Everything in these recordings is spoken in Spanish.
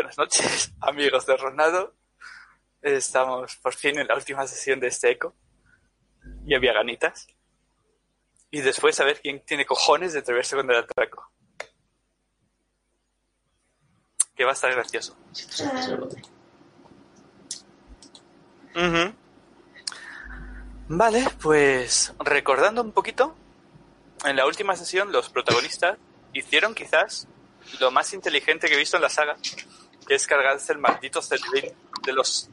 Buenas noches, amigos de Ronaldo. Estamos por fin en la última sesión de este eco. Y había ganitas. Y después a ver quién tiene cojones de atreverse con el atraco. Que va a estar gracioso. Ujú. Vale, pues recordando un poquito, en la última sesión los protagonistas hicieron quizás lo más inteligente que he visto en la saga, que es cargarse el maldito Cerbin de los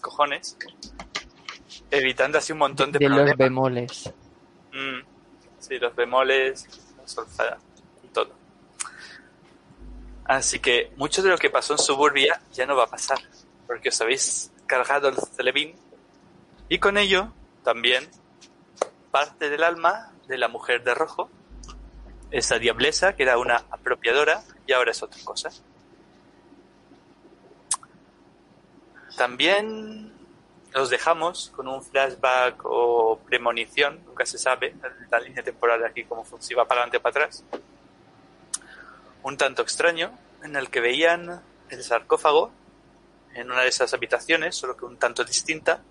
cojones, evitando así un montón de, De los problemas. bemoles. Mm, sí, los bemoles, la todo. Así que mucho de lo que pasó en Suburbia ya no va a pasar, porque os habéis cargado el Celebin y con ello también parte del alma de la mujer de rojo, esa diablesa que era una apropiadora y ahora es otra cosa. También los dejamos con un flashback o premonición, nunca se sabe, la línea temporal aquí fun- si va para adelante o para atrás. Un tanto extraño, en el que veían el sarcófago en una de esas habitaciones, solo que un tanto distinta,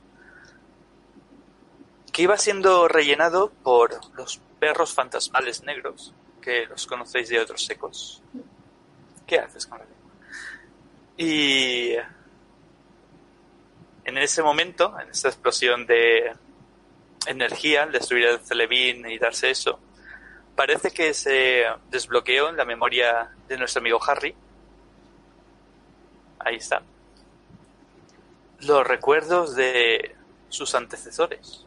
que iba siendo rellenado por los perros fantasmales negros, que los conocéis de otros secos. ¿Qué haces con la lengua? Y en ese momento, en esta explosión de energía, al destruir el Celebin y darse eso, parece que se desbloqueó en la memoria de nuestro amigo Harry. Ahí está. Los recuerdos de sus antecesores.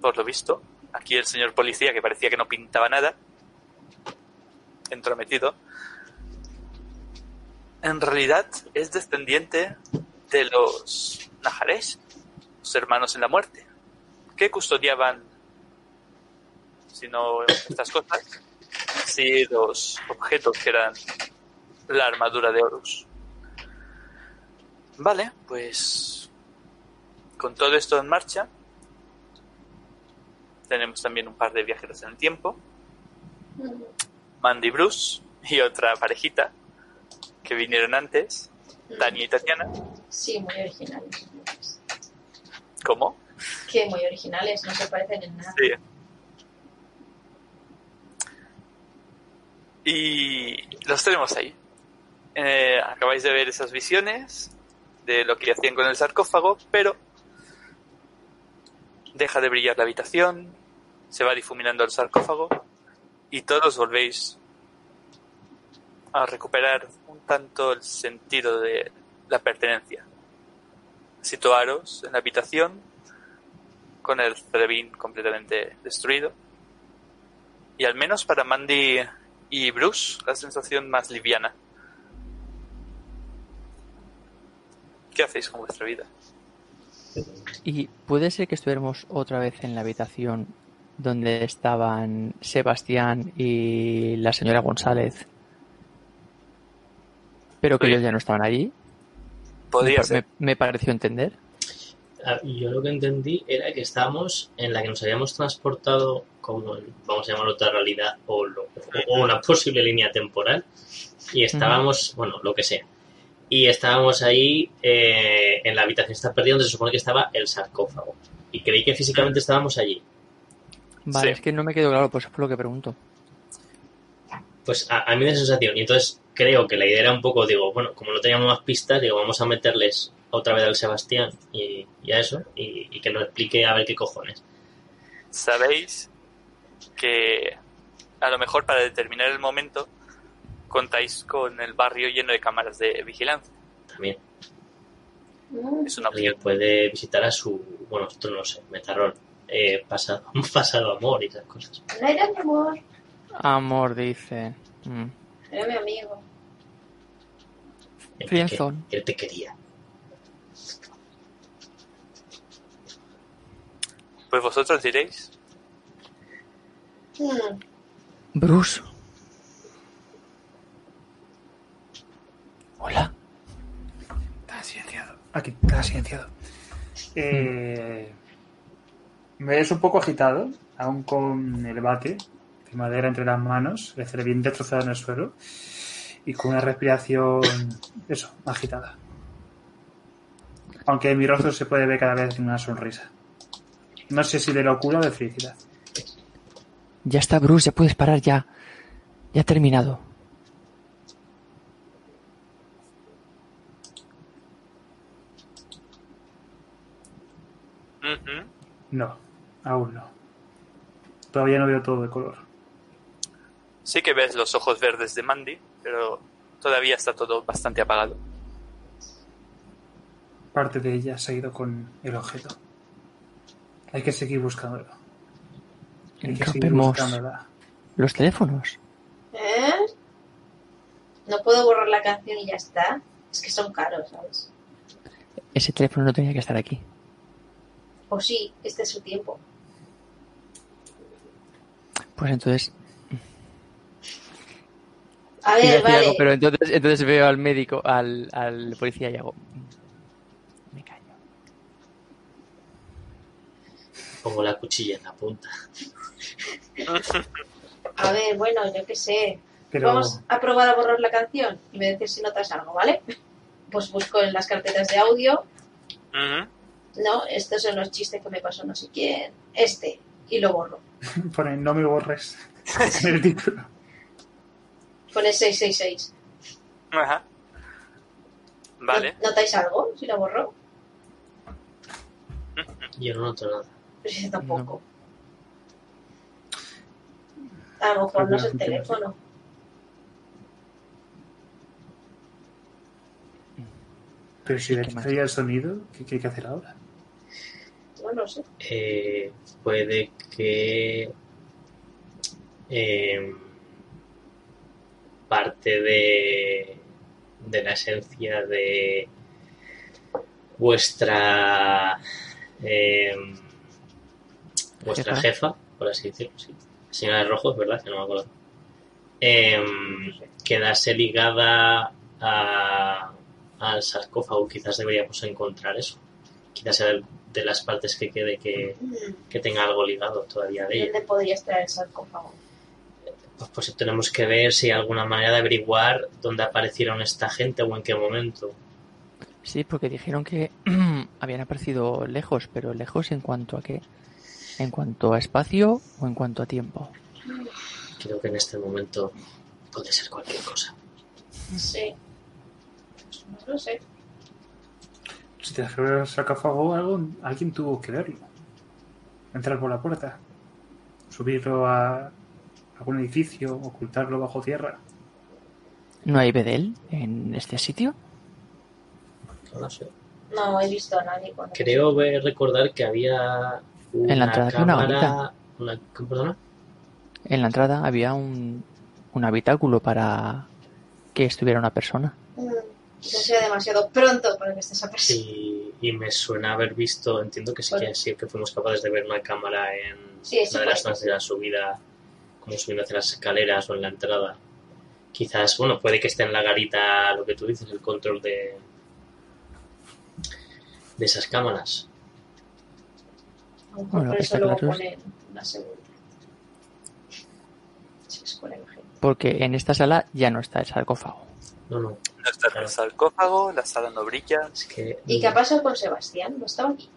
Por lo visto, aquí el señor policía, que parecía que no pintaba nada, entrometido, en realidad es descendiente de los Najaresh, los hermanos en la muerte, que custodiaban, si no estas cosas, sí los objetos que eran la armadura de Horus. Vale, pues con todo esto en marcha, tenemos también un par de viajeros en el tiempo, Mandy Bruce y otra parejita que vinieron antes, Tania y Tatiana. Sí, muy originales. ¿Cómo? Que muy originales, no se parecen en nada. Sí. Y los tenemos ahí. Eh, acabáis de ver esas visiones de lo que hacían con el sarcófago, pero deja de brillar la habitación, se va difuminando el sarcófago y todos volvéis a recuperar un tanto el sentido de la pertenencia. Situaros en la habitación con el Celebin completamente destruido. Y al menos para Mandy y Bruce, la sensación más liviana. ¿Qué hacéis con vuestra vida? Y puede ser que estuviéramos otra vez en la habitación donde estaban Sebastián y la señora González, pero que Sí. ellos ya no estaban allí. Podría me, ser. me- me pareció entender. Ah, Yo lo que entendí era que estábamos en la que nos habíamos transportado como, en, vamos a llamarlo otra realidad o, lo- o una posible línea temporal y estábamos, bueno, lo que sea. Y estábamos ahí eh, en la habitación está perdida donde se supone que estaba el sarcófago. Y creí que físicamente estábamos allí. Vale, Sí. es que no me quedó claro, pues es por lo que pregunto. Pues a, a mí me da sensación. Y entonces creo que la idea era un poco, digo, bueno, como no teníamos más pistas, digo, vamos a meterles otra vez al Sebastián y, y a eso, y, y que nos explique a ver qué cojones. Sabéis que a lo mejor para determinar el momento contáis con el barrio lleno de cámaras de vigilancia. También. Mm, Es una Alguien opción. puede visitar a su, bueno, esto no lo sé, metarrón, eh, pasado, pasado amor y esas cosas. No era mi amor, Amor, dice. Mm. era mi amigo. Él te, Friendzone. que- él te quería. Pues vosotros diréis. Mm, Bruce. Hola. Está silenciado. Aquí, está silenciado. Eh, me ves un poco agitado, aún con el bate de madera entre las manos, el cerebrín destrozado en el suelo. Y con una respiración, eso, agitada. Aunque en mi rostro se puede ver cada vez una sonrisa. No sé si de locura o de felicidad. Ya está, Bruce, ya puedes parar ya. Ya ha terminado. No, aún no. Todavía no veo todo de color. Sí que ves los ojos verdes de Mandy, pero todavía está todo bastante apagado. Parte de ella se ha ido con el objeto. Hay que seguir buscándolo. Hay que seguir Rompemos buscándola. los teléfonos. ¿Eh? No puedo borrar la canción y ya está. Es que son caros, ¿sabes? Ese teléfono no tenía que estar aquí. O sí, este es su tiempo. Pues entonces, A ver, algo, vale. pero entonces, entonces veo al médico, al, al policía y hago. "Mm, Me callo. Pongo la cuchilla en la punta. A ver, bueno, yo qué sé. Pero Vamos a probar a borrar la canción y me dices si notas algo, ¿vale? Pues busco en las carpetas de audio. No, estos son los chistes que me pasó no sé quién. Este. Y lo borro. pone no me borres en el título. Pone 666. Ajá. Vale. ¿No- ¿Notáis algo si lo borro? Yo no noto nada. Pues yo tampoco. A lo mejor no es el teléfono. Pero si ¿Qué le el sonido, ¿qué, qué hay que hacer ahora? No lo sé. Eh, puede que eh, parte de, de la esencia de vuestra eh, vuestra Jefa. jefa, por así decirlo, sí. Señora de Rojo, es verdad que no me acuerdo. Em, quedase ligada a- al sarcófago. Quizás deberíamos encontrar eso. Quizás sea de las partes que quede que, que tenga algo ligado todavía de ella. ¿Dónde podría estar el sarcófago? Pues, pues tenemos que ver si hay alguna manera de averiguar dónde aparecieron esta gente o en qué momento. Sí, porque dijeron que habían aparecido lejos, pero lejos en cuanto a qué? En cuanto a espacio o en cuanto a tiempo. Creo que en este momento puede ser cualquier cosa. Sí. No lo sé. Si te abre el sarcófago, algo, alguien tuvo que verlo. Entrar por la puerta. Subirlo a algún edificio, ocultarlo bajo tierra. ¿No hay Bedel en este sitio? No lo sé. No he visto a nadie cuando. Creo ver, recordar que había una En la entrada había una cámara. Una, ¿qué, perdona? En la entrada había un, un habitáculo para que estuviera una persona. Mm, Quizás sea demasiado pronto para que estés a Y, y me suena haber visto, entiendo que sí que sí que fuimos capaces de ver una cámara en Sí, sí, una de las zonas de la subida, como subiendo hacia las escaleras o en la entrada. Quizás, bueno, puede que esté en la garita lo que tú dices, el control de, de esas cámaras. A lo mejor Bueno, por eso luego claro. ponen una segunda. Sí, es con el ejemplo. Porque en esta sala ya no está el sarcófago. No, no, No está el sarcófago, la sala no brilla, es que. ¿Y qué ha pasado con Sebastián? ¿No estaba aquí?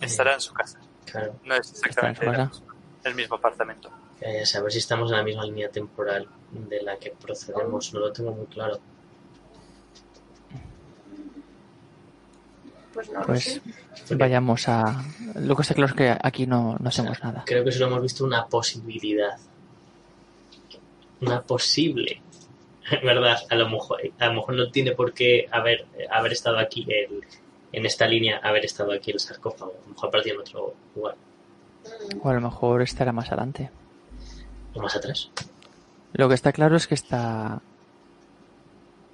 estará en su casa. Claro, No es exactamente Está en su la misma- el mismo apartamento. eh, saber si estamos en la misma línea temporal de la que procedemos, no lo tengo muy claro. Pues no lo Pues sé. vayamos a... Lo que está claro es que aquí no, no hacemos nada. Creo que solo hemos visto una posibilidad. Una posible. ¿Verdad? A lo mejor, a lo mejor no tiene por qué haber, haber estado aquí, el, en esta línea, haber estado aquí el sarcófago. A lo mejor apareció en otro lugar. O a lo mejor estará más adelante. O más atrás. Lo que está claro es que está...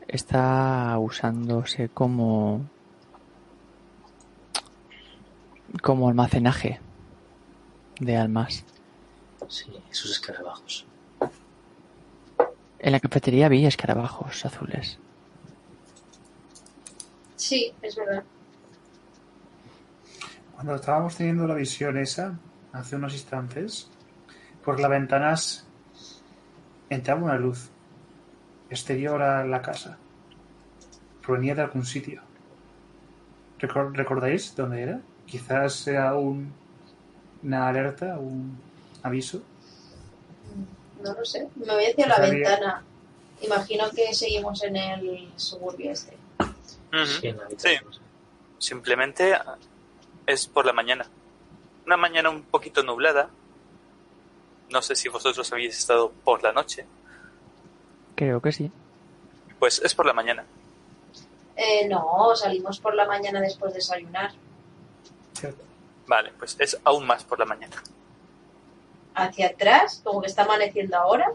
Está usándose como... Como almacenaje de almas. Sí, esos escarabajos. En la cafetería había escarabajos azules. Sí, es verdad. Cuando estábamos teniendo la visión esa, hace unos instantes, por las ventanas entraba una luz. exterior a la casa. Provenía de algún sitio. Recor- ¿Recordáis dónde era? Quizás sea un, una alerta, un aviso. No lo sé. Me voy hacia la Sabía. ventana. Imagino que seguimos en el suburbio este. Sí, la simplemente es por la mañana. Una mañana un poquito nublada. No sé si vosotros habéis estado por la noche. Creo que sí. Pues es por la mañana. Eh, no, salimos por la mañana después de desayunar. ¿cierto? Vale, pues es aún más por la mañana. Hacia atrás, como que está amaneciendo ahora.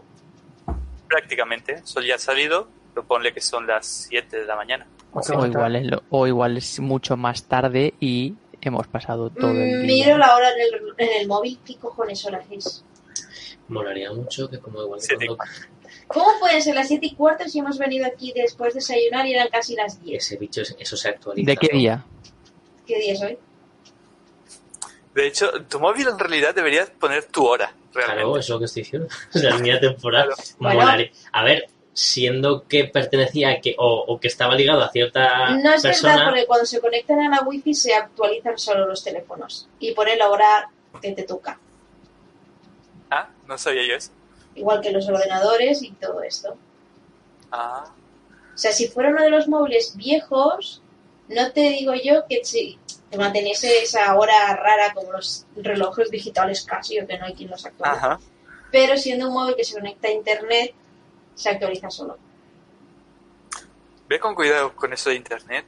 Prácticamente. Sol ya ha salido. Proponle que son las 7 de la mañana. O O igual, es lo- o igual es mucho más tarde y hemos pasado todo el Mm, día. Miro la hora en el, en el móvil. ¿Qué cojones horas es? Molaría mucho que como igual cuando ¿Cómo pueden ser las 7 y cuarto si hemos venido aquí después de desayunar y eran casi las 10? ese bicho, eso se actualiza. ¿De qué día? ¿Qué día es hoy? De hecho, tu móvil en realidad deberías poner tu hora. Claro, Realmente. es lo que estoy diciendo. O sea, línea temporal. Claro. Bueno. A ver, siendo que pertenecía a que, o, o que estaba ligado a cierta No es persona. verdad, porque cuando se conectan a la wifi se actualizan solo los teléfonos y pone la hora que te toca. Ah, no sabía yo eso. Igual que los ordenadores y todo esto. Ah, O sea, si fuera uno de los móviles viejos, no te digo yo que si te manteniese esa hora rara como los relojes digitales casi, o que no hay quien los actualice. ajá. Pero siendo un móvil que se conecta a internet, se actualiza solo. Ve con cuidado con eso de internet.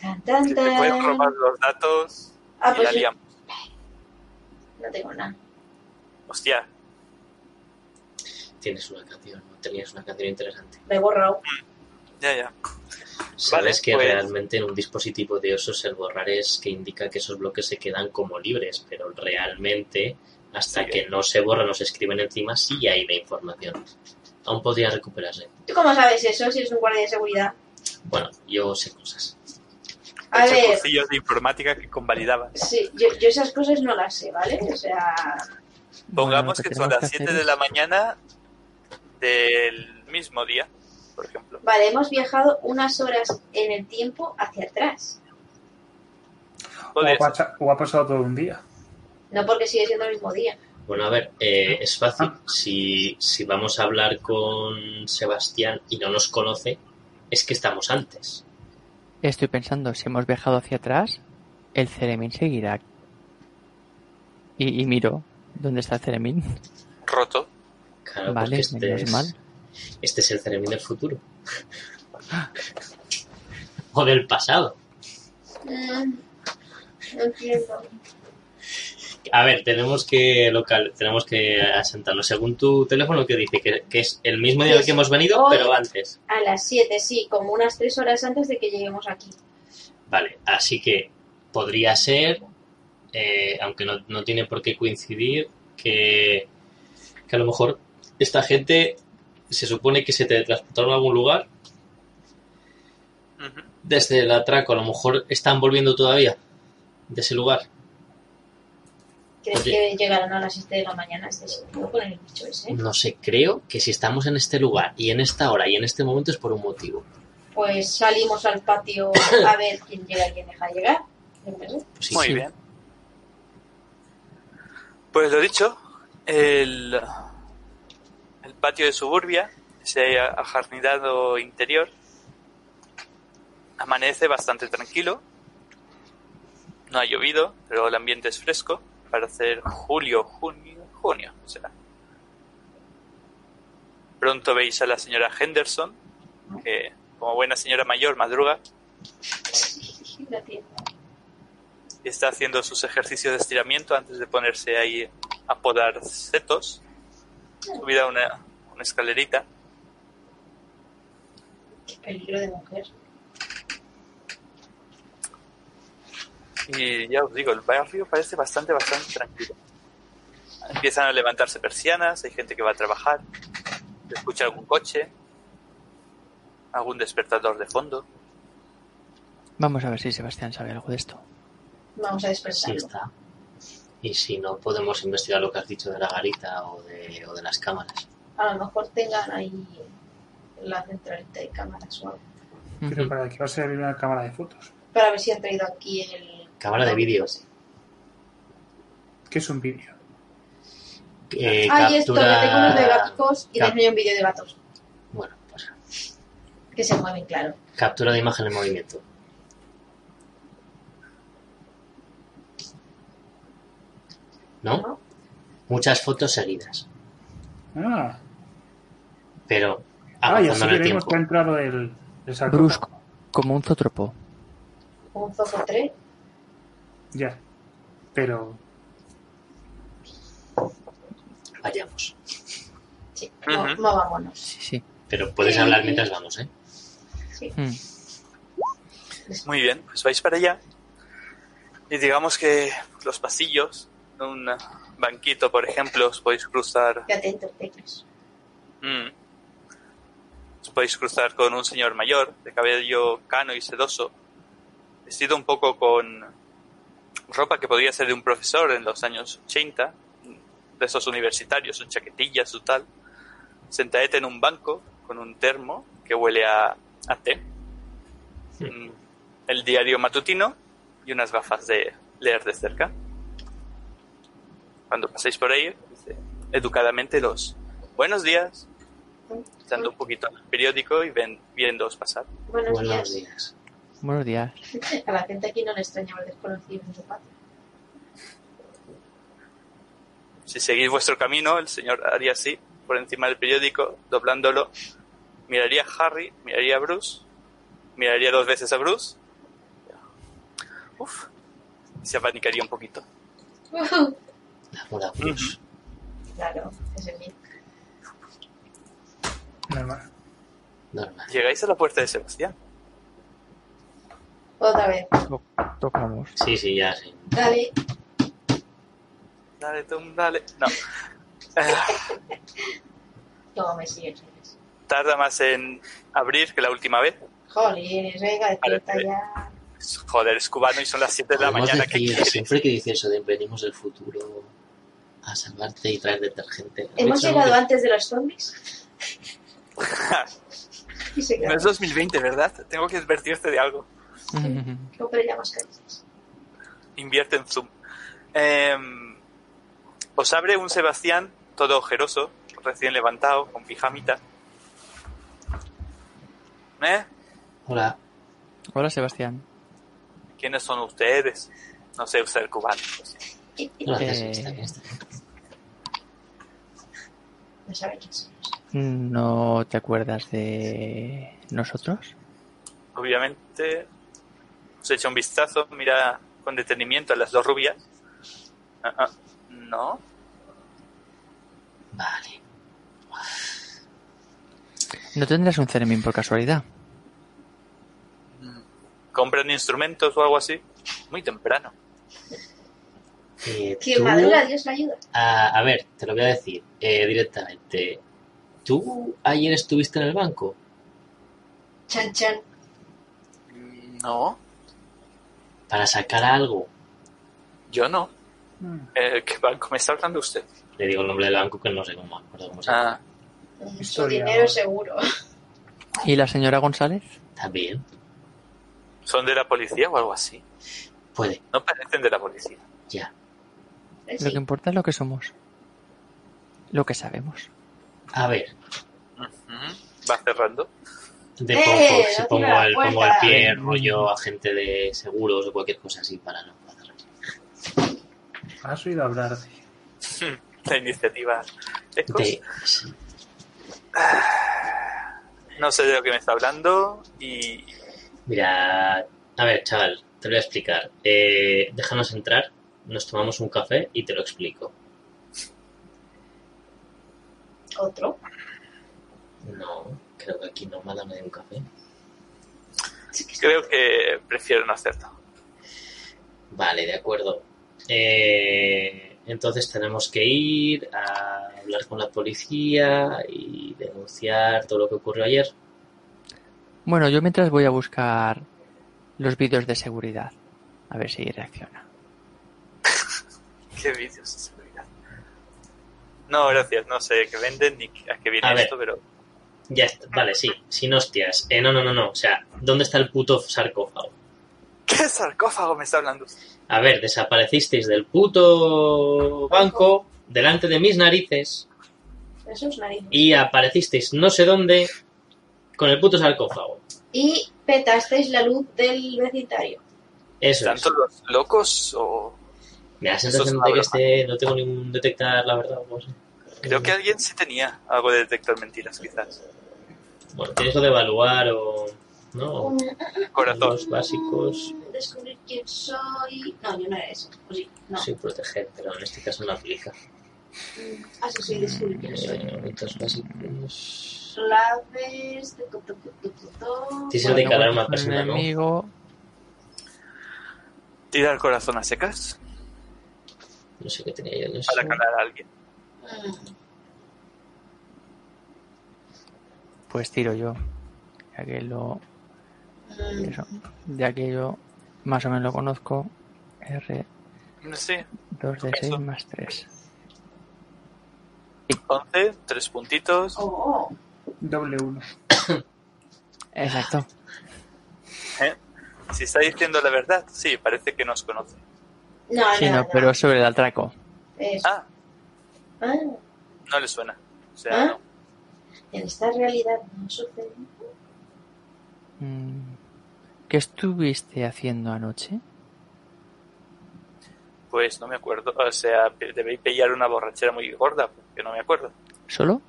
Tan, te pueden robar los datos Ah, y pues la liamos. no tengo nada. Hostia, Tienes una canción, ¿no? tenías una canción interesante. Me he borrado. ya, ya. Sabes que pues- realmente en un dispositivo de esos el borrar es que indica que esos bloques se quedan como libres, pero realmente hasta Sí. que no se borran o se escriben encima sí hay la información. Aún podría recuperarse. ¿Tú cómo sabes eso si eres un guardia de seguridad? Bueno, yo sé cosas. A He ver, cursillos de informática que convalidaban. sí, yo, yo esas cosas no las sé, ¿vale? O sea, Pongamos Bueno, que, son las que 7 hacer de la mañana del mismo día, por ejemplo. vale, hemos viajado unas horas en el tiempo hacia atrás. Ha, o ha pasado todo un día. No porque sigue siendo el mismo día. Bueno, a ver, eh, es fácil. Si, si vamos a hablar con Sebastián y no nos conoce, es que estamos antes. Estoy pensando, si hemos viajado hacia atrás, el Ceremín seguirá. Y, y miro, ¿dónde está el Ceremín? roto. Claro, Vale, este menos es, mal. este es el Ceremín del futuro. o del pasado. Mm, no entiendo. A ver, tenemos que local, tenemos que asentarlo. Según tu teléfono que dice que, que es el mismo día al que hemos venido, pero antes. A las 7, sí, como unas 3 horas antes de que lleguemos aquí. Vale, así que podría ser, eh, aunque no, no tiene por qué coincidir, que, que a lo mejor esta gente se supone que se teletransportaron a algún lugar desde el atraco. A lo mejor están volviendo todavía de ese lugar. ¿Crees Oye. que llegarán a las 7 de la mañana a este sitio con el bicho ese? No sé, creo que si estamos en este lugar y en esta hora y en este momento es por un motivo. Pues salimos al patio a ver quién llega y quién deja llegar. Pues sí, Muy sí. bien. Pues lo dicho, el, el patio de suburbia, ese ajardinado interior, amanece bastante tranquilo. No ha llovido, pero el ambiente es fresco para hacer julio, junio, junio será. Pronto veis a la señora Henderson, que como buena señora mayor madruga está haciendo sus ejercicios de estiramiento antes de ponerse ahí a podar setos. Subida una, una escalerita. Peligro de mujer. Y ya os digo, el barrio parece bastante, bastante tranquilo. Empiezan a levantarse persianas, hay gente que va a trabajar, se escucha algún coche, algún despertador de fondo. Vamos a ver si Sebastián sabe algo de esto. Vamos a Sí despertarlo. está. Y si no, podemos investigar lo que has dicho de la garita o de, o de las cámaras. A lo mejor tengan ahí la centralita de cámaras o algo. Pero para qué va a servir una cámara de fotos. Para ver si han traído aquí el... Cámara de no, vídeo. no sé. ¿Qué es un vídeo? Eh, Ay, esto, que tengo unos de gatos y Cap- les un vídeo de gatos. Bueno, pues Que se mueven, claro. captura de imagen en movimiento. ¿No? ¿no? Muchas fotos seguidas. Ah, Pero ah avanzando así en el veremos tiempo. que ha entrado el, el como un zotropo. Un zoco 3. Ya. Pero Vayamos. Sí, mo- Ujú. movámonos. Sí, sí. Pero puedes Sí. hablar mientras vamos, ¿eh? Sí. Mm. Muy bien, pues vais para allá. Y digamos que los pasillos, un banquito, por ejemplo, os podéis cruzar. Qué atento, teclas. mm, os podéis cruzar con un señor mayor, de cabello cano y sedoso, vestido un poco con ropa que podría ser de un profesor en los años 80, de esos universitarios, su chaquetilla, su tal, sentadete en un banco con un termo que huele a, a té, mm, el diario matutino y unas gafas de leer de cerca. Cuando paséis por ahí, dice educadamente los buenos días, dando un poquito al periódico y ven, viéndoos pasar. Buenos, Buenos días. Buenos días. A la gente aquí no le extraña ver desconocidos en su patio. Si seguís vuestro camino, el señor haría así, por encima del periódico, doblándolo. Miraría a Harry, miraría a Bruce, miraría dos veces a Bruce. Uf, y se apanicaría un poquito. Hola, Bruce. Claro, ese es mío. normal. Normal. Llegáis a la puerta de Sebastián. Otra vez. To- tocamos. Sí, sí, ya sí. Dale. Dale, Tom, dale. No. No, me sigues. tarda más en abrir que la última vez. Jolines, venga, despierta Vale, ya. Joder, es cubano y son las 7 de la mañana. ¿Qué decir, quieres? siempre que dice eso de venimos del futuro a salvarte y traer detergente. ¿Hemos ¿Habéis llegado antes de los zombies? No es 2020, ¿verdad? Tengo que advertirte de algo. Compre ya mascarillas. Invierte en Zoom. Em, os abre un Sebastián todo ojeroso, recién levantado, con pijamita. ¿Eh? Hola. Hola, Sebastián. ¿Quiénes son ustedes? No sé usar cubano. pues. Gracias. Eh, está bien, está bien. No saben quién somos. ¿No te acuerdas de nosotros? Obviamente, os echa un vistazo, mira con detenimiento a las dos rubias. Ah, ah, no. Vale. ¿No tendrás un Cermin por casualidad? ¿Compran instrumentos o algo así? Muy temprano. Eh, Quien madruga, Dios la ayuda. a, a ver, te lo voy a decir eh, directamente. ¿Tú ayer estuviste en el banco? Chan, chan. No, Para sacar algo. yo no. Mm. Eh, ¿Qué banco me está hablando usted? Le digo el nombre del banco que no sé cómo cómo se llama. Ah, Su dinero seguro. ¿Y la señora González? También. ¿son de la policía o algo así? Puede. No parecen de la policía. Ya. Eh, Lo que importa es lo que somos. Lo que sabemos. A ver. Va cerrando. De ¡Eh! poco, no si pongo la el, pongo el puerta! pie, rollo agente de seguros o cualquier cosa así para no hacer. ¿Has oído hablar de...? La iniciativa. Ecos. De, sí. No sé de lo que me está hablando y Mira, a ver, chaval, te lo voy a explicar. Eh, déjanos entrar, nos tomamos un café y te lo explico. Otro. No, creo que aquí no me ha dado nadie un café. creo que prefiero no hacerlo. Vale, de acuerdo. Eh, entonces tenemos que ir a hablar con la policía y denunciar todo lo que ocurrió ayer. Bueno, yo mientras voy a buscar los vídeos de seguridad. A ver si reacciona. ¿Qué vídeos de seguridad? No, gracias. No sé qué venden ni a qué viene A ver. esto, pero Ya está. Vale, sí. Sin hostias. Eh, no, no, no, no. O sea, ¿dónde está el puto sarcófago? ¿Qué sarcófago me está hablando? A ver, desaparecisteis del puto banco delante de mis narices y aparecisteis no sé dónde con el puto sarcófago. Y petasteis la luz del vecindario. Eso ¿Están es. todos locos o...? Me da sensación de que este no tengo ningún detectar la verdad. o no sé. Creo que alguien sí tenía algo de detector mentiras, quizás. Bueno, tienes lo de evaluar o... ¿No? Corazón. Los básicos. Descubrir quién soy. No, yo no era eso. O sí, no. Sí, proteger, pero en este caso no aplica. Mm, Ah, sí, sí, descubrir quién soy. Eh, Hábitos básicos... Claves. de. Tienes el de calar a una Un persona, ¿no? enemigo. Tira el corazón a secas No sé qué tenía yo en eso. para calar a alguien. Pues tiro yo. Ya que lo. eso, ya que yo más o menos lo conozco. R No sé, 2 de 6 Eso. más 3. 11, tres puntitos. Oh, Doble uno. Exacto. ¿eh? Si está diciendo la verdad, sí, parece que nos conoce. no, Sí, no, no, no. pero sobre el atraco. Eso. Ah, Ah, no le suena. O sea, ¿Ah? no. en esta realidad no sucede. Mm, ¿Qué estuviste haciendo anoche? pues no me acuerdo. O sea, debéis pillar una borrachera muy gorda, porque no me acuerdo. ¿Solo?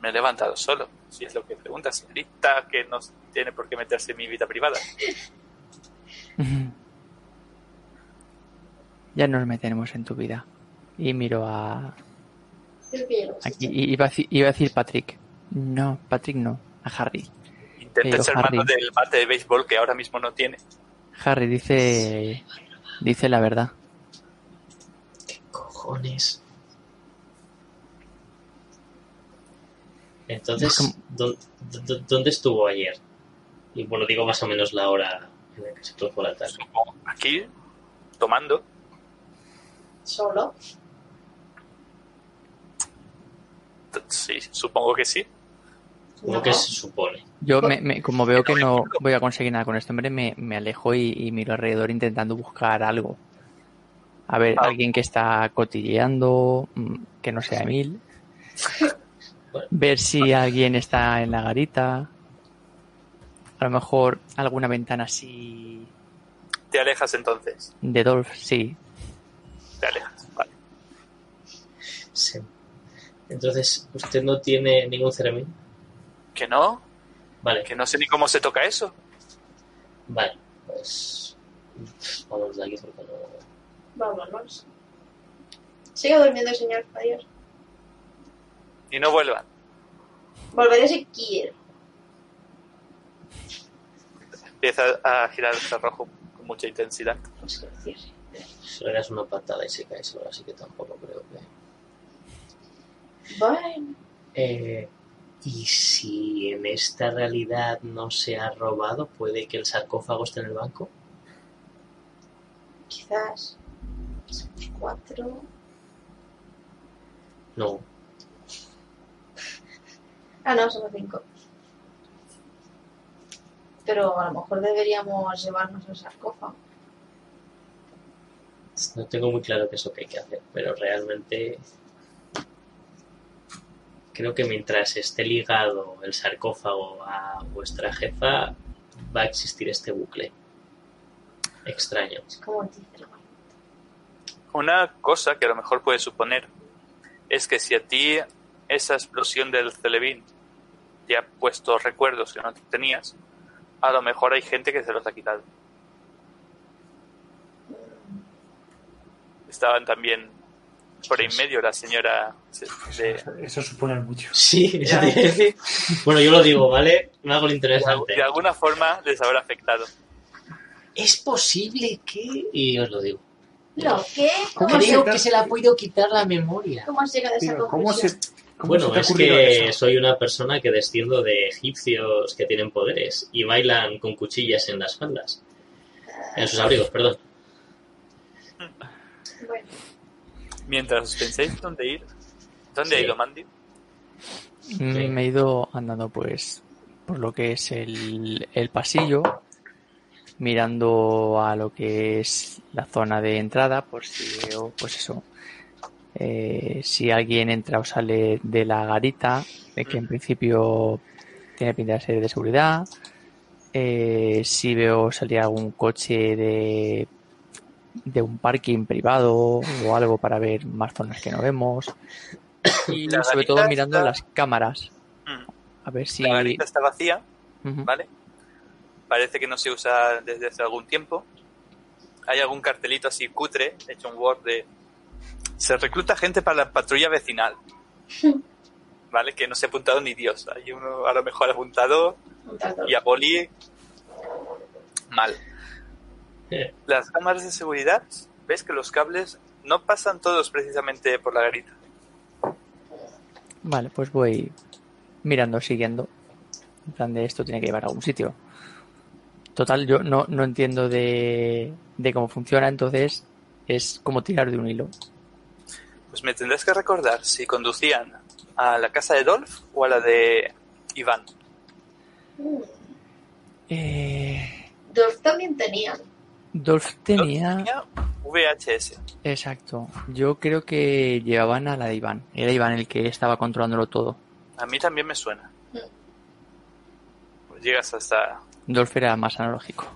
Me he levantado solo, si es lo que pregunta, señorita, que no tiene por qué meterse en mi vida privada. ya nos meteremos en tu vida. Y miro a. Aquí, iba, a, iba a decir Patrick. No, Patrick no. A Harry. Intenta Pero, echar mano Harry. del bate de béisbol que ahora mismo no tiene. Harry dice. Dice la verdad. Cojones. Entonces, ¿Cómo? ¿dó- dó- ¿dónde estuvo ayer? Y bueno, digo más o menos la hora en la que se produjo ataque. Supongo, Aquí, tomando. Solo. Sí, supongo que sí. No. que se supone. Yo, me, me- como veo que no voy a conseguir nada con este hombre, me, me alejo y, y miro alrededor intentando buscar algo. A ver, Ah. alguien que está cotilleando, mm, que no sea Emil. Bueno. Ver si alguien está en la garita. A lo mejor alguna ventana así Te alejas entonces. de Dolph, sí. Te alejas. Vale. Sí. Entonces, ¿usted no tiene ningún ceremonia? ¿Que no? Vale, Que no sé ni cómo se toca eso. vale. Pues vamos de aquí porque no... Vámonos. Siga durmiendo, señor. Adiós. Y no vuelvan. Volveré si quiero. Empieza a girar el cerrojo con mucha intensidad. Pues que cierre. Si le das una patada y se cae solo, así que tampoco creo que... Bueno. Eh, y si en esta realidad no se ha robado, puede que el sarcófago esté en el banco. Quizás. Cuatro. No, Ah, no, somos cinco. Pero a lo mejor deberíamos llevarnos el sarcófago. no tengo muy claro qué es lo que hay que hacer, pero realmente creo que mientras esté ligado el sarcófago a vuestra jefa, va a existir este bucle extraño. Es como. Una cosa que a lo mejor puedes suponer es que si a ti esa explosión del Celevín te ha puesto recuerdos que no tenías, a lo mejor hay gente que se los ha quitado. Estaban también por en medio la señora de, Eso supone mucho. Sí, eso. Bueno, yo lo digo, ¿vale? Me hago interesante. de alguna forma les habrá afectado. Es posible que... Y os lo digo. ¿Lo qué? ¿Cómo, ¿Cómo has- Creo se- que se le ha podido quitar la memoria. cómo has llegado a esa Tío, ¿Cómo se, conclusión? cómo Bueno, es que eso? soy una persona que desciendo de egipcios que tienen poderes y bailan con cuchillas en las faldas. En sus abrigos, perdón. Bueno, Mientras os penséis dónde ir, ¿dónde ha Sí. ido Mandy? Mm, Me he ido andando pues por lo que es el, el pasillo, mirando a lo que es la zona de entrada, por si veo, pues eso, eh, si alguien entra o sale de la garita, de que en principio tiene pinta de ser de seguridad, eh, si veo salir algún coche de, de un parking privado o algo para ver más zonas que no vemos. Y La sobre todo mirando está- las cámaras. Mm. A ver si. La garita está vacía. ¿vale? Parece que no se usa desde hace algún tiempo. Hay algún cartelito así cutre, hecho en Word de... Se recluta gente para la patrulla vecinal. ¿Vale? Que no se ha apuntado ni Dios. Hay uno a lo mejor apuntado Un y a Poli mal. Las cámaras de seguridad, ves que los cables no pasan todos precisamente por la garita. Vale, pues voy mirando, siguiendo. En plan de esto tiene que llevar a algún sitio. Total, yo no, no entiendo de, de cómo funciona, entonces es como tirar de un hilo. Pues me tendrás que recordar si conducían a la casa de Dolph o a la de Iván. Mm. Eh, Dolph también tenía. Dolph tenía... Tenía VHS. Exacto. Yo creo que llevaban a la de Iván. Era Iván el que estaba controlándolo todo. A mí también me suena. Pues llegas hasta, Dolph era más analógico.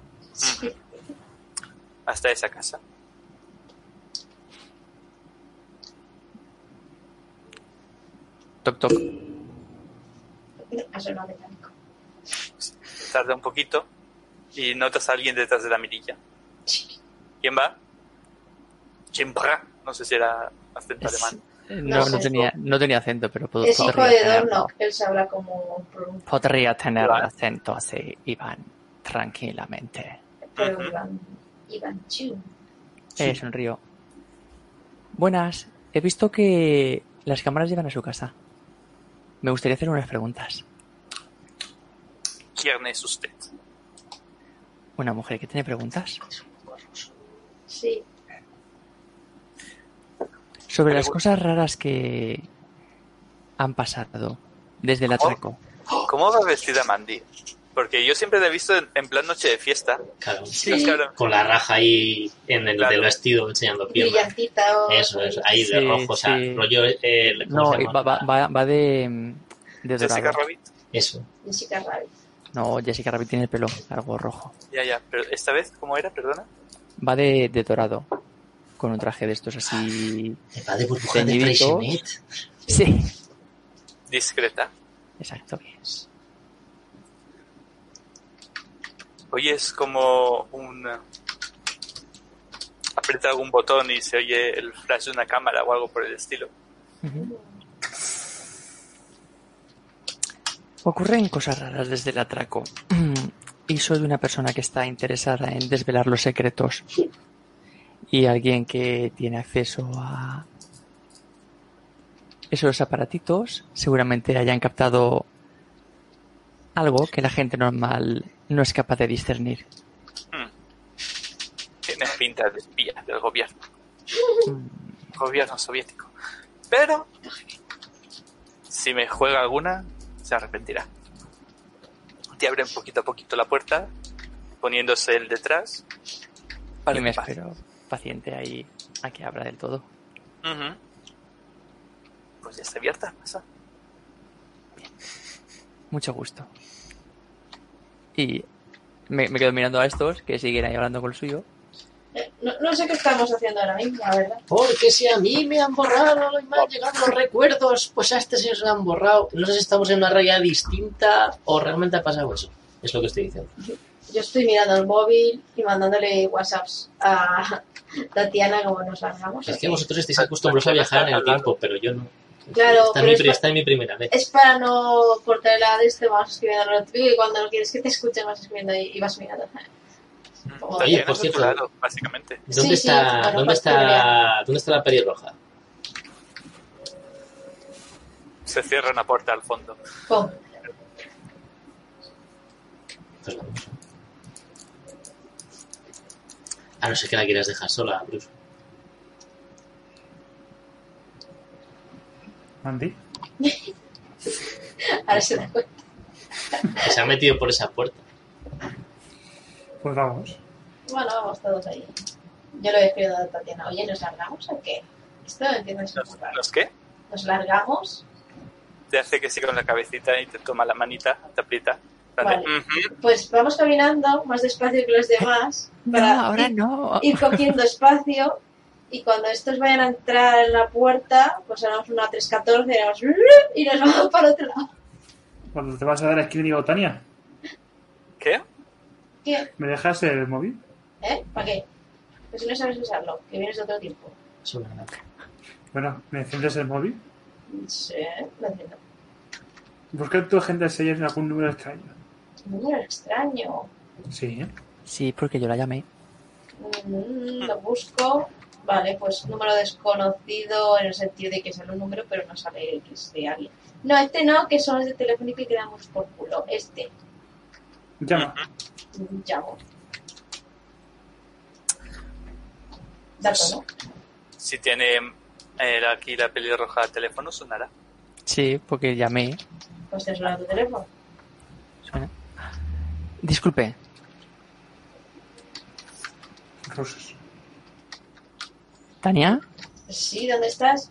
hasta esa casa. Toc toc. Ha sonado mecánico. Tarda un poquito y notas a alguien detrás de la mirilla. ¿Quién va? Chimpra. No sé si era acento Es- alemán. No, no, sé. tenía, no tenía acento, pero pod- Es hijo podría de. Dornock, él sabrá cómo. Podría tener Iván. acento así, Iván, tranquilamente. Pero. Iván, Iván Chu. Eh, sonrío. Buenas, he visto que las cámaras llevan a su casa. Me gustaría hacer unas preguntas. ¿Quién es usted? Una mujer que tiene preguntas Sí. sobre las cosas raras que han pasado desde el atraco. ¿Cómo va vestida Mandy? Porque yo siempre la he visto en, en plan noche de fiesta. claro. Sí. Claro. Con la raja ahí en el Claro. del vestido enseñando piernas. Brillantita o... Eso, eso, ahí de Sí, rojo, o sea, sí. rollo. Eh, ¿cómo No, va, va, va- de, de Jessica dorado. Rabbit. Eso. Jessica Rabbit. No, Jessica Rabbit tiene el pelo largo rojo. Ya, ya. Pero esta vez, ¿cómo era? Perdona. Va de, de dorado. Con un traje de estos así. Va de burbuja de. Sí. Discreta. Exacto. Oyes como un... Aprieta algún botón y se oye el flash de una cámara o algo por el estilo. Ocurren cosas raras desde el atraco. Y soy una persona que está interesada en desvelar los secretos. Y alguien que tiene acceso a esos aparatitos seguramente hayan captado algo que la gente normal no es capaz de discernir. Hmm. Tiene pinta de espía del gobierno. Mm, Gobierno soviético. Pero... Si me juega alguna, se arrepentirá. Te abre un poquito a poquito la puerta, poniéndose el detrás. Y me espero paciente ahí a que abra del todo. Pues ya está abierta, pasa. Mucho gusto. Y me, me quedo mirando a estos que siguen ahí hablando con el suyo. No, no sé qué estamos haciendo ahora mismo, la verdad. Porque si a mí me han borrado y me han llegado los recuerdos, pues a este se han borrado. No sé si estamos en una realidad distinta o realmente ha pasado eso. Es lo que estoy diciendo. Yo estoy mirando el móvil y mandándole WhatsApps a Tatiana como nos largamos. Es que vosotros estáis acostumbrados a viajar en el tiempo, pero yo no. Claro, Esta, pero es mi, es primera vez. Es para no cortar la de este, vas escribiendo lo típico y cuando no quieres que te escuchen vas escribiendo y, y vas mirando. Oye, por cierto. básicamente. ¿Dónde Sí, sí, está, bueno, ¿dónde está, dónde está la pelirroja? Se cierra una puerta al fondo. Pum. Pues vamos. A no ser que la quieras dejar sola, Bruce. Mandy. Ahora se da cuenta. Se ha metido por esa puerta. Pues vamos. Bueno, vamos todos ahí. Yo lo he escrito a Tatiana. Oye, ¿nos largamos o qué? Esto entiendo que es ¿Los, los qué? ¿Nos largamos? Te hace que sí con la cabecita y te toma la manita, te aprieta. Vale. Pues vamos caminando más despacio que los demás. Para No, ahora ir, no. ir cogiendo espacio. Y cuando estos vayan a entrar en la puerta, pues haremos una 314 y haremos y nos vamos para otro lado. Cuando te vas a dar a la esquina digo, Tania, ¿Qué? ¿Qué? ¿me dejas el móvil? ¿Eh? ¿Para qué? Pues si no sabes usarlo, que vienes de otro tiempo. Gran- Bueno, ¿me enciendes el móvil? Sí, lo entiendo. Busca tu agenda si hay algún número extraño. Número extraño. Sí, ¿eh? Sí, porque yo la llamé. Mm, lo busco. Vale, pues número desconocido en el sentido de que sale un número, pero no sale que es de alguien. No, este no, que son los de Telefónica y quedamos por culo. Este. Llama. Llamo. ¿no? Si tiene eh, aquí la pelirroja de teléfono, sonará. Sí, porque llamé. Pues te suena tu teléfono. Suena. Disculpe, Rusos. Tania, Sí, ¿dónde estás?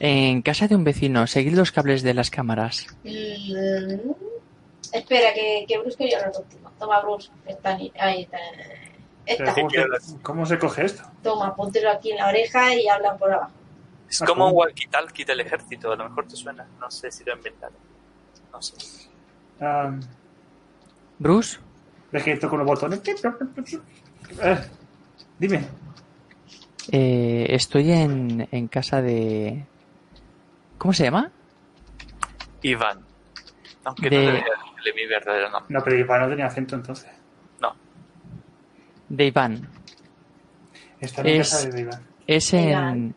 en casa de un vecino, seguid los cables de las cámaras. Mm, Espera, que, que Bruce quería hablar contigo. Toma, Bruce. Está ahí. ahí está. ¿cómo, ¿Qué se, quieres? cómo se coge esto? Toma, póntelo aquí en la oreja y habla por abajo. Es Ah, como un walkie-talkie del ejército, a lo mejor te suena. No sé si lo he inventado. No sé. Bruce, ¿Ves que toco los botones? Eh, dime. eh, estoy en, en casa de... ¿Cómo se llama? Iván. Aunque De- no debería decirle mi verdadero nombre. No, pero Iván no tenía acento entonces. No. De Iván. Está en Es- casa de Iván. Es en...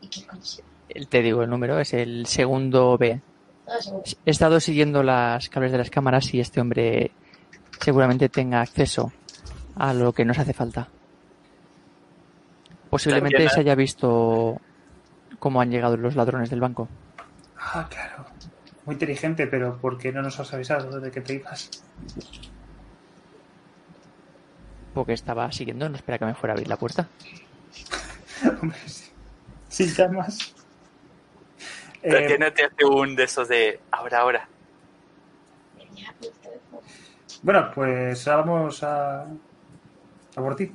Te digo el número, es el segundo B. Ah. He estado siguiendo las cables de las cámaras y este hombre seguramente tenga acceso a lo que nos hace falta. Posiblemente También, se haya visto cómo han llegado los ladrones del banco. Ah, claro. Muy inteligente, pero ¿por qué no nos has avisado de que te ibas? Porque estaba siguiendo, no espera que me fuera a abrir la puerta. Hombre, sí. Si llamas. Eh, Tatiana te hace un de esos de ahora, ahora. Bueno, pues ahora vamos a. a por ti.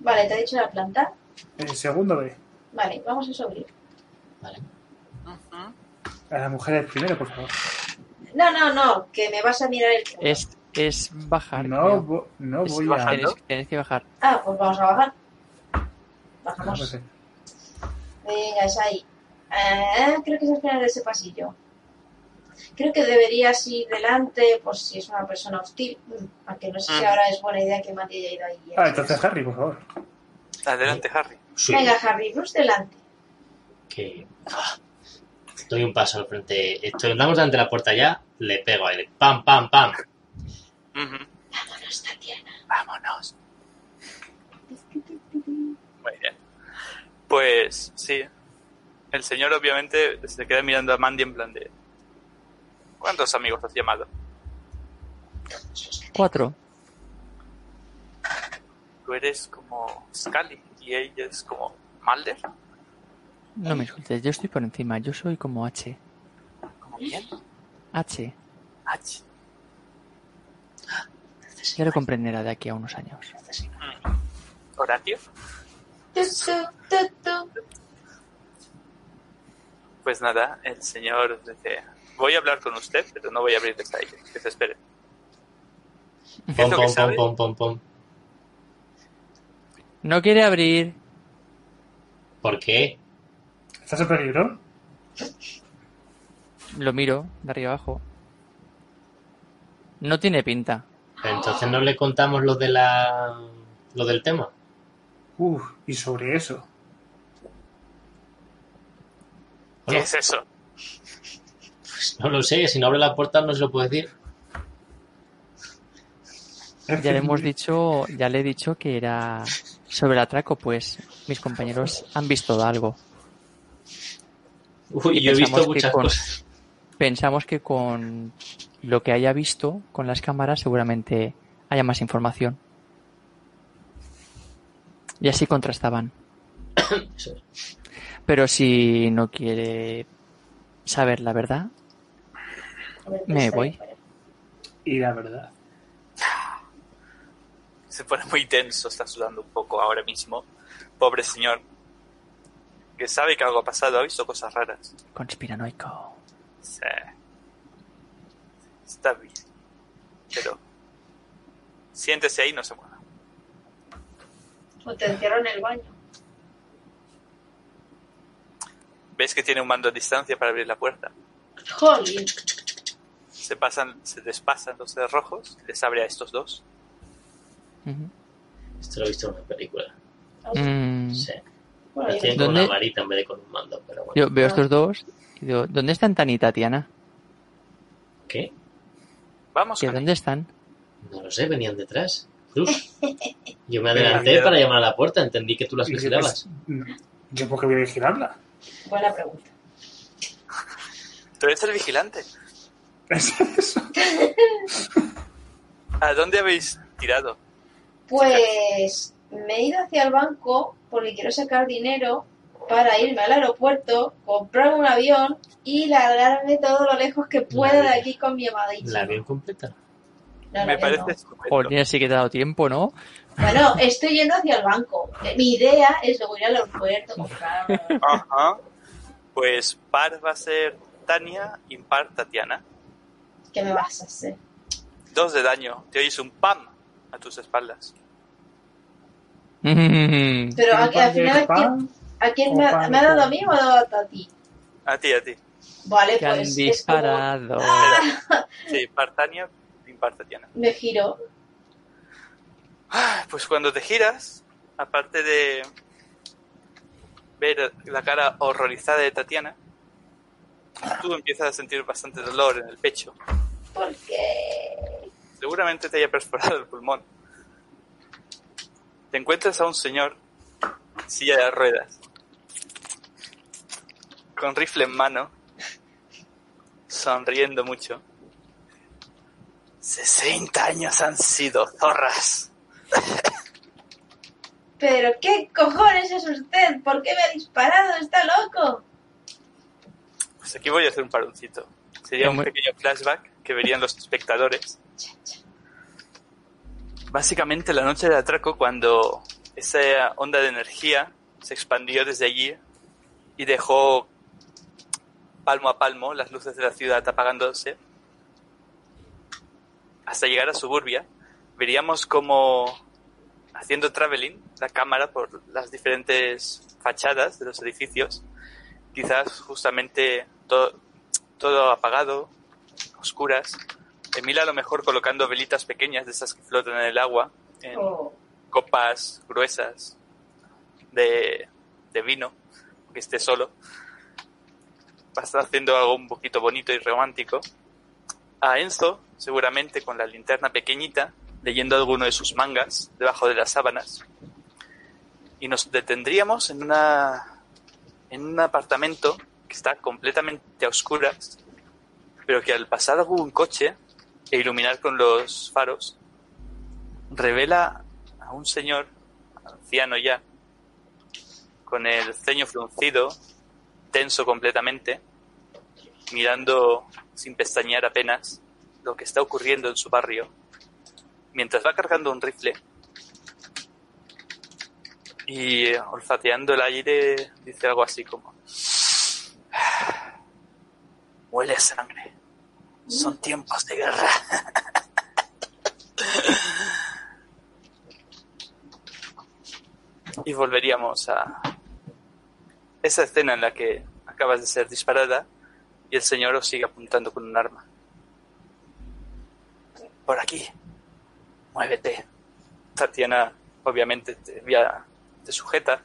Vale, te ha dicho la planta. El segundo B. Vale, vamos a subir. Vale. A las mujeres primero, por favor. No, no, no, que me vas a mirar el culo. Es, es bajar. No, no Es voy bajar, a. Tenéis, tenéis que bajar. Ah, pues vamos a bajar. No Bajamos. sé. Venga, es ahí. Ah, creo que es al final de ese pasillo. Creo que deberías ir delante por si es una persona hostil. Mm, Aunque no sé si Ah. ahora es buena idea que Mati haya ido ahí. Ah, entonces Harry, por favor. Adelante, Harry. Sí, Venga, Harry, Bruce delante. que ah, doy un paso al frente. Estoy, andamos delante de la puerta ya, le pego ahí, pam, pam, pam. Ujú. Vámonos, Tatiana. Vámonos. Muy bien. Pues sí. El señor obviamente se queda mirando a Mandy en plan de... ¿Cuántos amigos has llamado? Cuatro. Tú eres como Scully y ella es como Mulder. No me insultes, yo estoy por encima. Yo soy como H. ¿Como quién? H. H. Ya lo comprenderá de aquí a unos años. Tu, tu. Pues nada, el señor dice... Voy a hablar con usted, pero no voy a abrir ella. Que se espere. ¿Qué es Pom, lo que pom, pom, sabe? pom, pom, pom. No quiere abrir. ¿Por qué? ¿Estás en peligro? Lo miro de arriba abajo. No tiene pinta. Entonces no le contamos lo de la lo del tema. Uf, y sobre eso. ¿Qué es eso? no lo sé, si no abre la puerta no se lo puedo decir. Ya le hemos dicho, ya le he dicho que era sobre el atraco, pues mis compañeros han visto algo. Uy, Y yo he visto pensamos que muchas con- cosas. Pensamos que con lo que haya visto con las cámaras seguramente haya más información. Y así contrastaban. Pero si no quiere saber la verdad, Me voy. Y la verdad. Se pone muy tenso, está sudando un poco ahora mismo. Pobre señor. Que sabe que algo ha pasado, ha visto cosas raras. conspiranoico. Sí. Está bien. Pero. Siéntese ahí y no se mueva. O te encierro en el baño. Ves que tiene un mando a distancia para abrir la puerta. Jolín. Se pasan, se despasan los dedos rojos y les abre a estos dos. Esto lo he visto en una película. Mm, Sí. Bueno, yo- con una varita en vez de con un mando, pero bueno. Yo veo estos dos y digo, ¿dónde están Tani y Tatiana? ¿Qué? Vamos ¿Que dónde están? No lo sé, venían detrás. Cruz. Yo me adelanté para llamar a la puerta, entendí que tú las vigilabas. pues, ¿Yo por qué voy a vigilarla? Buena pregunta. Tú eres el vigilante. Es eso. ¿A dónde habéis tirado? Pues me he ido hacia el banco porque quiero sacar dinero para irme al aeropuerto, comprar un avión y largarme todo lo lejos que pueda de aquí con mi amadísimo. La bien completa. No, Me parece no. estupendo. Joder, así que te ha dado tiempo, ¿no? Bueno, estoy yendo hacia el banco. Eh, Mi idea es luego ir al aeropuerto, comprar... Ajá. Pues par va a ser Tania, impar Tatiana. ¿Qué me vas a hacer? Dos de daño. Te oyes un pam a tus espaldas. Pero a- ¿Un al de final, ¿a quién, a me, ha dado a mí o me ha dado a ti? A ti, a ti. Vale, que han pues es como... disparado. ¡Ah! Sí, impar Tania, impar Tatiana. Me giro. Ah, Pues cuando te giras, aparte de ver la cara horrorizada de Tatiana, tú empiezas a sentir bastante dolor en el pecho. ¿Por qué? Seguramente te haya perforado el pulmón. Te encuentras a un señor silla de ruedas, con rifle en mano, sonriendo mucho. 60 años han sido zorras. ¿Pero qué cojones es usted? ¿Por qué me ha disparado? ¿Está loco? Pues aquí voy a hacer un paroncito. Sería un pequeño flashback que verían los espectadores. Básicamente la noche del atraco cuando esa onda de energía se expandió desde allí y dejó palmo a palmo las luces de la ciudad apagándose hasta llegar a Suburbia, veríamos como haciendo traveling la cámara por las diferentes fachadas de los edificios, quizás justamente todo, todo apagado, oscuras. Emila a lo mejor colocando velitas pequeñas de esas que flotan en el agua, en Oh, copas gruesas de, de vino, que esté solo. Va a estar haciendo algo un poquito bonito y romántico. A Enzo, seguramente con la linterna pequeñita, leyendo alguno de sus mangas debajo de las sábanas. Y nos detendríamos en una en un apartamento que está completamente a oscuras, pero que al pasar algún coche e iluminar con los faros, revela a un señor anciano ya, con el ceño fruncido, tenso completamente, mirando sin pestañear apenas lo que está ocurriendo en su barrio, mientras va cargando un rifle y olfateando el aire dice algo así como huele a sangre son tiempos de guerra y volveríamos a esa escena en la que acabas de ser disparada y el señor os sigue apuntando con un arma. Por aquí, muévete. Tatiana, obviamente, te, te sujeta.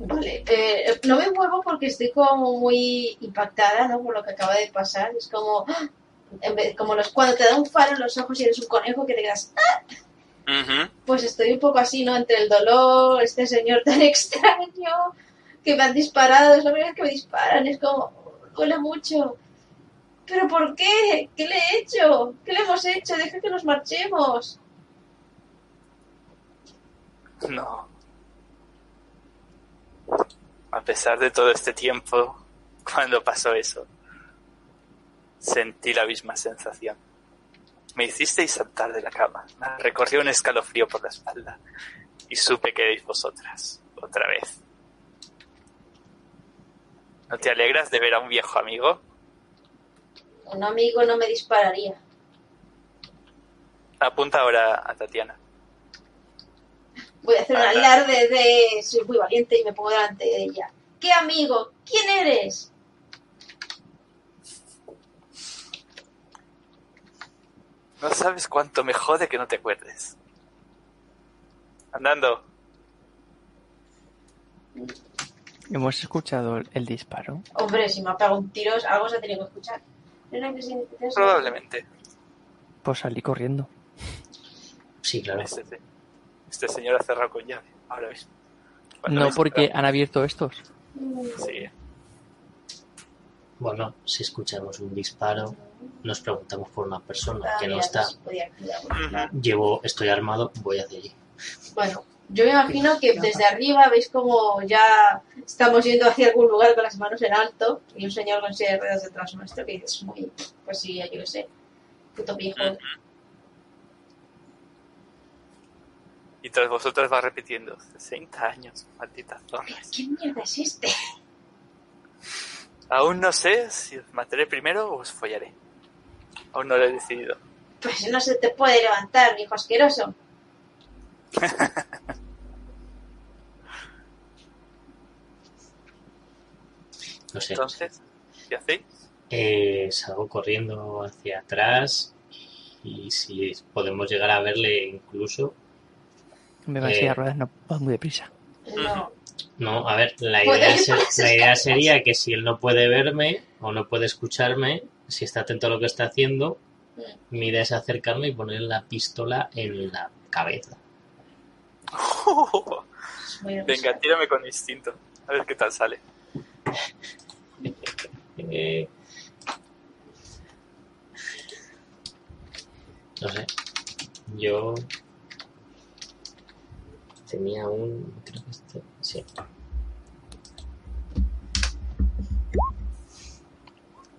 Vale, eh, no me muevo porque estoy como muy impactada, ¿no? Por lo que acaba de pasar. Es como, ¡ah! en vez- como los, cuando te da un faro en los ojos y eres un conejo que te quedas, ¡ah! Pues estoy un poco así, ¿no? Entre el dolor, este señor tan extraño, que me han disparado, es la primera vez que me disparan, es como, duele mucho. ¿Pero por qué? ¿Qué le he hecho? ¿Qué le hemos hecho? Deja que nos marchemos. No. A pesar de todo este tiempo, cuando pasó eso, sentí la misma sensación. Me hicisteis saltar de la cama, me recorrió un escalofrío por la espalda y supe que erais vosotras, otra vez. ¿No te alegras de ver a un viejo amigo? Un amigo no me dispararía. Apunta ahora a Tatiana. Voy a hacer un alarde de soy muy valiente y me pongo delante de ella. ¿Qué amigo? ¿Quién eres? No sabes cuánto me jode que no te acuerdes. Andando. Hemos escuchado el disparo. Hombre, si me ha pegado un tiro, algo se ha tenido que escuchar. Probablemente. Pues salí corriendo. Sí, claro. Este, este señor ha cerrado con llave. Ahora mismo. Cuando No porque han abierto estos. Sí. Bueno, si escuchamos un disparo, nos preguntamos por una persona que no está. Llevo, estoy armado, voy hacia allí. Bueno, yo me imagino que desde arriba veis como ya estamos yendo hacia algún lugar con las manos en alto y un señor con silla de ruedas detrás nuestro que es muy, pues sí, yo qué sé, puto viejo. Y tras vosotras va repitiendo. 60 años, maldita zorra. ¿Qué mierda es este? Aún no sé si os mataré primero o os follaré. Aún no lo he decidido. Pues no se te puede levantar, viejo asqueroso. No sé. Entonces, ¿qué hacéis? Eh, salgo corriendo hacia atrás y si podemos llegar a verle incluso. Me va Eh. a ruedas, no va muy deprisa. No, No, a ver, la idea, la idea sería que si él no puede verme o no puede escucharme, si está atento a lo que está haciendo, mi idea es acercarme y poner la pistola en la cabeza. Venga, tírame con instinto. A ver qué tal sale. Eh, no sé. Yo tenía un. Creo que este. Sí.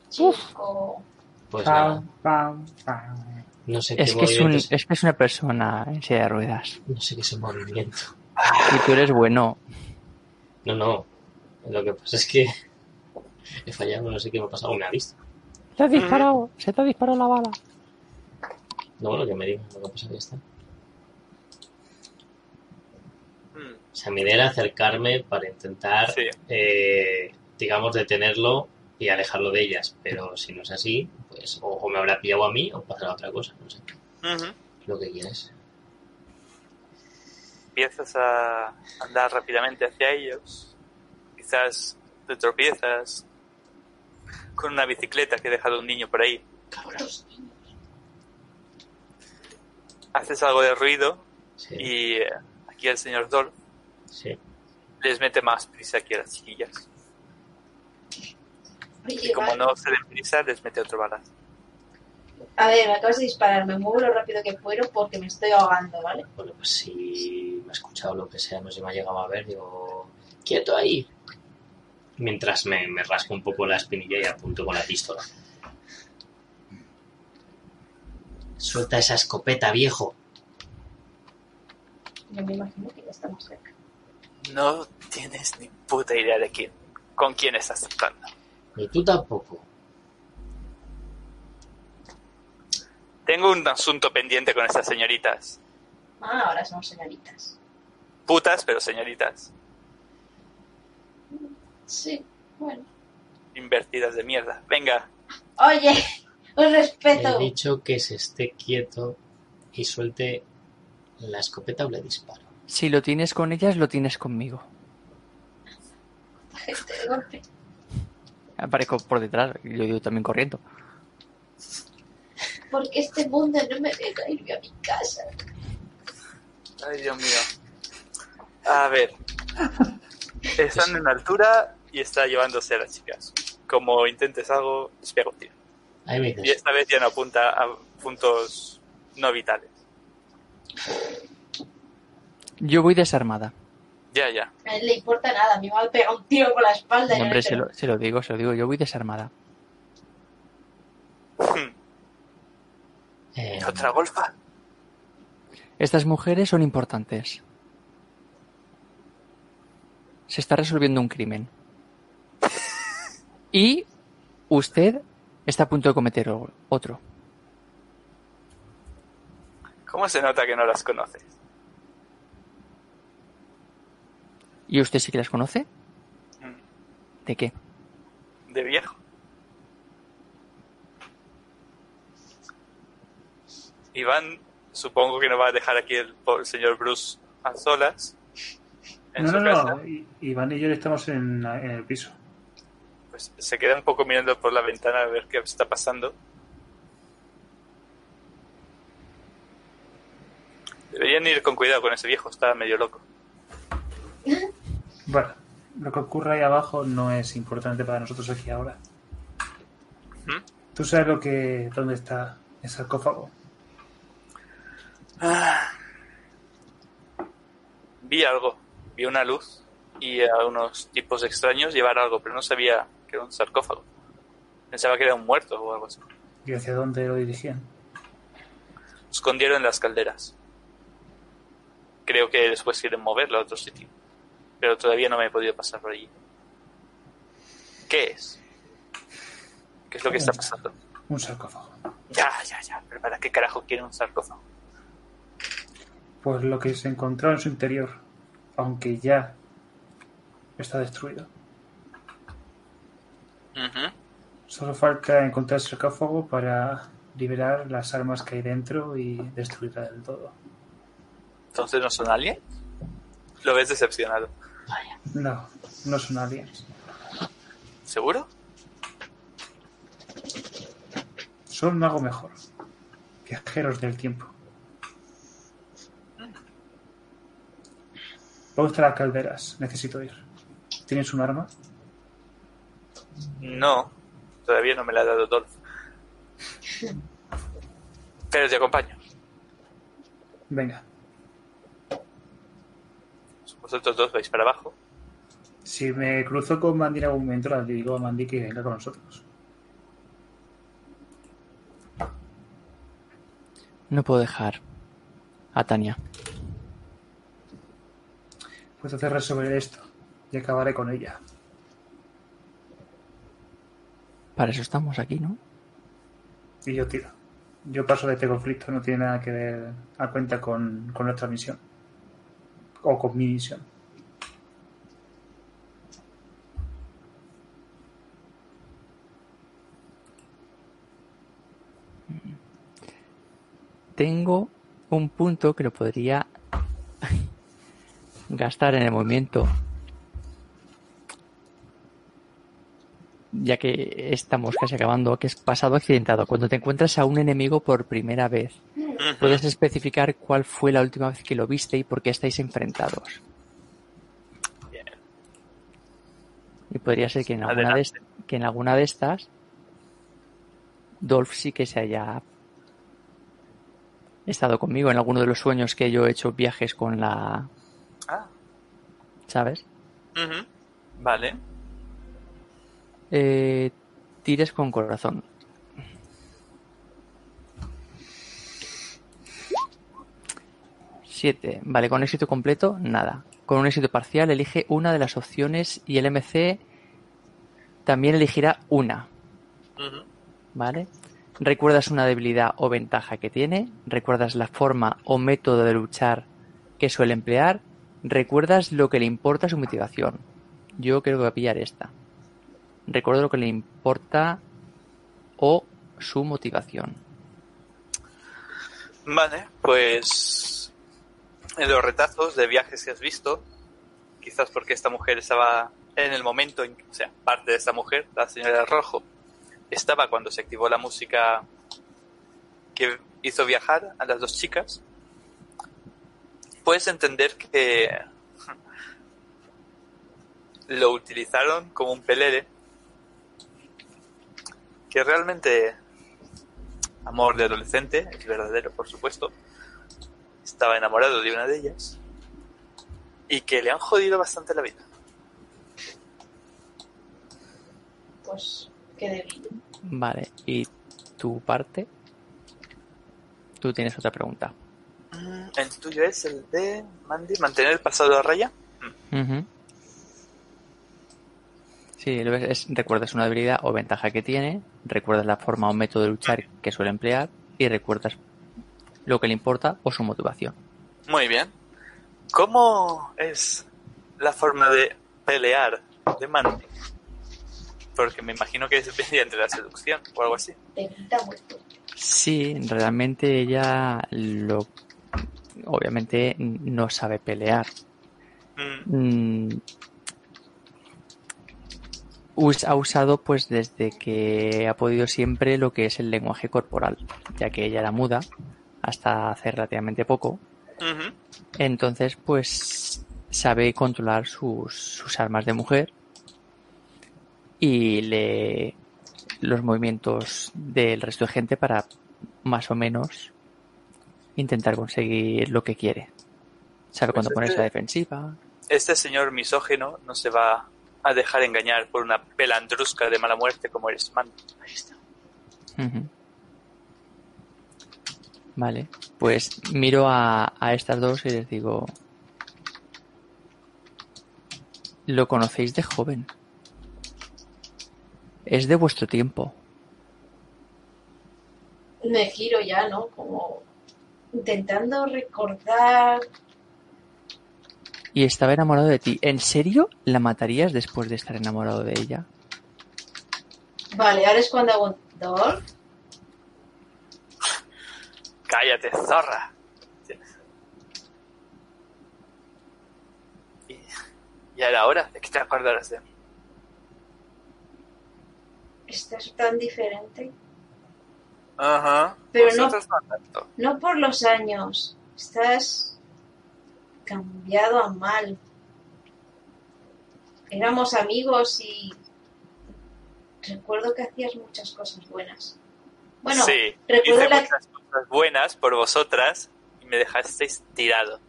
chico. Pues nada. Pam, pam, pam. No sé qué Es que es, un, es que es una persona en silla de ruedas. No sé qué es el movimiento. Y tú eres bueno. No, no. Lo que pasa es que he fallado, no sé qué me ha pasado. Me ha visto. Te has disparado, se te ha disparado la bala. No, lo que me diga, lo que pasa es que ya está. Hmm, O sea, mi idea era acercarme para intentar, Sí. eh, digamos, detenerlo y alejarlo de ellas. Pero si no es así, pues o, o me habrá pillado a mí o pasará otra cosa. No sé. Lo que quieres. Empiezas a andar rápidamente hacia ellos. Quizás te tropiezas con una bicicleta que ha dejado un niño por ahí. Haces algo de ruido Sí. y eh, aquí el señor Dolph sí. les mete más prisa que a las chiquillas. Oye, Y como vale. no se den prisa, les mete otro balazo. A ver, me acabas de disparar, me muevo lo rápido que puedo porque me estoy ahogando, ¿vale? Bueno, pues si me ha escuchado lo que sea, no sé si me ha llegado a ver, digo, quieto ahí. Mientras me, me rasco un poco la espinilla y apunto con la pistola. Suelta esa escopeta, viejo. Yo me imagino que ya estamos cerca. No tienes ni puta idea de quién, con quién estás tratando. Ni tú tampoco. Tengo un asunto pendiente con estas señoritas. Ah, ahora somos señoritas. Putas, pero señoritas. Sí, bueno. Invertidas de mierda. Venga, Oye, un He respeto. dicho que se esté quieto y suelte la escopeta o le disparo. Si lo tienes con ellas, lo tienes conmigo. Gente de golpe. Aparezco por detrás y yo digo también corriendo. Porque este mundo no me deja irme a mi casa. Ay, Dios mío. A ver. Están en altura y está llevándose a las chicas. Como intentes algo, les pego un tiro. Ahí me Y esta vez ya no apunta a puntos no vitales. Yo voy desarmada. Ya, ya. A él le importa nada, a mí me va a pegar un tiro por la espalda. no Hombre, se lo, se lo digo, se lo digo. Yo voy desarmada. Eh, ¿Otra golfa? Estas mujeres son importantes. Se está resolviendo un crimen. Y usted está a punto de cometer otro. ¿Cómo se nota que no las conoces? ¿Y usted sí que las conoce? Mm, ¿De qué? De viejo. Iván, supongo que no va a dejar aquí el, señor Bruce a solas. En No, su no, casa. no. Iván y yo estamos en, en el piso. Pues se queda un poco mirando por la ventana a ver qué está pasando. Deberían ir con cuidado con ese viejo, está medio loco. Bueno, lo que ocurre ahí abajo no es importante para nosotros aquí ahora. ¿Mm? ¿Tú sabes lo que dónde está el sarcófago? Ah. Vi algo, vi una luz y a unos tipos extraños llevar algo, pero no sabía que era un sarcófago. Pensaba que era un muerto o algo así. ¿Y hacia dónde lo dirigían? Lo escondieron en las calderas. Creo que después quieren moverlo a otro sitio, pero todavía no me he podido pasar por allí. ¿Qué es? ¿Qué es lo que está pasando? Un sarcófago. Ya, ya, ya, pero ¿para qué carajo quiere un sarcófago? Pues lo que se encontró en su interior, aunque ya está destruido. Ujú. Solo falta encontrar el sarcófago para liberar las armas que hay dentro y destruirla del todo. Entonces no son aliens. Lo ves decepcionado. No, no son aliens. ¿Seguro? Son algo mejor. Viajeros del tiempo. ¿Dónde están las calderas? Necesito ir. ¿Tienes un arma? No, todavía no me la ha dado Dolph. Pero te acompaño. Venga. Vosotros dos vais para abajo. Si me cruzo con Mandy en algún momento, le digo a Mandy que venga con nosotros. No puedo dejar a Tania. Pues entonces resolveré esto y acabaré con ella. Para eso estamos aquí, ¿no? Y yo tiro. Yo paso de este conflicto, no tiene nada que ver a cuenta con, con nuestra misión. O con. Tengo un punto que lo podría gastar en el movimiento. Ya que estamos casi acabando, que es pasado accidentado. Cuando te encuentras a un enemigo por primera vez, puedes especificar cuál fue la última vez que lo viste y por qué estáis enfrentados. Bien. Y podría ser que en alguna, de, que en alguna de estas, Dolph sí que se haya estado conmigo en alguno de los sueños que yo he hecho viajes con la. Ah, ¿Sabes? Vale. Eh, tires con corazón. Siete. Vale, con éxito completo, nada. Con un éxito parcial, elige una de las opciones y el MC también elegirá una. ¿Vale? Recuerdas una debilidad o ventaja que tiene, recuerdas la forma o método de luchar que suele emplear, recuerdas lo que le importa su motivación. Yo creo que voy a pillar esta. Recuerdo lo que le importa o su motivación. Vale, pues en los retazos de viajes que has visto, quizás porque esta mujer estaba en el momento, en, o sea, parte de esta mujer, la señora Rojo, estaba cuando se activó la música que hizo viajar a las dos chicas, puedes entender que lo utilizaron como un pelele que realmente amor de adolescente, es verdadero por supuesto, estaba enamorado de una de ellas y que le han jodido bastante la vida. Pues, qué débil. Vale, ¿y tu parte? Tú tienes otra pregunta. Mm, El tuyo es el de Mandy, mantener el pasado a raya. Ujú. Sí, lo ves, es- recuerdas una habilidad o ventaja que tiene, recuerdas la forma o método de luchar que suele emplear y recuerdas lo que le importa o su motivación. Muy bien. ¿Cómo es la forma de pelear de Mandy? Porque me imagino que es mediante la seducción o algo así. Sí, realmente ella lo obviamente no sabe pelear. Mm, Mm, ha usado pues desde que ha podido siempre lo que es el lenguaje corporal, ya que ella era muda hasta hace relativamente poco. Entonces, pues sabe controlar sus, sus armas de mujer y le los movimientos del resto de gente para más o menos intentar conseguir lo que quiere. Sabe Pues cuándo ponerse este- a la defensiva. Este señor misógino no se va a dejar engañar por una pelandrusca de mala muerte como eres Mandy. Ahí está. Vale, pues miro a, a estas dos y les digo, lo conocéis de joven. Es de vuestro tiempo. Me giro ya, ¿no? Como intentando recordar. Y estaba enamorado de ti. ¿En serio la matarías después de estar enamorado de ella? Vale, ahora es cuando hago un Dolph. Cállate, zorra. Y ya era hora de que te acordaras de mí. Estás tan diferente. Ajá. Pero no- Vosotros no tanto. No por los años. Estás cambiado a mal. Éramos amigos y recuerdo que hacías muchas cosas buenas. Bueno, sí, recuerdo hice la- muchas cosas buenas por vosotras y me dejasteis tirado.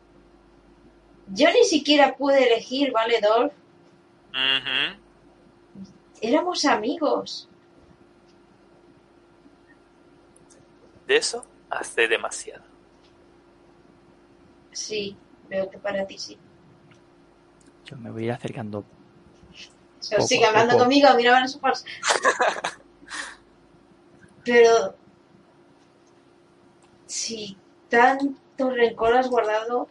yo ni siquiera pude elegir, ¿vale, Dolph? Ujú. Éramos amigos. De eso hace demasiado. Sí, veo que para ti sí. Yo me voy a ir acercando. Poco, sigue hablando poco. conmigo, mira van los ojos. Pero si tanto rencor has guardado,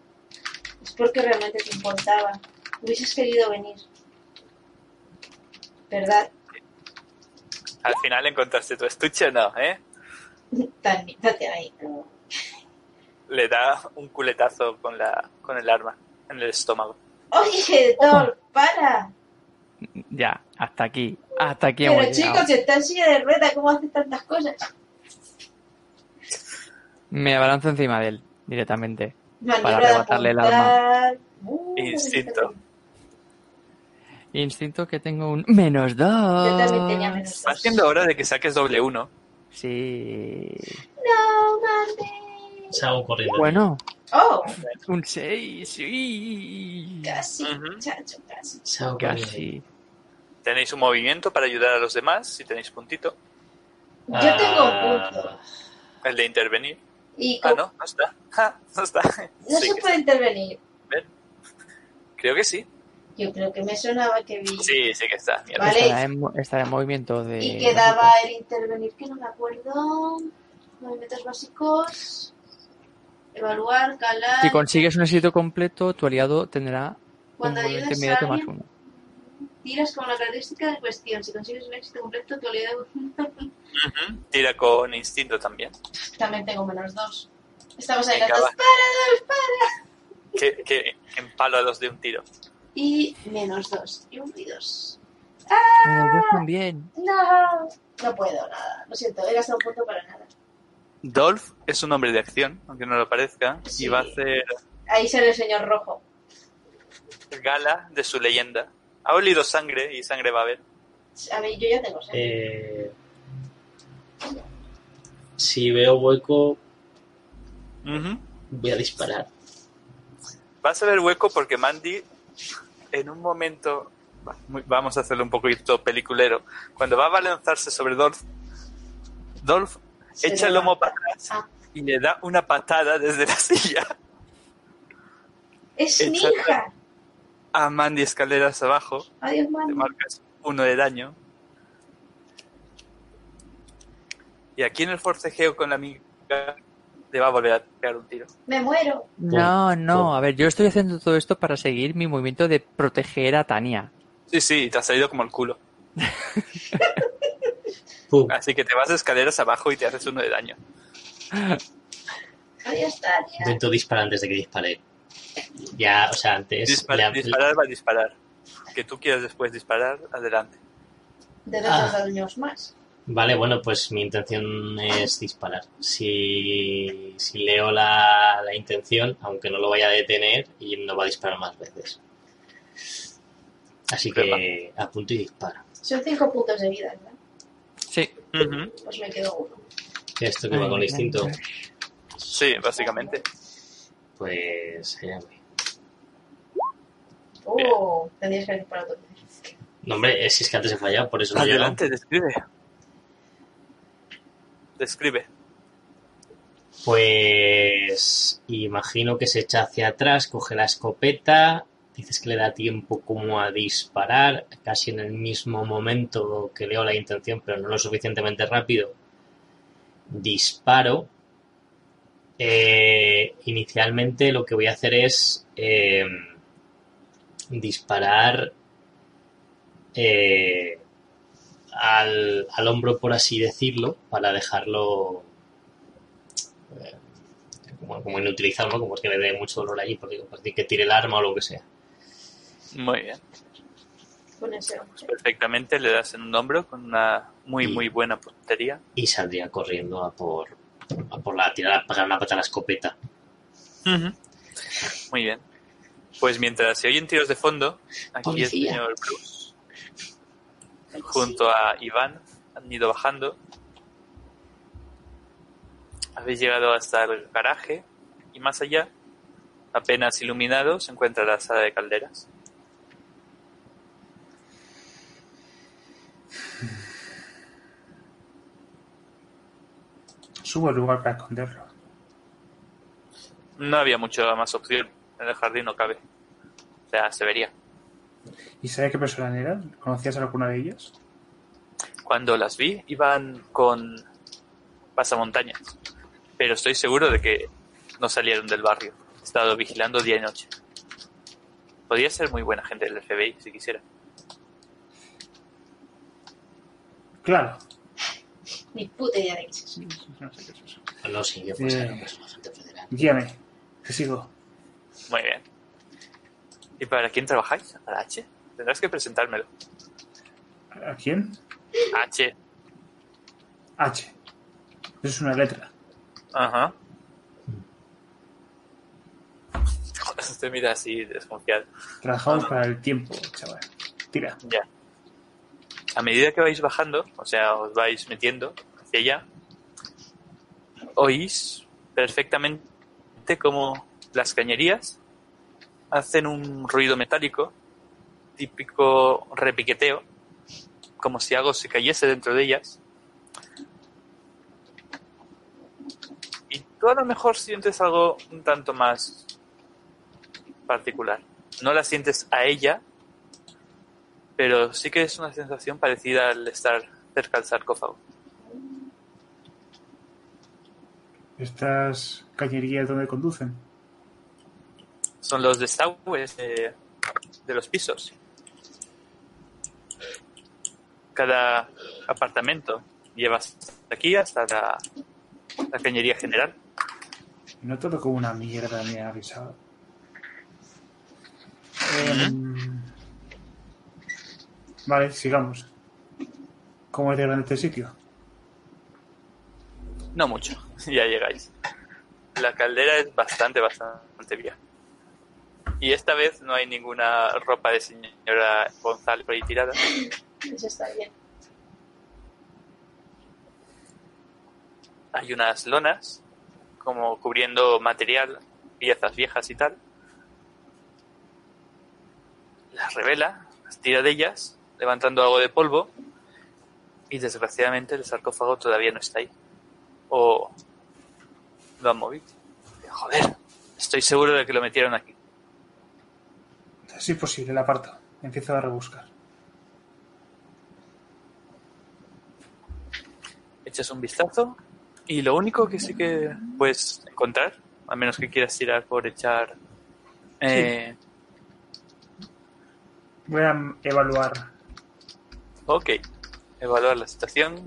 es porque realmente te importaba. Hubieses querido venir. ¿Verdad? Al final encontraste tu estuche o no, ¿eh? Tan, date ahí. Le da un culetazo con la con el arma en el estómago. Oye, Thor, para. Ya, hasta aquí. Hasta aquí Pero hemos chicos, está en silla de rueda, ¿cómo hace tantas cosas? Me abalanzo encima de él directamente. Maniobra Para arrebatarle el apuntar. Uh, Instinto. Instinto que tengo un menos dos. Yo también tenía menos dos. siendo hora de que saques doble uno. Sí. No, mames. Salgo corriendo. Bueno, Oh, un 6. Sí. casi, Ujú. chacho, casi. Salgo corriendo. Casi. Tenéis un movimiento para ayudar a los demás, si tenéis puntito. Yo tengo Ah, punto. El de intervenir. Y Ah, no, no está. Ja, no está. no Sí se puede intervenir. Creo que sí. Yo creo que me sonaba que vi. Sí, sí que está. Mierda. Vale. Estará en, mo- estará en movimiento de. Y quedaba el intervenir, que no me acuerdo. Movimientos básicos. Evaluar, calar. Si consigues un éxito completo, tu aliado tendrá un Cuando movimiento ayudas a inmediato más uno. tiras con la característica de cuestión. Si consigues un éxito completo, tu aliado. Tira con instinto también. También tengo menos dos. Estamos ahí las dos. ¡Para, dos, para! Que, que empalo a de un tiro. Y menos dos. Y un y dos. Menos dos también. No, no puedo, nada. Lo siento, he gastado un punto para nada. Dolph es un hombre de acción, aunque no lo parezca, Sí. y va a hacer Ahí sale el señor rojo. Gala de su leyenda. Ha olido sangre y sangre va a haber. A ver, yo ya tengo sed. Eh, si veo hueco, voy a disparar. Vas a ver hueco porque Mandy, en un momento, vamos a hacerlo un poquito peliculero, cuando va a balanzarse sobre Dolph, Dolph Se echa el lomo para atrás Ah, y le da una patada desde la silla es Echa- ninja. a Mandy escaleras abajo, Adiós, te man. marcas uno de daño. Y aquí en el forcejeo con la amiga le va a volver a pegar un tiro. Me muero. No, no, a ver, yo estoy haciendo todo esto para seguir mi movimiento de proteger a Tania. Sí, sí, te ha salido como el culo. Pum. Así que te vas de escaleras abajo y te haces uno de daño. Intento disparar antes de que dispare. Ya, o sea, antes. Dispara- le- disparar va a disparar. Que tú quieras después disparar, adelante. De dos Ah. años más. Vale, bueno, pues mi intención es disparar. Si, si leo la, la intención, aunque no lo vaya a detener, y no va a disparar más veces. Así que apunto y disparo. Son cinco puntos de vida, ¿verdad? Pues me quedo uno. Esto que va con instinto, Sí, básicamente. pues allá voy. Oh, tendrías que haber disparado. No, hombre, es, es que antes he fallado, por eso no llegado. Adelante, describe. Describe. Pues imagino que se echa hacia atrás, coge la escopeta, dices que le da tiempo como a disparar, casi en el mismo momento que leo la intención, pero no lo suficientemente rápido. Disparo. Eh, inicialmente lo que voy a hacer es eh, disparar eh, al, al hombro, por así decirlo, para dejarlo como, como inutilizado, ¿no? Como es que le dé mucho dolor allí, porque pues, que tire el arma o lo que sea. Muy bien. Con ese. Perfectamente le das en un hombro con una muy, Y- muy buena puntería. Y saldría corriendo a por, a por la tirar, a pegar una pata a la escopeta. Muy bien. Pues mientras se oyen tiros de fondo, aquí Policía. el señor Bruce, junto a Iván, han ido bajando. Habéis llegado hasta el garaje y más allá, apenas iluminado, se encuentra la sala de calderas. Subo al lugar para esconderlo. No había mucha más opción. En el jardín no cabe. O sea, se vería. ¿Y sabe qué personas eran? ¿Conocías a alguna de ellas? Cuando las vi, iban con pasamontañas. Pero estoy seguro de que no salieron del barrio. He estado vigilando día y noche. Podría ser muy buena gente del FBI si quisiera. Claro. Ni puta idea de qué es eso. No sé qué es eso. No, sí, que pues Eh. era pues, un agente federal. Guíame. Te sigo. Muy bien. ¿Y para quién trabajáis? ¿A la H? Tendrás que presentármelo. ¿A quién? H. H. Eso es una letra. Ajá. Te mira así desconfiado. Trabajamos Ah. para el tiempo, chaval. Tira. Ya. A medida que vais bajando, o sea, os vais metiendo hacia allá, oís perfectamente como las cañerías hacen un ruido metálico, típico repiqueteo, como si algo se cayese dentro de ellas. Y tú a lo mejor sientes algo un tanto más particular. No la sientes a ella, pero sí que es una sensación parecida al estar cerca del sarcófago. ¿Estas cañerías donde conducen? Son los desagües de, de los pisos. Cada apartamento lleva hasta aquí hasta la, la cañería general. No todo como una mierda me ha avisado. Em, Vale, sigamos. ¿Cómo es de grande este sitio? No mucho, ya llegáis. La caldera es bastante, bastante vieja. Y esta vez no hay ninguna ropa de señora González por ahí tirada. Eso está bien. Hay unas lonas como cubriendo material, piezas viejas y tal. Las revela, las tira de ellas, levantando algo de polvo. Y desgraciadamente el sarcófago todavía no está ahí. O lo han movido. Joder, estoy seguro de que lo metieron aquí. Es imposible, la aparto. Empiezo a rebuscar. Echas un vistazo y lo único que sí que puedes encontrar, a menos que quieras tirar por echar... eh, Voy a evaluar. Ok, evaluar la situación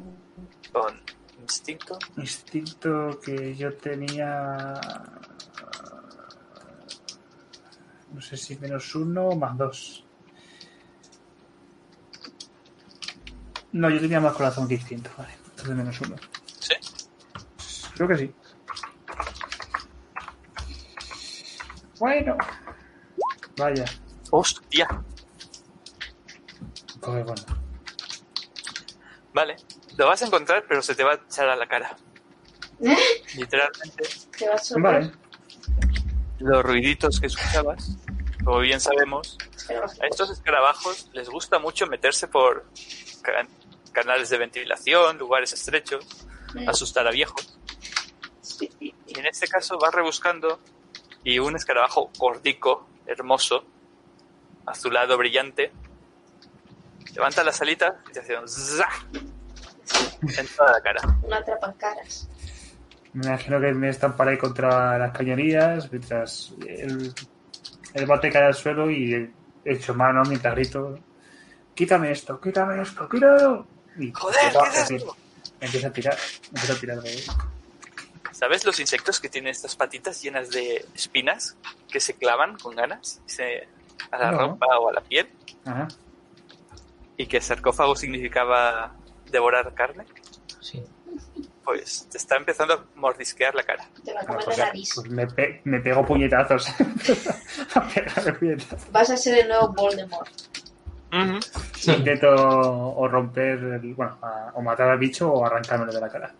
con instinto. Instinto que yo tenía. No sé si menos uno o más dos. No, yo tenía más corazón que instinto, vale. Entonces menos uno. Sí. Creo que sí. Bueno. Vaya. Hostia. Pues bueno. Vale, lo vas a encontrar, pero se te va a echar a la cara. Literalmente, Te vas a. Vale. los ruiditos que escuchabas, como bien sabemos, a estos escarabajos les gusta mucho meterse por ca- canales de ventilación, lugares estrechos, asustar a viejos. Y en este caso vas rebuscando y un escarabajo gordico, hermoso, azulado, brillante, levanta las alitas y te hace un ¡za! en toda la cara. Una atrapacaras. Me imagino que me estamparé contra las cañerías mientras el, el bate cae al suelo y echo mano mientras grito: Quítame esto, quítame esto, quítalo. Y ¡Joder, qué es! Empiezo a tirar, empiezo a tirar de ¿Sabes los insectos que tienen estas patitas llenas de espinas que se clavan con ganas y se, a la No. ropa o a la piel? Ajá. Y que sarcófago significaba devorar carne. Sí. Pues te está empezando a mordisquear la cara. Te va a Bueno, comer pues, la ya, nariz. pues me, pe- me pego puñetazos. a pegarme puñetazos. Vas a ser el nuevo Voldemort. Intento o romper, el- bueno, a- o matar al bicho o arrancármelo de la cara.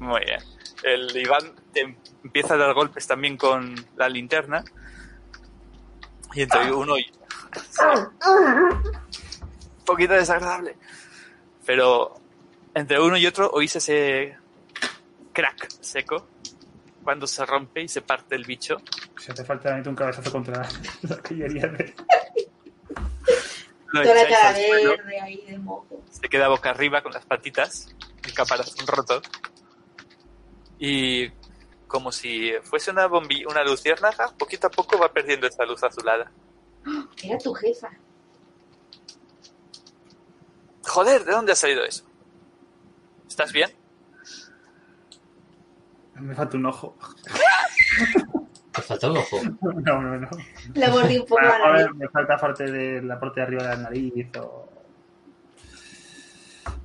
Muy bien. El Iván te empieza a dar golpes también con la linterna. Y entre uno y... Poquito desagradable. Pero entre uno y otro oís ese crack seco cuando se rompe y se parte el bicho. Si hace falta, un cabezazo contra la cañería de... Toda la echáis cara al suelo, verde ahí de moco. se queda boca arriba con las patitas, el caparazón roto. Y como si fuese una bombilla, una luciérnaga, poquito a poco va perdiendo esa luz azulada. Era tu jefa. Joder, ¿de dónde ha salido eso? ¿Estás bien? Me falta un ojo. Te falta un ojo. No, no, no. Le mordí un poco la a nariz. ver, me falta parte de la parte de arriba de la nariz o,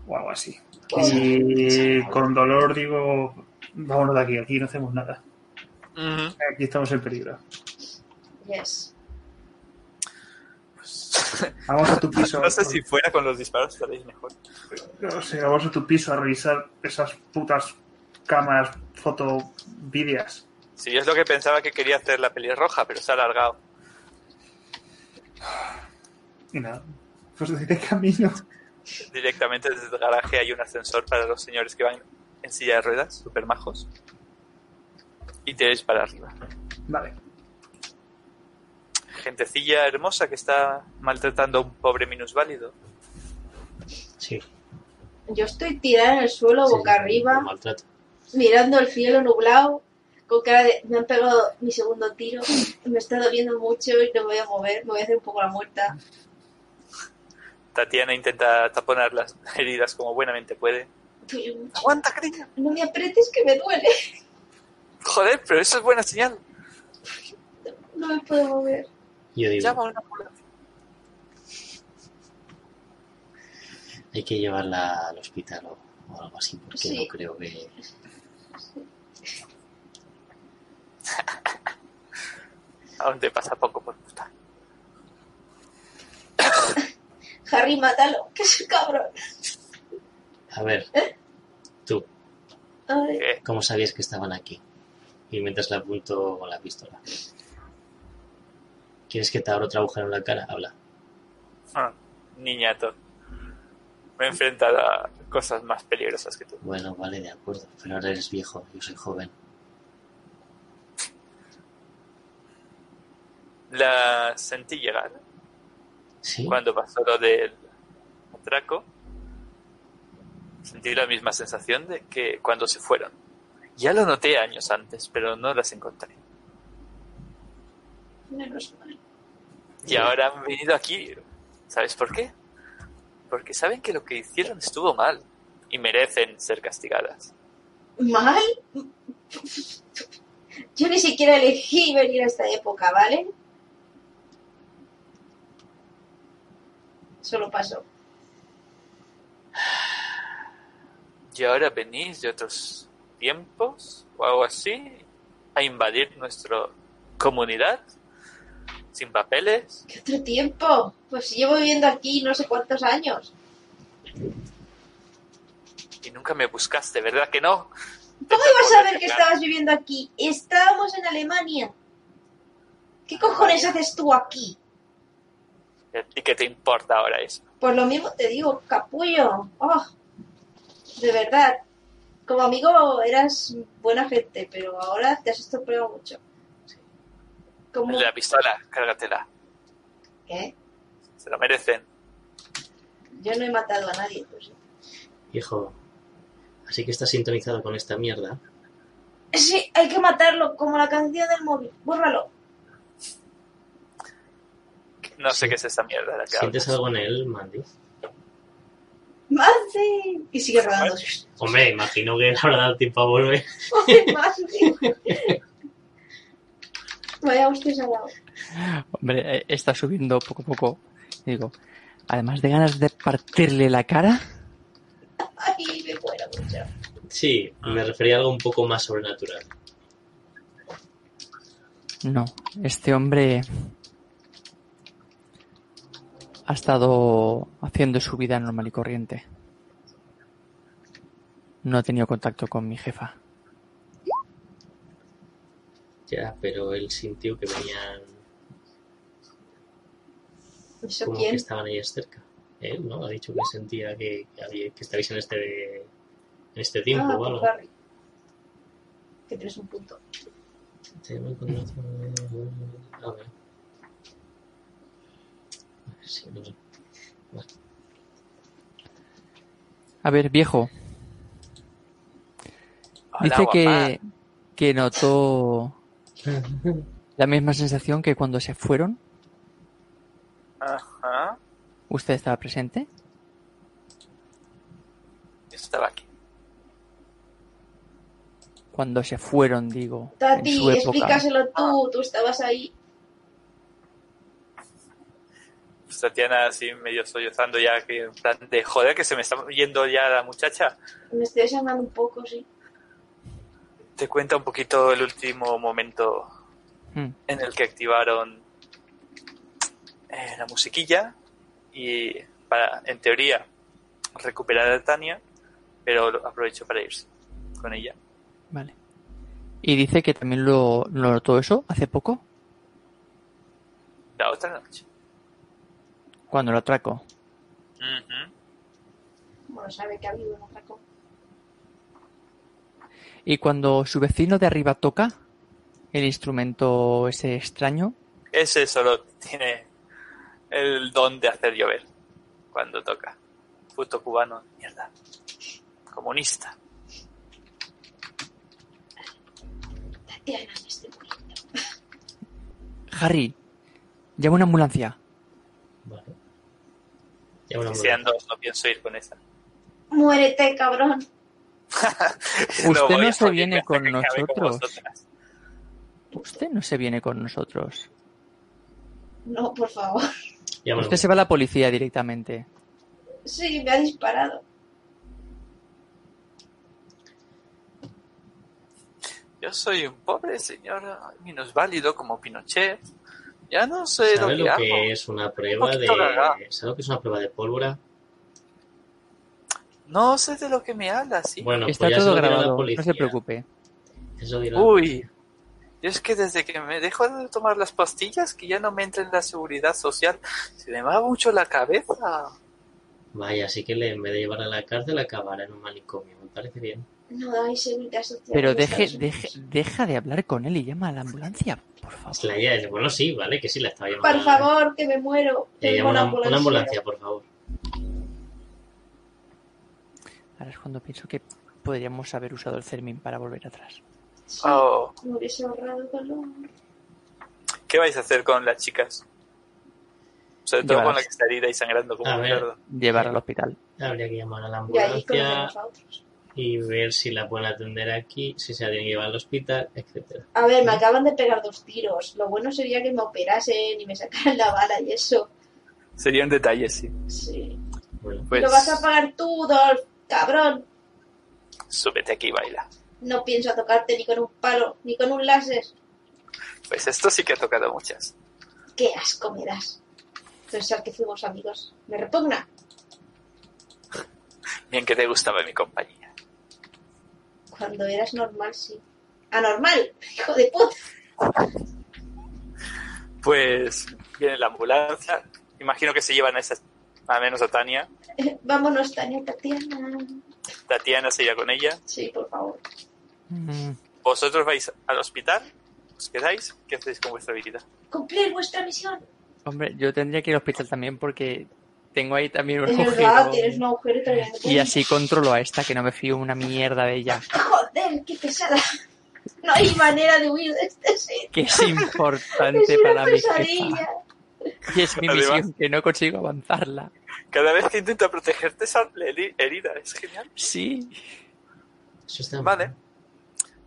o algo así. Y con dolor digo, vámonos de aquí, aquí no hacemos nada. Aquí estamos en peligro. Yes. Vamos a tu piso. No sé si fuera con los disparos estaréis mejor. No sé, vamos a tu piso a revisar esas putas cámaras, foto, vídeos. Sí, es lo que pensaba que quería hacer la pelirroja, pero se ha alargado. Y nada, pues de camino. Directamente desde el garaje hay un ascensor para los señores que van en silla de ruedas, super majos. Y tiráis para arriba. Vale. Gentecilla hermosa que está maltratando a un pobre minusválido. Sí. Yo estoy tirada en el suelo, Sí, boca arriba, mirando el cielo nublado, con cara de... Me han pegado mi segundo tiro, me está doliendo mucho y no me voy a mover, me voy a hacer un poco la muerta. Tatiana intenta taponar las heridas como buenamente puede. Aguanta, cariño. No me apretes que me duele. Joder, pero eso es buena señal. No me puedo mover. Yo digo, Llama una. Hay que llevarla al hospital o, algo así, porque no creo que. ¿A dónde pasa poco por puta? Harry, mátalo, que es un cabrón. A ver, ¿Eh? tú. ¿Cómo sabías que estaban aquí? Y mientras le apunto con la pistola. ¿Quieres que te abra otra agujero en la cara? Habla. Ah, niñato. Me he enfrentado a cosas más peligrosas que tú. Bueno, vale, de acuerdo. Pero ahora eres viejo, yo soy joven. La sentí llegar ¿Sí? cuando pasó lo del atraco. Sentí la misma sensación de que cuando se fueron. Ya lo noté años antes, pero no las encontré. Menos mal. Y ahora han venido aquí. ¿Sabes por qué? Porque saben que lo que hicieron estuvo mal y merecen ser castigadas. ¿Mal? Yo ni siquiera elegí venir a esta época, ¿vale? Solo pasó. Y ahora venís de otros tiempos o algo así a invadir nuestra comunidad sin papeles. ¿Qué otro tiempo? Pues llevo viviendo aquí no sé cuántos años. Y nunca me buscaste, ¿verdad que no? ¿Cómo ibas a saber que estabas viviendo aquí? Estábamos en Alemania. ¿Qué cojones haces tú aquí? ¿Y qué te importa ahora eso? Pues lo mismo te digo, capullo. Oh, de verdad. Como amigo eras buena gente, pero ahora te has estropeado mucho. ¿Cómo? La pistola, cárgatela. ¿Qué? Se lo merecen. Yo no he matado a nadie. Pues. Hijo, así que estás sintonizado con esta mierda. Sí, hay que matarlo, como la canción del móvil. Bórralo. No sé qué es esta mierda de la que ¿Sientes hablas. algo en él, Mandy? ¡Mandy! Y sigue rodando. Hombre, imagino que le habrá dado tiempo a volver. ¡Ay, Mandy! Vaya usted se ha dado. Hombre, eh, está subiendo poco a poco. Digo, además de ganas de partirle la cara, Ay, me muero mucho. Sí, me refería a algo un poco más sobrenatural. no. Este hombre ha estado haciendo su vida normal y corriente. No ha tenido contacto con mi jefa. Ya, pero él sintió que venían ¿Eso como que quién? estaban ahí cerca. Él, ¿no? Ha dicho que sentía que, que, había, que estabais en este, en este tiempo ah, o algo. Harry. Que tienes un punto. Sí, me encontré- A ver. Sí, no sé. A ver, viejo, Hola, dice que, que notó la misma sensación que cuando se fueron. Ajá. ¿Usted estaba presente? Yo estaba aquí. Cuando se fueron, digo. en Tati, su época. explícaselo tú. Tú estabas ahí. Pues Tatiana así medio sollozando ya que en plan de joder que se me está yendo ya la muchacha. Me estoy desangrando un poco, sí. Te cuenta un poquito el último momento Hmm. en el que activaron eh, la musiquilla y para, en teoría, recuperar a Tania, pero aprovecho para irse con ella. Vale. Y dice que también lo, lo notó eso hace poco, La otra noche. cuando lo atracó. Ujú. Bueno, sabe que ha habido un atraco. Y cuando su vecino de arriba toca el instrumento ese extraño, Ese solo tiene el don de hacer llover cuando toca. Puto cubano, mierda. Comunista. Harry, llama una ambulancia. Vale. Una Si sean dos, no pienso ir con esa. Muérete, cabrón. Usted no se viene con con nosotros. vosotras. Usted no se viene con nosotros. No, por favor. Usted se va a la policía directamente. Sí, me ha disparado. Yo soy un pobre señor minusválido como Pinochet Ya no sé lo ¿Sabe que lo hago. que es una prueba de. poquito gaga. ¿Sabe lo que es una prueba de pólvora? No sé de lo que me hablas, sí. Bueno, Está pues todo grabado, no se preocupe. Eso Uy. Yo es que desde que me dejo de tomar las pastillas, que ya no me entra en la seguridad social, se me va mucho la cabeza. Vaya, así que le, en vez de llevar a la cárcel, acabará en un manicomio. Me parece bien. No dais seguridad social. Pero deje, deje, deja de hablar con él y llama a la ambulancia, por favor. La idea. Bueno, sí, vale, que sí, la estaba llamando. Por favor, que me muero. Eh, llama una ambulancia, por favor. Ahora es cuando pienso que podríamos haber usado el Cermin para volver atrás. Sí, Oh, me hubiese ahorrado dolor. ¿Qué vais a hacer con las chicas? Sobre todo con la que está herida y sangrando como A un ver. Llevar al hospital. Habría que llamar a la ambulancia a y ver si la pueden atender aquí, si se la tienen que llevar al hospital, etcétera. A ver, me acaban de pegar dos tiros. Lo bueno sería que me operasen y me sacaran la bala y eso. Sería un detalle, sí. Sí. Bueno, Pues Lo vas a pagar tú, Dolph, cabrón. súbete aquí y baila. No pienso tocarte ni con un palo, ni con un láser. Pues esto sí que ha tocado muchas. Qué asco me das. Pensar que fuimos amigos. Me repugna. Bien que te gustaba mi compañía. Cuando eras normal, sí. Anormal, hijo de puta. Pues viene la ambulancia. Imagino que se llevan a esa, a menos a Tania. Vámonos, Tania, Tatiana. Tatiana se irá con ella. Sí, por favor. Mm, ¿Vosotros vais al hospital? ¿Os quedáis? ¿Qué hacéis con vuestra vida? Cumplir vuestra misión. Hombre, yo tendría que ir al hospital también porque tengo ahí también un verdad, agujero. tienes un agujero y así controlo a esta, que no me fío una mierda de ella. Joder, qué pesada. No hay manera de huir de este sitio. Que es importante Es una para mi jefa. Y es mi Además- misión, que no consigo avanzarla. Cada vez que intenta protegerte sale heri- herida. Es genial. Sí. eso está Vale.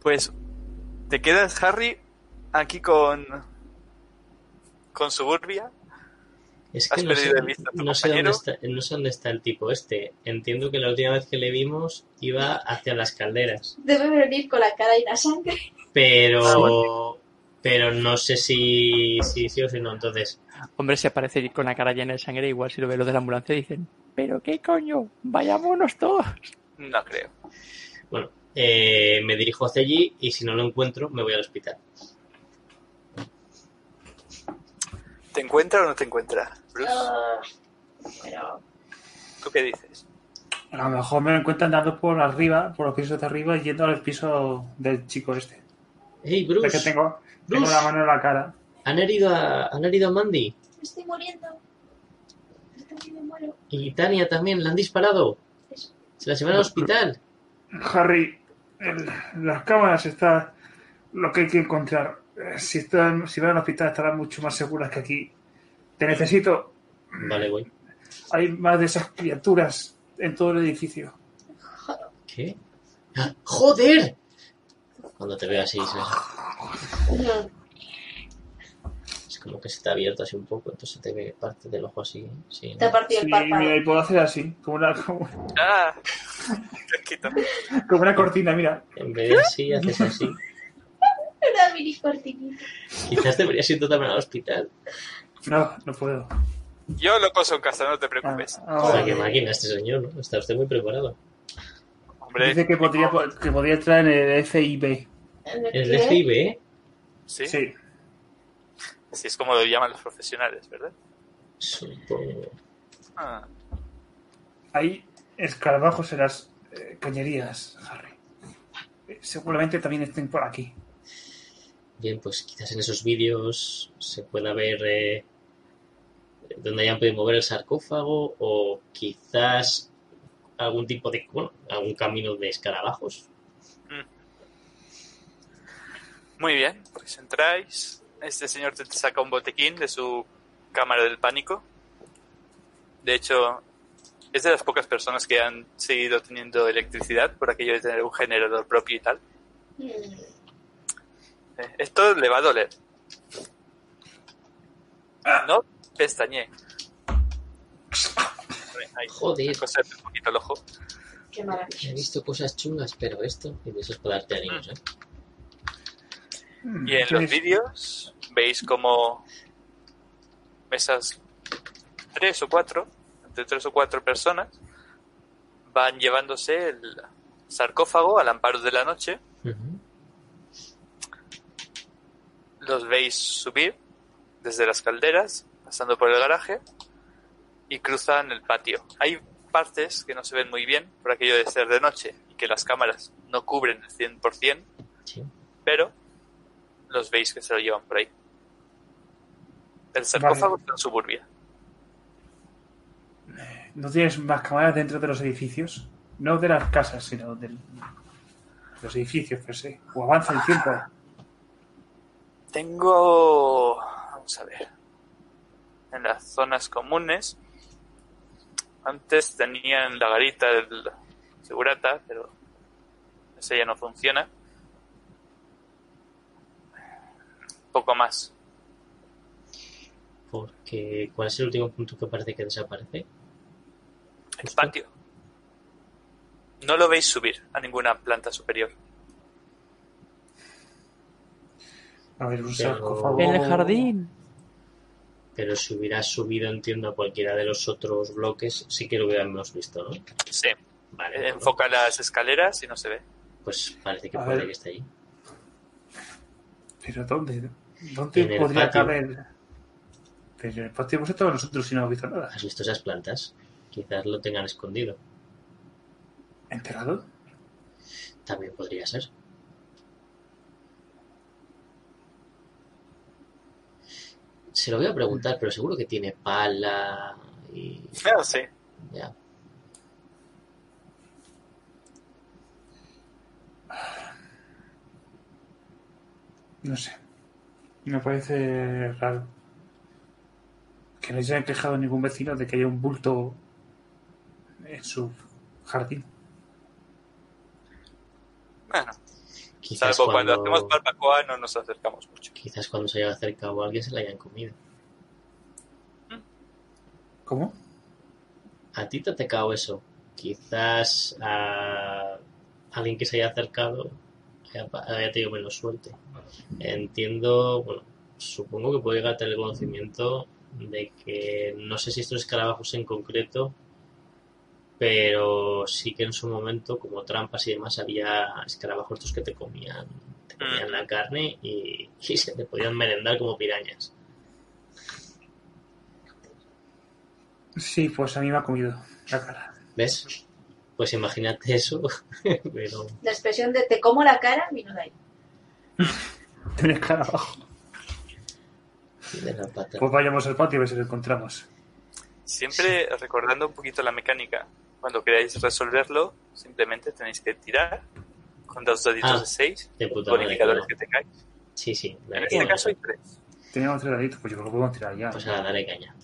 Pues te quedas, Harry, aquí con con Suburbia. Es Has que no sé, perdido de vista a tu no sé dónde está, no sé dónde está el tipo este. Entiendo que la última vez que le vimos iba hacia las calderas. Debe venir con la cara y la sangre. Pero. Pero no sé si, si sí o si no. Entonces, Hombre, se aparece con la cara llena de sangre, igual si lo ve los de la ambulancia dicen, ¿pero qué coño? Vayámonos todos. No creo. bueno, eh, me dirijo hacia allí y si no lo encuentro, me voy al hospital. ¿Te encuentra o no te encuentra? Bruce, pero ¿tú qué dices? A lo mejor me lo encuentran dando por arriba, por los pisos de arriba, yendo al piso del chico este. ¡Hey, Es Bruce! que tengo, tengo la mano en la cara. ¿Han herido a, han herido a Mandy? me estoy muriendo. Yo también me muero. Y Tania también, la han disparado. Eso. Se la llevan al hospital. Harry, en las cámaras está lo que hay que encontrar. Eh, Si, están, si van al hospital estarán mucho más seguras que aquí. Te necesito. Vale, voy. Hay más de esas criaturas en todo el edificio. ¿Qué? ¡Ah! ¡Joder! Cuando te veo así, se- No, es como que se te ha abierto así un poco, entonces te ve parte del ojo así. Sí, Te ha partido el párpado. mira, y puedo hacer así, como una, como, Ah, como una cortina, mira. En vez de así, haces así. Una mini cortinita. Quizás deberías ir tú también al hospital. No, no puedo. Yo lo coso en casa, no te preocupes. Ah, O sea, ah, qué máquina este señor, ¿no? Está usted muy preparado. Hombre, dice que podría, que podría entrar en el FIB. ¿Es de FIB, eh? ¿Sí? Sí. Así es como lo llaman los profesionales, ¿verdad? Supongo. Ah, Hay escarabajos en las eh, cañerías, Harry. Eh, Seguramente también estén por aquí. Bien, pues quizás en esos vídeos se pueda ver eh, dónde hayan podido mover el sarcófago o quizás algún tipo de, bueno, algún camino de escarabajos. Muy bien, pues entráis. Este señor te saca un botequín de su cámara del pánico. De hecho, es de las pocas personas que han seguido teniendo electricidad por aquello de tener un generador propio y tal. Mm, Eh, Esto le va a doler. No pestañe. Ahí, Joder. un poquito el ojo. Qué He visto cosas chungas, pero esto, y de eso es para darte ánimos, ¿eh? Mm, Y en los vídeos veis como mesas tres o cuatro, entre tres o cuatro personas, van llevándose el sarcófago al amparo de la noche. Los veis subir desde las calderas, pasando por el garaje y cruzan el patio. Hay partes que no se ven muy bien por aquello de ser de noche y que las cámaras no cubren el 100%, Sí. pero los veis que se lo llevan por ahí. El sarcófago está en suburbia. ¿No tienes más cámaras dentro de los edificios? No de las casas, sino de los edificios, per se. O avanza el tiempo. Tengo, vamos a ver, en las zonas comunes, antes tenían la garita del segurata, pero esa ya no funciona. Poco más. Porque, ¿cuál es el último punto que parece que desaparece? El Justo. patio. No lo veis subir a ninguna planta superior. A ver, un Pero- sarcófago. En el jardín. Pero si hubiera subido, entiendo, a cualquiera de los otros bloques, sí que lo hubiéramos visto, ¿no? Sí, Vale. eh, bueno, enfoca las escaleras y no se ve. Pues parece que A puede ver. que esté ahí. ¿Pero dónde? ¿Dónde En el podría patio. caber? Pero en el patio hemos estado nosotros y no hemos visto nada. ¿Has visto esas plantas? Quizás lo tengan escondido. ¿Enterrado? También podría ser. Se lo voy a preguntar, pero seguro que tiene pala y... No sé. Ya. No sé. Me parece raro. Que no se haya quejado ningún vecino de que haya un bulto en su jardín. Bueno, Quizás salvo cuando... cuando, hacemos barbacoa no nos acercamos mucho. quizás cuando se haya acercado a alguien se la hayan comido. ¿Cómo? A ti te ha tocado eso. Quizás a alguien que se haya acercado haya, haya tenido menos suerte. Entiendo, bueno, supongo que puede llegar a tener conocimiento de que no sé si estos escarabajos en concreto, pero sí que en su momento, como trampas y demás, había escarabajos estos que te comían, te comían la carne y, y se te podían merendar como pirañas. Sí, pues a mí me ha comido la cara. ¿Ves? Pues imagínate eso, pero La expresión de te como la cara vino de ahí. Tiene cara abajo. de la pata. Pues vayamos al patio a ver si lo encontramos. Siempre recordando un poquito la mecánica. Cuando queráis resolverlo, simplemente tenéis que tirar con dos daditos Ah, de 6 de puta madre, bonificadores claro. que tengáis. Sí, sí. En este caso hay 3. Teníamos tres daditos, pues yo creo que podemos tirar ya. Pues ahora dale caña.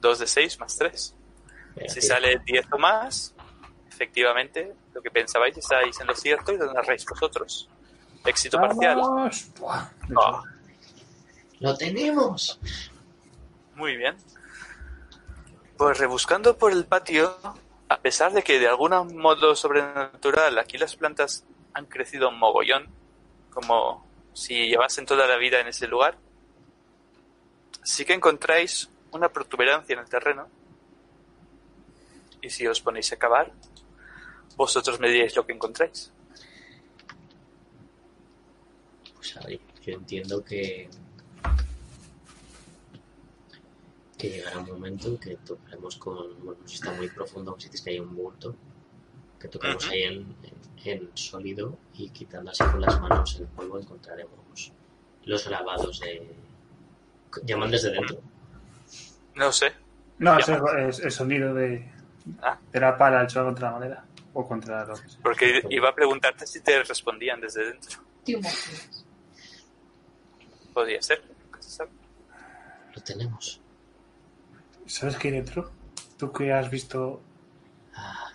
2 de 6 más 3. Venga, Si tira. sale 10 o más, efectivamente, lo que pensabais estáis en lo cierto y lo narráis vosotros. Éxito parcial. Ah, ¡Lo tenemos! muy bien. Pues rebuscando por el patio, a pesar de que de algún modo sobrenatural aquí las plantas han crecido un mogollón, como si llevasen toda la vida en ese lugar, sí que encontráis una protuberancia en el terreno. Y si os ponéis a cavar, vosotros me diréis lo que encontráis. Pues a ver, yo entiendo que. que llegará un momento en que tocaremos con. Bueno, si está muy profundo, si dices que hay un bulto, que tocaremos ahí en, en, en sólido y quitando así con las manos el polvo encontraremos los grabados de. llaman desde dentro. No sé. No, es, es el sonido de, Ah. de la pala al choque contra la madera. O contra que sea. Porque iba a preguntarte si te respondían desde dentro. Te. Podría ser. Lo tenemos. ¿Sabes qué hay dentro? Tú que has visto. Ah,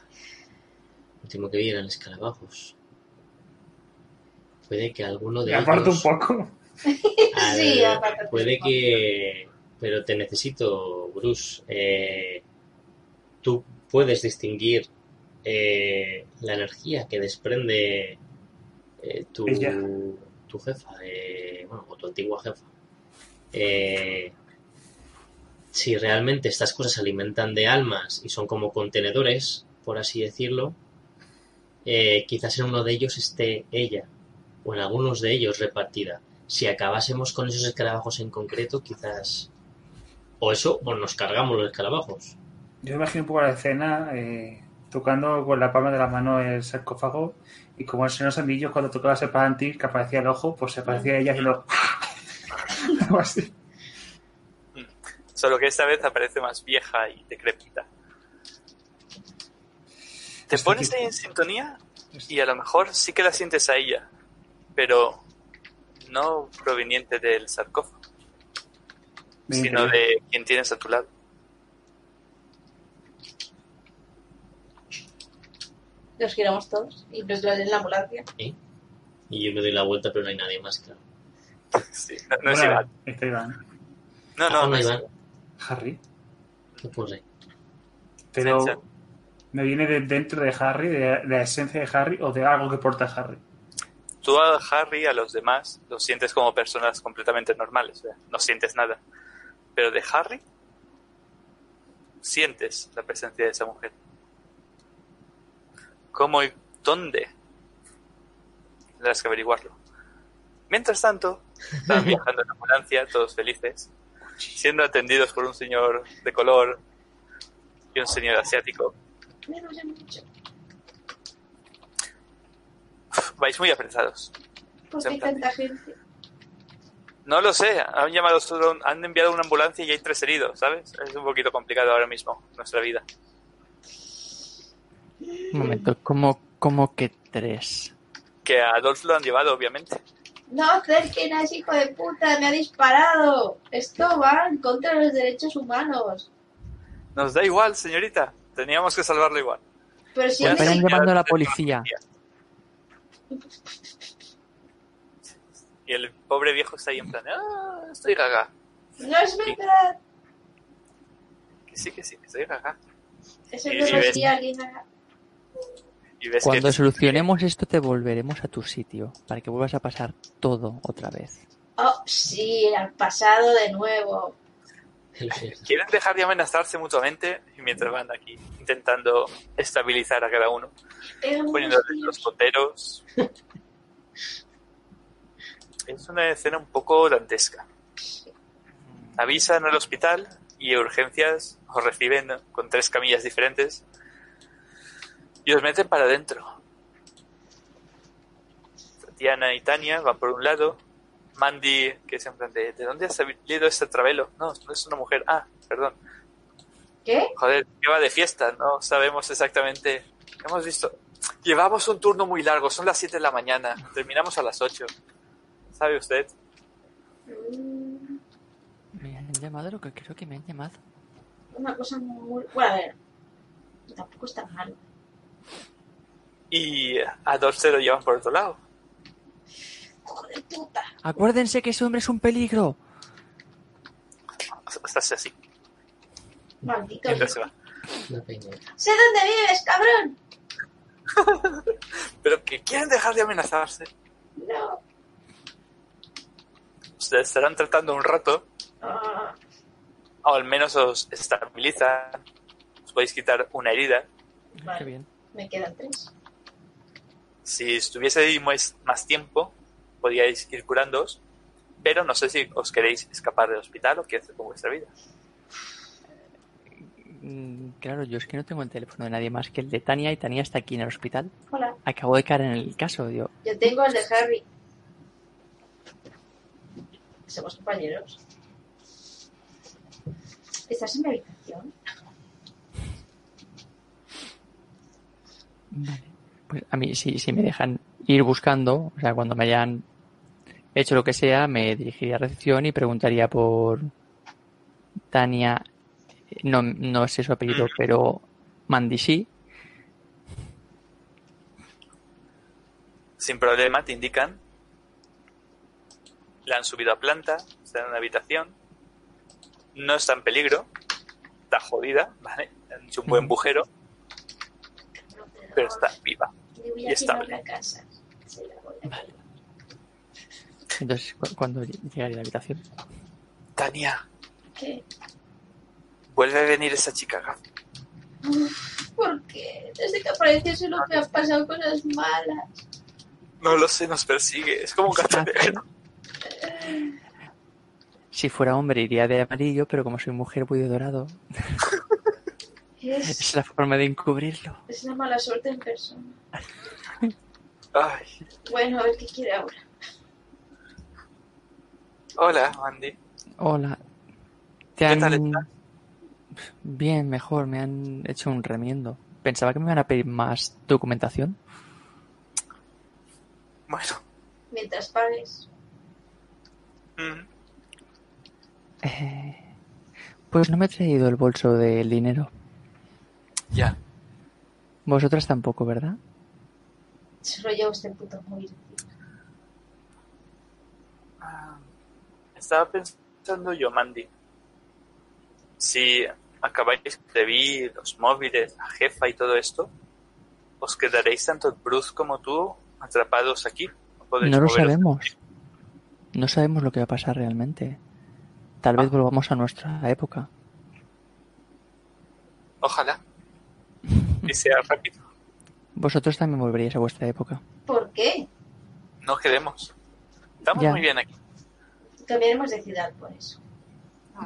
último que vi eran escarabajos. Puede que alguno de Me aparto un ellos... poco. Al- Sí, apártate puede un poco. que... Pero te necesito, Bruce. Eh, tú puedes distinguir eh, la energía que desprende eh, tu, tu jefa, eh, bueno, o tu antigua jefa. Eh, si realmente estas cosas se alimentan de almas y son como contenedores, por así decirlo, quizás en uno de ellos esté ella, o en algunos de ellos repartida. Si acabásemos con esos escarabajos en concreto, quizás... O eso, o nos cargamos los escarabajos. Yo me imagino un poco la escena eh, tocando con la palma de la mano el sarcófago y como el señor Sandillo cuando tocaba ese panty que aparecía el ojo, pues se parecía a ella haciendo algo así. Solo que esta vez aparece más vieja y decrépita. Te Este pones ahí en sintonía y a lo mejor sí que la sientes a ella, pero no proveniente del sarcófago, sino de quien tienes a tu lado. Nos giramos todos y nos lo en la ambulancia. ¿eh? Y yo me doy la vuelta, pero no hay nadie más, claro. Sí, no, no es Iván. está Iván. No, Ah, no, no no, es Iván. Harry. ¿Qué puse? Pero me viene de dentro de Harry, de, de la esencia de Harry o de algo que porta Harry. Tú a Harry, a los demás, los sientes como personas completamente normales, no sientes nada. Pero de Harry, sientes la presencia de esa mujer. ¿Cómo y dónde? Tendrás que averiguarlo. Mientras tanto, están viajando en ambulancia, todos felices, siendo atendidos por un señor de color y un señor asiático. Me duele mucho. Vais muy apresados. Tanta gente. No lo sé, han llamado solo, han enviado una ambulancia y hay tres heridos, ¿sabes? Es un poquito complicado ahora mismo nuestra vida. Un momento, ¿cómo, cómo que tres? Que a Adolf lo han llevado, obviamente. No acerquen a ese hijo de puta, me ha disparado. Esto va en contra de los derechos humanos. Nos da igual, señorita. Teníamos que salvarlo igual. Pero si Ya me- llamando a la policía. Y el pobre viejo está ahí en plan, ah, estoy gaga. no es verdad. Que sí, que sí, que estoy gaga. Eso no sí, lo diría alguien. haga. Y ves Cuando que solucionemos esto te volveremos a tu sitio para que vuelvas a pasar todo otra vez. Oh, sí, al pasado de nuevo. quieren dejar de amenazarse mutuamente mientras van aquí intentando estabilizar a cada uno, poniéndoles los poteros. Es una escena un poco dantesca. Avisan al hospital y urgencias os reciben con tres camillas diferentes y os meten para adentro. Tatiana y Tania van por un lado. Mandy, que es en plan de, ¿de dónde has salido este travelo? No, no es una mujer. Ah, perdón. ¿Qué? Joder, que va de fiesta, no sabemos exactamente. Hemos visto. Llevamos un turno muy largo, son las 7 de la mañana, terminamos a las 8. ¿Sabe usted? Me han llamado lo que creo que me han llamado. Una cosa muy... Bueno, a ver. Tampoco está mal. Y a dos se lo llevan por otro lado. Joder, puta. Acuérdense que ese hombre es un peligro. Estás así, Maldito. se hijo. va. Sé dónde vives, cabrón. Pero que quieren dejar de amenazarse. No. Ustedes estarán tratando un rato, Ah, o al menos os estabilizan. Os podéis quitar una herida. Qué bien. me quedan tres. Si estuviese ahí más, más tiempo, podíais ir curándoos. Pero no sé si os queréis escapar del hospital o qué hacer con vuestra vida. Mm, Claro, yo es que no tengo el teléfono de nadie más que el de Tania y Tania está aquí en el hospital. Hola. Acabo de caer en el caso. Yo, Yo tengo el de Harry. Somos compañeros. ¿Estás en mi habitación? Vale. Pues a mí, si, si me dejan ir buscando, o sea, cuando me hayan hecho lo que sea, me dirigiría a recepción y preguntaría por Tania. No, no sé su apellido, pero Mandy sí. Sin problema, te indican. La han subido a planta, está en una habitación. No está en peligro. Está jodida, ¿vale? Le han hecho un buen bujero, pero está viva. Voy y a estable. la casa. Se la voy a Vale. Entonces, cu- cuando llegaré a la habitación, Tania, ¿Qué? Vuelve a venir esa chica, Gaf. Porque desde que apareció solo me han pasado cosas malas. No lo sé, nos persigue. Es como un gato negro. Si fuera hombre iría de amarillo, pero como soy mujer voy de dorado. Es, Es la forma de encubrirlo. es una mala suerte en persona. Ay. Bueno, a ver qué quiere ahora. Hola, Andy. Hola. ¿Te ¿Qué han... tal estás? Bien, mejor. Me han hecho un remiendo. Pensaba que me iban a pedir más documentación. Bueno. Mientras pagues. mm, Eh, Pues no me he traído el bolso del dinero. Ya. Vosotras tampoco, ¿verdad? Solo llevo este puto móvil. Ah, Estaba pensando yo, Mandy. Si acabáis de ver los móviles, la jefa y todo esto, ¿os quedaréis tanto Bruce como tú atrapados aquí? podéis No lo moveros. sabemos. No sabemos lo que va a pasar realmente. Tal vez volvamos a nuestra época. Ojalá. Y sea rápido. Vosotros también volveríais a vuestra época. ¿Por qué? No queremos. Estamos Ya. muy bien aquí. Cambiaremos de ciudad por eso.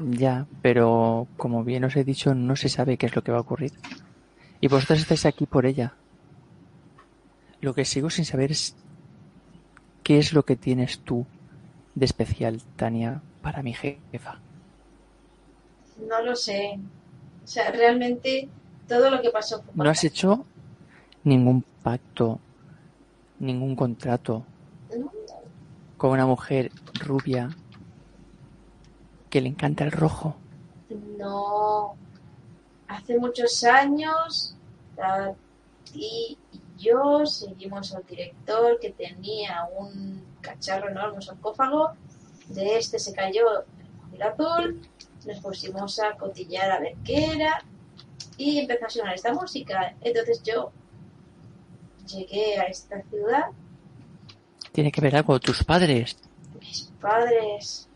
Ya, pero como bien os he dicho, no se sabe qué es lo que va a ocurrir. Y vosotros estáis aquí por ella. Lo que sigo sin saber es qué es lo que tienes tú de especial, Tania, para mi jefa. No lo sé. O sea, realmente todo lo que pasó fue No has hecho ningún pacto, ningún contrato No, con una mujer rubia que le encanta el rojo. No. Hace muchos años, a ti y yo seguimos al director que tenía un cacharro enorme, un sarcófago. De este se cayó el azul. Nos pusimos a cotillar a ver qué era. Y empezó a sonar esta música. Entonces yo llegué a esta ciudad. Tiene que ver algo. Tus padres. Mis padres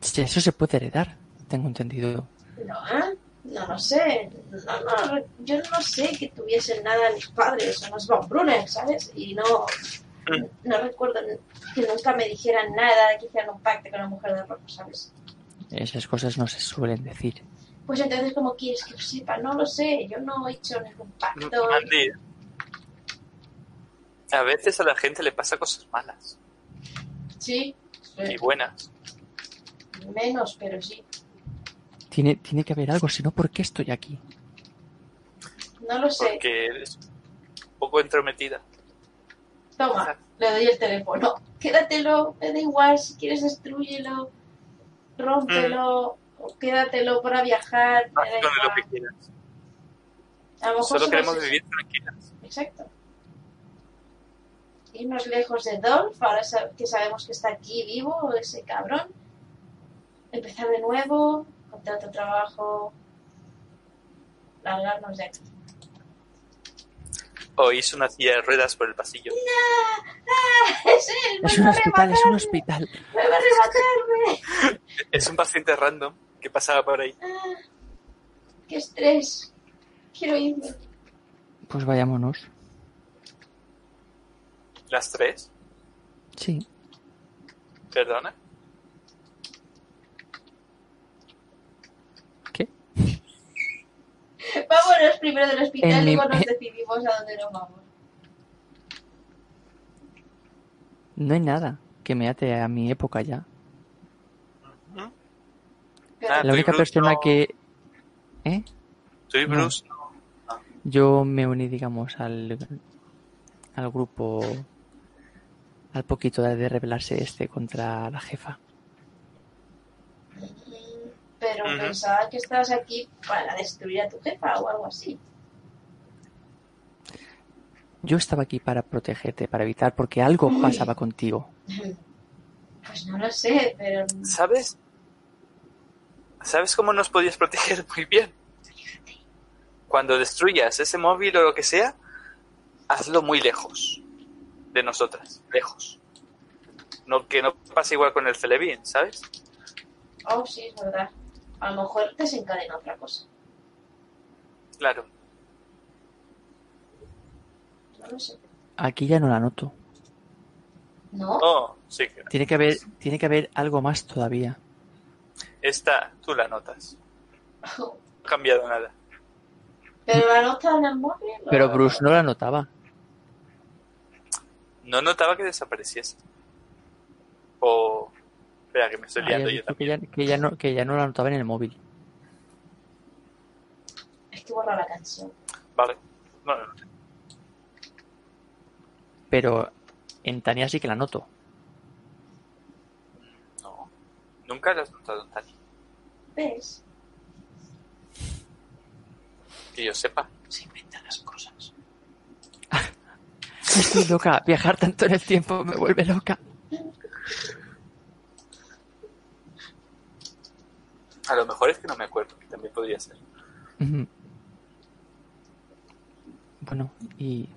Eso se puede heredar, tengo entendido. No, ¿eh? no lo sé. No, no, yo no sé que tuviesen nada mis padres, son los Von Brunner, ¿sabes? Y no, no recuerdo que nunca me dijeran nada, que hicieran un pacto con una mujer de rojo, ¿sabes? Esas cosas no se suelen decir. Pues entonces, ¿cómo quieres que lo sepa? No lo sé, yo no he hecho ningún pacto. Mandy, a veces a la gente le pasa cosas malas Sí, y buenas. menos, pero sí. Tiene, tiene que haber algo, si no, ¿por qué estoy aquí? No lo sé. Porque eres un poco entrometida. Toma, le doy el teléfono. Quédatelo, me da igual, si quieres destruyelo, rómpelo, o quédatelo para viajar, con lo que quieras. A lo mejor Solo queremos vivir tranquilas. Exacto. Irnos lejos de Dolph, ahora que sabemos que está aquí vivo, ese cabrón. Empezar de nuevo, encontrar otro trabajo, largarnos de aquí. Oís una silla de ruedas por el pasillo. ¡Es él! Es ¡Me un hospital, es un hospital. ¡Me va a arrebatarme! Es un paciente random que pasaba por ahí. Ah, ¡Qué estrés! Quiero irme. Pues vayámonos. Las tres. Sí. Perdona. ¿Qué? Vámonos primero del hospital En y mi- luego nos decidimos a dónde nos vamos. No hay nada que me ate a mi época ya. Ah, La única Bruce persona no- que... ¿Eh? Tú y. Bruce no. Yo me uní, digamos, al, al grupo al poquito de rebelarse este contra la jefa. Pero Ujú. pensaba que estabas aquí para destruir a tu jefa o algo así. Yo estaba aquí para protegerte, para evitar, porque algo pasaba contigo. Pues no lo sé, pero ¿Sabes? ¿Sabes cómo nos podías proteger muy bien? Cuando destruyas ese móvil o lo que sea, hazlo muy lejos de nosotras, lejos. No que no pase igual con el Celebi, ¿sabes? Oh, sí, es verdad. A lo mejor desencadena otra cosa. Claro. No lo sé. Aquí ya no la noto. ¿No? Oh, sí. Tiene que haber, tiene que haber algo más todavía. Esta, tú la notas. No ha cambiado nada. Pero la nota en el móvil. Pero Bruce no la notaba. No notaba que desapareciese. O... Espera, que me estoy Ah, ya liando yo que, también. ya, que, ya no, que ya no la notaba en el móvil. Es que borra la canción. Vale. No, no, no. Pero en Tania sí que la noto. no. Nunca la has notado en Tani. ¿Ves? Que yo sepa. Se inventan las cosas. Estoy loca. Viajar tanto en el tiempo me vuelve loca. A lo mejor es que no me acuerdo, que también podría ser. Bueno, y...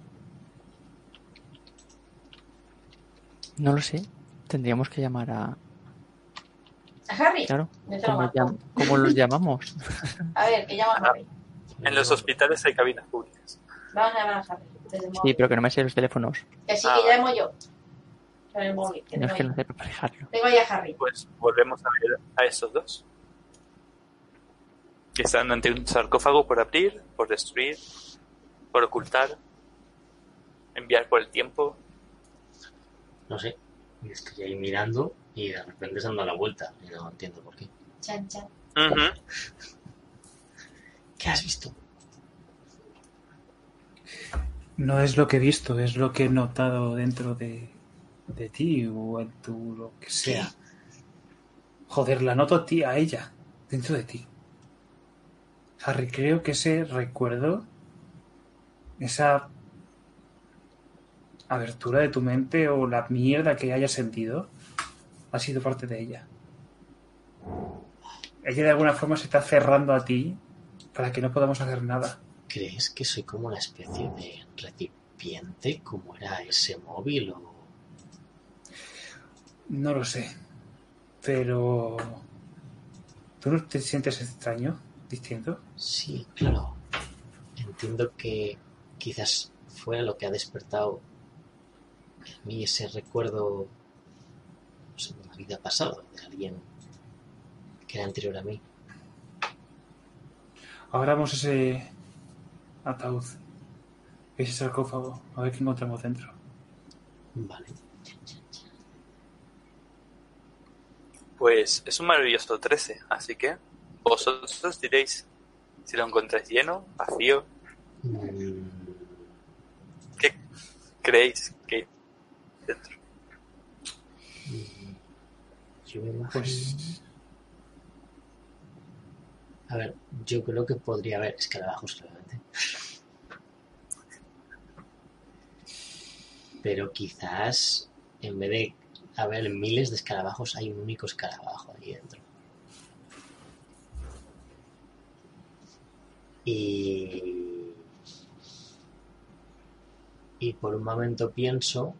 No lo sé. Tendríamos que llamar a... ¿A Harry? Claro. Yo te lo ¿Cómo, marco. llam- cómo los llamamos? A ver, que llama a Harry. En los hospitales hay cabinas públicas. Vamos a llamar a Harry. Sí, pero que no me sé los teléfonos. Que sí, Ah, que vale. llamo yo. Con el móvil. Que No es que no sepa manejarlo. tengo ahí a Harry. Pues volvemos a ver a esos dos. Que están ante un sarcófago por abrir, por destruir, por ocultar, enviar por el tiempo. No sé. Y estoy ahí mirando y de repente se han dado la vuelta. Y no entiendo por qué. Chan, chan. ¿Qué has visto? No es lo que he visto, es lo que he notado dentro de, de ti o en tu lo que sea. Joder, la noto a ti, a ella, dentro de ti. Harry, creo que ese recuerdo, esa abertura de tu mente o la mierda que hayas sentido, ha sido parte de ella. Ella de alguna forma se está cerrando a ti para que no podamos hacer nada. ¿Crees que soy como una especie de recipiente como era ese móvil o No lo sé. Pero. ¿Tú no te sientes extraño? Distinto. Sí, claro. Entiendo que quizás fuera lo que ha despertado en mí ese recuerdo no sé, de una vida pasada, de alguien que era anterior a mí. Abramos ese ataúd. Ese sarcófago. A ver qué encontramos dentro. Vale. Pues es un maravilloso 13, así que vosotros diréis si lo encontráis lleno, vacío, Mm, ¿qué creéis que hay dentro? mm, yo me imagino... Pues. A ver, yo creo que podría haber escarabajos, claramente. Pero quizás en vez de haber miles de escarabajos, hay un único escarabajo ahí dentro. Y. Y por un momento pienso.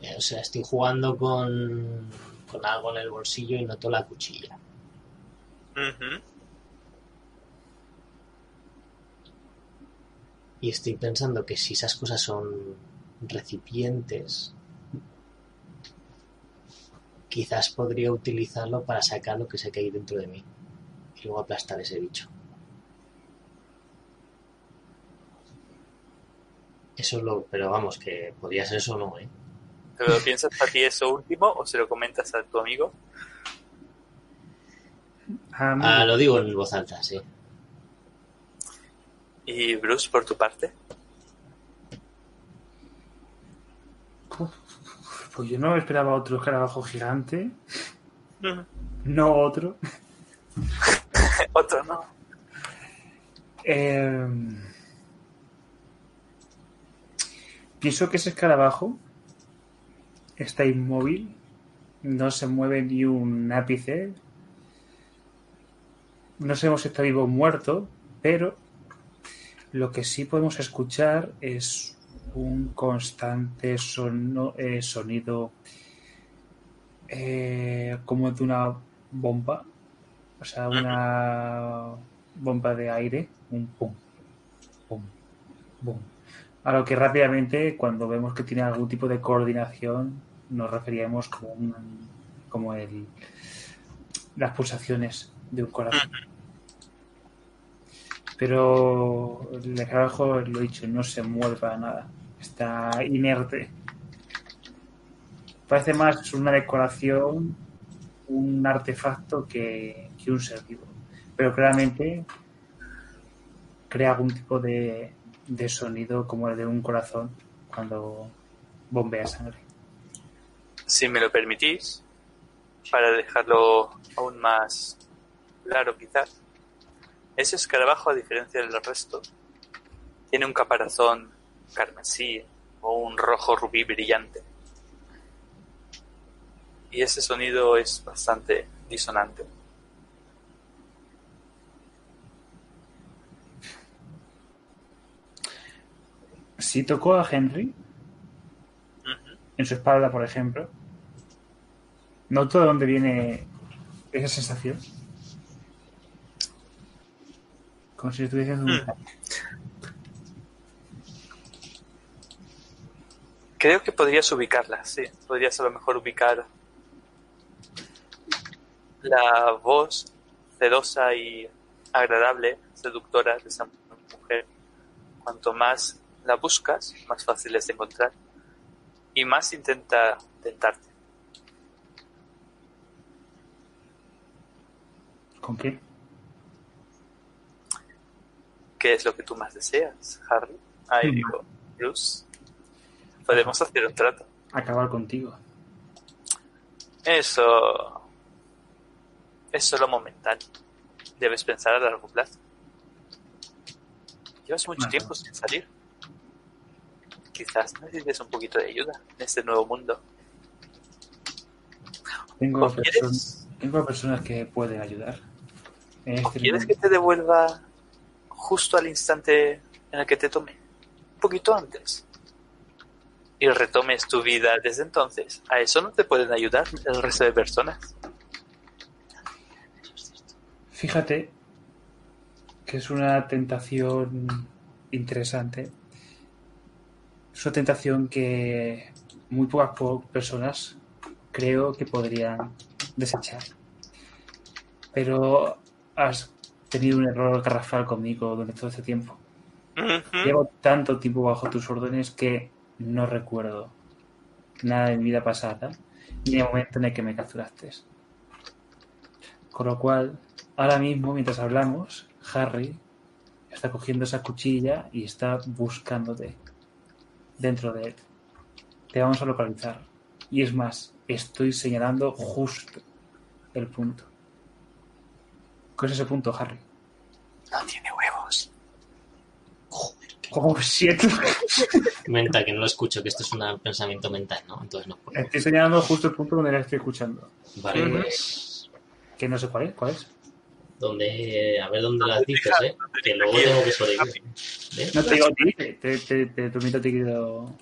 eh, O sea, estoy jugando con, con algo en el bolsillo y noto la cuchilla. Y estoy pensando que si esas cosas son recipientes, quizás podría utilizarlo para sacar lo que sé que hay dentro de mí y luego aplastar ese bicho. Eso es lo, pero vamos, que podría ser eso o no, ¿eh? ¿Te lo piensas para ti eso último o se lo comentas a tu amigo? A mí- Ah, lo digo en voz alta, sí. Y Bruce, por tu parte. Pues yo no esperaba otro escarabajo gigante. No otro. Otro no. Eh, pienso que ese escarabajo está inmóvil, no se mueve ni un ápice. No sabemos si está vivo o muerto, pero lo que sí podemos escuchar es un constante eh, sonido eh, como de una bomba O sea, una bomba de aire, un pum, pum, pum. A lo que rápidamente, cuando vemos que tiene algún tipo de coordinación, nos referíamos como, un- como el, las pulsaciones de un corazón. Pero el escarabajo, lo he dicho, no se mueve para nada. Está inerte. Parece más una decoración, un artefacto que, que un ser vivo. Pero claramente crea algún tipo de, de sonido como el de un corazón cuando bombea sangre. Si me lo permitís, para dejarlo aún más claro quizás, ese escarabajo, a diferencia del resto, tiene un caparazón carmesí o un rojo rubí brillante. Y ese sonido es bastante disonante. Si tocó a Henry en su espalda, por ejemplo, noto de dónde viene esa sensación. Como si estuviese un... Mm. Creo que podrías ubicarla, sí. Podrías a lo mejor ubicar la voz sedosa y agradable, seductora de esa mujer. Cuanto más la buscas, más fácil es de encontrar. Y más intenta tentarte. ¿Con qué? ¿Qué es lo que tú más deseas, Harry? Ahí Mm. digo, Bruce. Podemos hacer un trato. Acabar contigo. Eso es solo momentáneo. Debes pensar a largo plazo. Llevas mucho tiempo sin salir. Quizás necesites un poquito de ayuda en este nuevo mundo. Tengo, ¿O perso- quieres, tengo personas que pueden ayudar. O este quieres que te devuelva justo al instante en el que te tomé? Un poquito antes. Y retomes tu vida desde entonces. A eso no te pueden ayudar el resto de personas. Fíjate que es una tentación interesante. Es una tentación que muy pocas po- personas creo que podrían desechar. Pero has tenido un error garrafal conmigo durante todo este tiempo. Llevo tanto tiempo bajo tus órdenes que no recuerdo nada de mi vida pasada ni el momento en el que me capturaste. Con lo cual, ahora mismo, mientras hablamos, Harry está cogiendo esa cuchilla y está buscándote dentro de él. Te vamos a localizar. Y es más, estoy señalando justo el punto. ¿Cuál es ese punto, Harry? No tiene huevos. Oh, shit. Comenta que no lo escucho, que esto es un pensamiento mental, ¿no? Entonces no puedo. Estoy señalando justo el punto donde la estoy escuchando. Vale, pues. Que no sé cuál es. ¿Cuál es? Donde, a ver dónde las dices, ¿eh? Que luego tengo que sobrevivir. ¿Eh? No te digo te, te, te, te permito a ti que lo-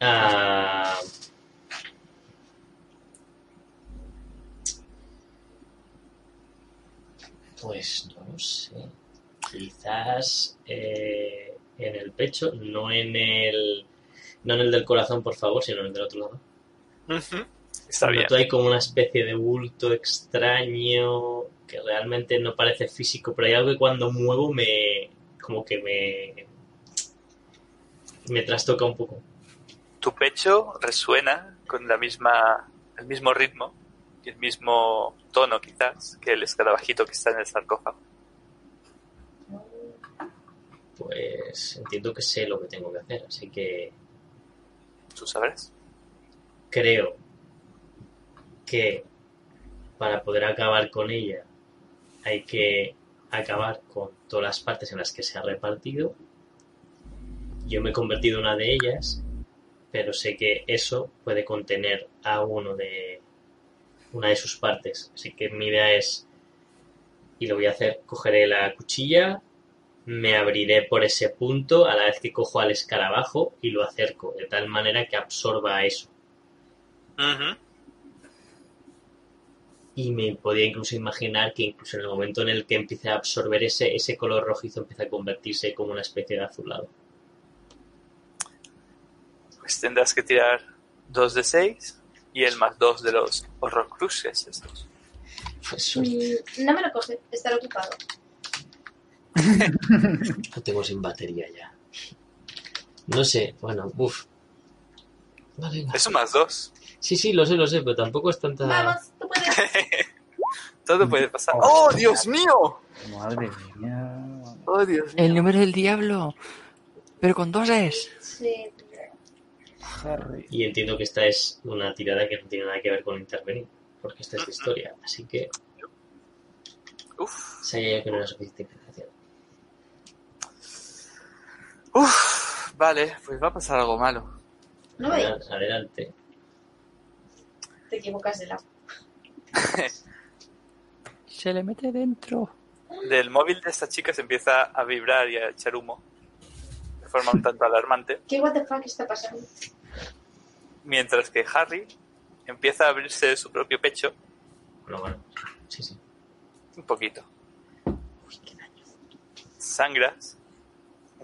Ah, pues no lo sé. Quizás eh, en el pecho, no en el no en el del corazón, por favor, sino en el del otro lado. Ujú. Está bien. Noto hay como una especie de bulto extraño que realmente no parece físico, pero hay algo que cuando muevo me como que me me trastoca un poco. Tu pecho resuena con la misma, el mismo ritmo y el mismo tono quizás que el escarabajito que está en el sarcófago. Pues entiendo que sé lo que tengo que hacer, así que Tú sabrás. creo que para poder acabar con ella hay que acabar con todas las partes en las que se ha repartido. Yo me he convertido en una de ellas, pero sé que eso puede contener a uno de una de sus partes. Así que mi idea es, y lo voy a hacer, cogeré la cuchilla, me abriré por ese punto a la vez que cojo al escarabajo y lo acerco, de tal manera que absorba eso. Y me podía incluso imaginar que incluso en el momento en el que empiece a absorber ese, ese color rojizo empieza a convertirse como una especie de azulado. Pues tendrás que tirar 2 de 6 y el más 2 de los horrocruxes estos. Pues. Mm, no me lo coge, estará ocupado. Lo tengo sin batería ya. No sé, bueno, uff. Es un más 2. Sí, sí, lo sé, lo sé, pero tampoco es tanta... Vamos, Todo puede pasar. ¡Oh, Dios mío! Madre mía. ¡Oh, Dios mío! El número del diablo. Pero con dos es. Sí. Harry. Y entiendo que esta es una tirada que no tiene nada que ver con intervenir, porque esta es de historia, así que Uf, sabía yo que no era suficiente información. uf. Vale, pues va a pasar algo malo. No veis, Adelante, adelante. te equivocas de la. Se le mete dentro. Del móvil de esta chica se empieza a vibrar y a echar humo de forma un tanto alarmante, ¿Qué what the fuck está pasando? mientras que Harry empieza a abrirse su propio pecho Bueno, bueno, sí, sí. un poquito. Sangras,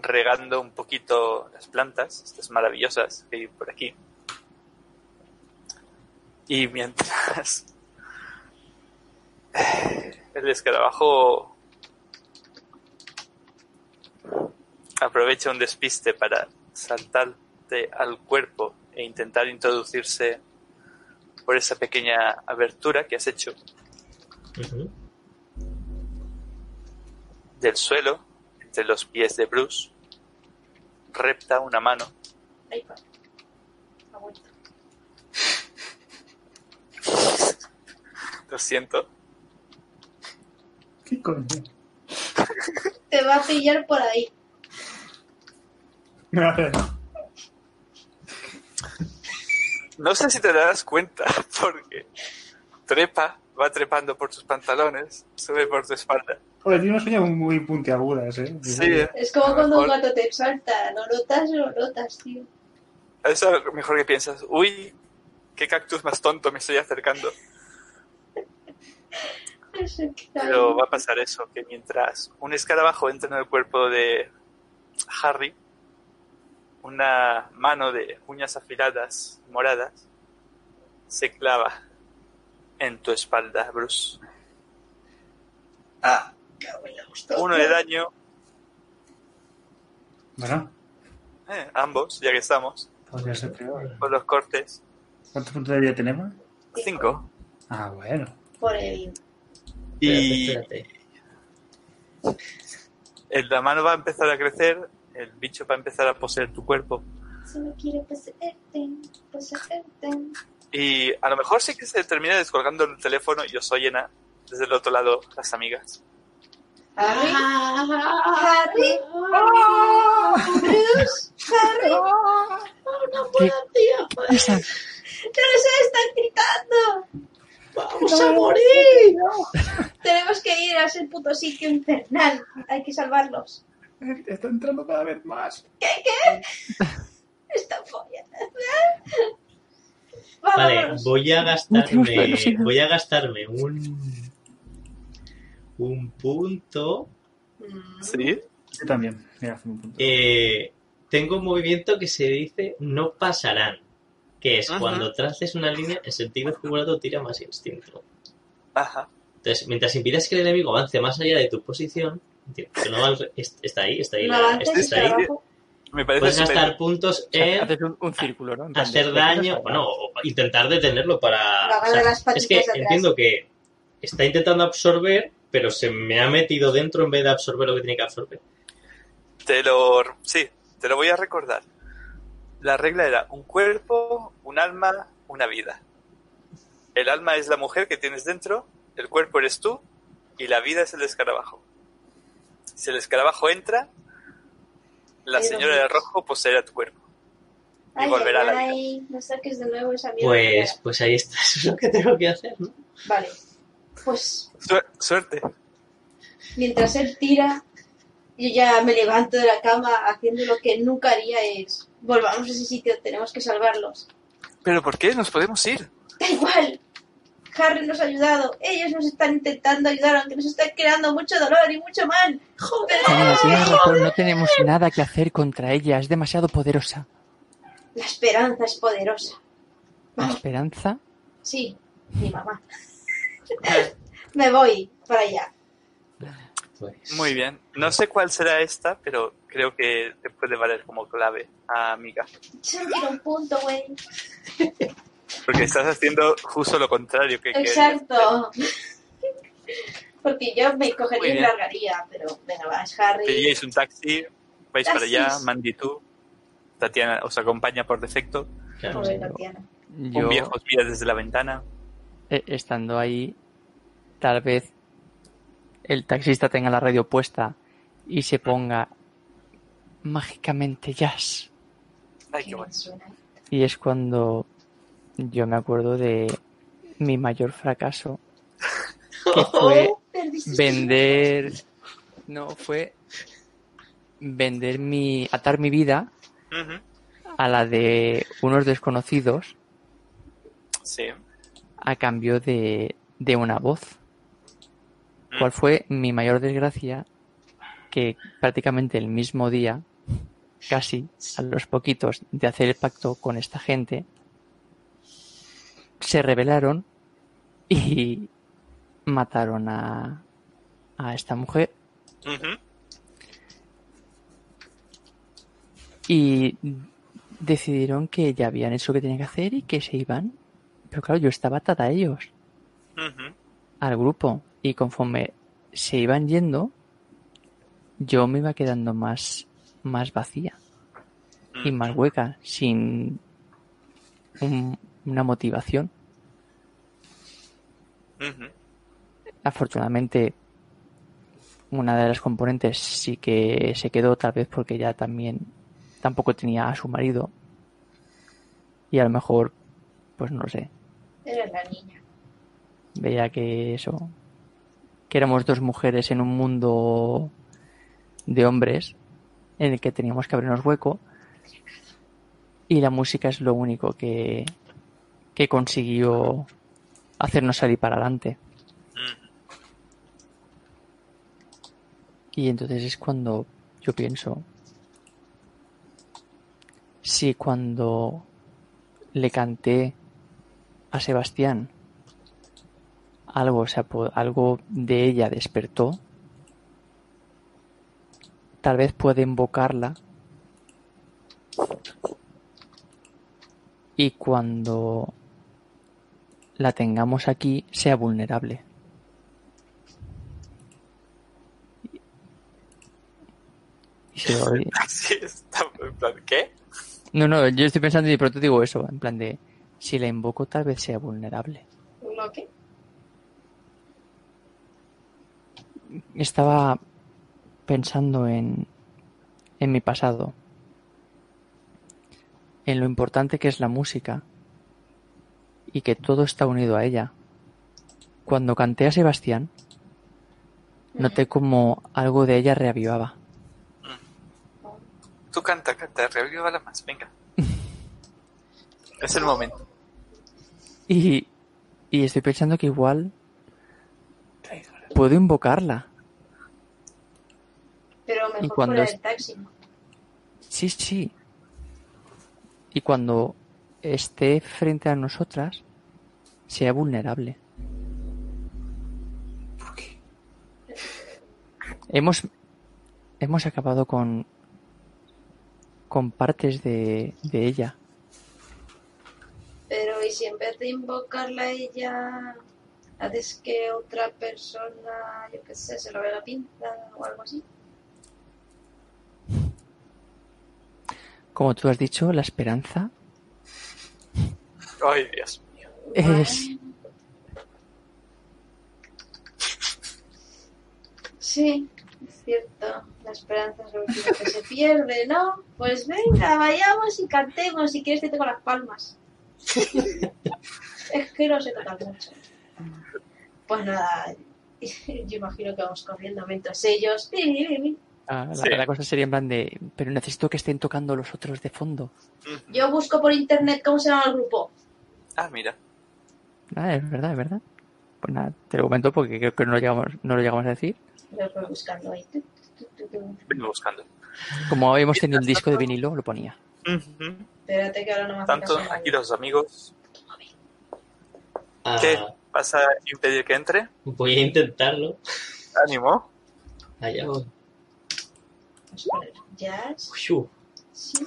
regando un poquito las plantas, estas maravillosas que hay por aquí. Y mientras el escarabajo aprovecha un despiste para saltarte al cuerpo e intentar introducirse por esa pequeña abertura que has hecho del suelo, entre los pies de Bruce, repta una mano Ahí va. Ha vuelto. Lo siento. ¿Qué coño? Te va a pillar por ahí. No sé si te darás cuenta, porque trepa, va trepando por tus pantalones, sube por tu espalda. Joder, tiene unas uñas muy puntiagudas, ¿eh? Sí, ¿eh? Es como cuando un gato te salta. Lo notas, lo notas, tío. Es lo mejor que piensas. Uy, qué cactus más tonto me estoy acercando. Pero va a pasar eso, que mientras un escarabajo entra en el cuerpo de Harry, una mano de uñas afiladas moradas se clava en tu espalda, Bruce. Ah. Uno de daño, Bueno, eh, ambos, ya que estamos, podría ser peor. con los cortes. ¿Cuántos puntos de vida tenemos? Cinco. Ah, bueno. Por el. Y Espérate, el- la mano va a empezar a crecer, el bicho va a empezar a poseer tu cuerpo. Solo quiero poseerte, poseerte. Y a lo mejor sí que se termina descolgando el teléfono y os oyen a- desde el otro lado las amigas. Harry. Harry. Bruce. Harry. Oh, no puedo, tío. Esa. No se están gritando. Vamos a morir. Tenemos que ir a ese puto sitio infernal. Hay que salvarlos. Está entrando cada vez más. ¿Qué? ¿Qué? Esta polla. Vale, voy a gastarme, voy a gastarme un un punto. ¿Sí? Yo también. Mira, un punto. Eh, tengo un movimiento que se dice no pasarán, que es Ajá. cuando traces una línea en sentido figurado tira más instinto. Ajá. Entonces, mientras impidas que el enemigo avance más allá de tu posición, que no está ahí, está ahí, No la- avances, está ahí. escarabajo. Me parece Puedes gastar puntos O sea, en haces un, un círculo, hacer daño, bueno, o intentar detenerlo para... Lo agarra o sea, de las es que entiendo que está intentando absorber, pero se me ha metido dentro en vez de absorber lo que tiene que absorber. Te lo, sí, te lo voy a recordar. La regla era un cuerpo, un alma, una vida. El alma es la mujer que tienes dentro, el cuerpo eres tú y la vida es el escarabajo. Si el escarabajo entra, la Ay, señora de rojo poseerá tu cuerpo. Y Ay, volverá a la vida. ay, no saques de nuevo esa mierda. Pues, pues ahí está, eso es lo que tengo que hacer, ¿no? Vale. Pues Suer- Suerte. mientras él tira, yo ya me levanto de la cama haciendo lo que nunca haría es volvamos a ese sitio, tenemos que salvarlos. ¿Pero por qué? Nos podemos ir. Da igual. Harry nos ha ayudado. Ellos nos están intentando ayudar, aunque nos están creando mucho dolor y mucho mal. ¡Joder! Tienes tienes razón, no tenemos nada que hacer contra ella, es demasiado poderosa. La esperanza es poderosa. La esperanza, sí, mi mamá. Me voy para allá. Pues, Muy bien. No sé cuál será esta, pero creo que te puede valer como clave, amiga. Tira un punto, güey. Porque estás haciendo justo lo contrario que. Exacto. Porque yo me cogería y largaría, pero venga, va, es Harry. Pilláis un taxi, vais para allá, Taxis. Mandy tú. Tatiana os acompaña por defecto. claro, Pobre. Tatiana. yo, Un viejo os mira desde la ventana. eh, estando ahí, tal vez el taxista tenga la radio puesta y se ponga mágicamente jazz. Ay, Qué bueno. Y es cuando yo me acuerdo de mi mayor fracaso, que fue Oh, vender, no, fue vender mi, atar mi vida a la de unos desconocidos Sí. a cambio de, de una voz. Mm. ¿Cuál fue mi mayor desgracia? Que prácticamente el mismo día, casi a los poquitos de hacer el pacto con esta gente, se rebelaron y mataron a, a esta mujer y decidieron que ya habían hecho lo que tenían que hacer y que se iban. Pero claro, yo estaba atada a ellos. Al grupo y conforme se iban yendo yo me iba quedando más más vacía y más hueca sin un- una motivación. Afortunadamente una de las componentes sí que se quedó tal vez porque ya también tampoco tenía a su marido. Y a lo mejor pues no sé. Eres la niña. veía que eso que éramos dos mujeres en un mundo de hombres en el que teníamos que abrirnos hueco y la música es lo único que que consiguió hacernos salir para adelante Ujú. y entonces es cuando yo pienso si cuando le canté a Sebastián algo, se apo- algo de ella despertó, tal vez puede invocarla y cuando la tengamos aquí sea vulnerable. Y se lo doy- Sí, está en plan, ¿qué? No, no, yo estoy pensando y de pronto digo eso, en plan de si la invoco tal vez sea vulnerable. ¿Lo qué? estaba pensando en, en mi pasado, en lo importante que es la música y que todo está unido a ella. Cuando canté a Sebastián, noté como algo de ella reavivaba. Tú canta, canta, revívala más, venga. es el momento. Y, y estoy pensando que igual puedo invocarla. Pero mejor cuando fuera es- del taxi. Sí, sí. Y cuando esté frente a nosotras, sea vulnerable. ¿Por qué? Hemos, hemos acabado con, con partes de, de ella. Pero ¿y si en vez de invocarla a ella, haces que otra persona, yo qué sé, se lo ve la pinza o algo así? Como tú has dicho, la esperanza Ay, Dios mío. es... Sí, es cierto. La esperanza es lo último que se pierde, ¿no? Pues venga, vayamos y cantemos. Si quieres te toco las palmas. es que no sé tocar mucho. Pues nada, yo imagino que vamos corriendo mientras ellos... ah, la, Sí. la cosa sería en plan de... Pero necesito que estén tocando los otros de fondo. Yo busco por internet cómo se llama el grupo. Ah, mira. Ah, es verdad, es verdad. Pues nada, te lo comento porque creo que no lo llegamos, no lo llegamos a decir. Lo voy buscando ahí. Vengo buscando. Como habíamos tenido un disco de vinilo, lo ponía. Espérate que ahora no me Tanto aquí los amigos. Ah, ¿Qué? ¿Vas a impedir que entre? voy a intentarlo. Ánimo. Allá voy. Vamos a poner Jazz. Uy, Sí,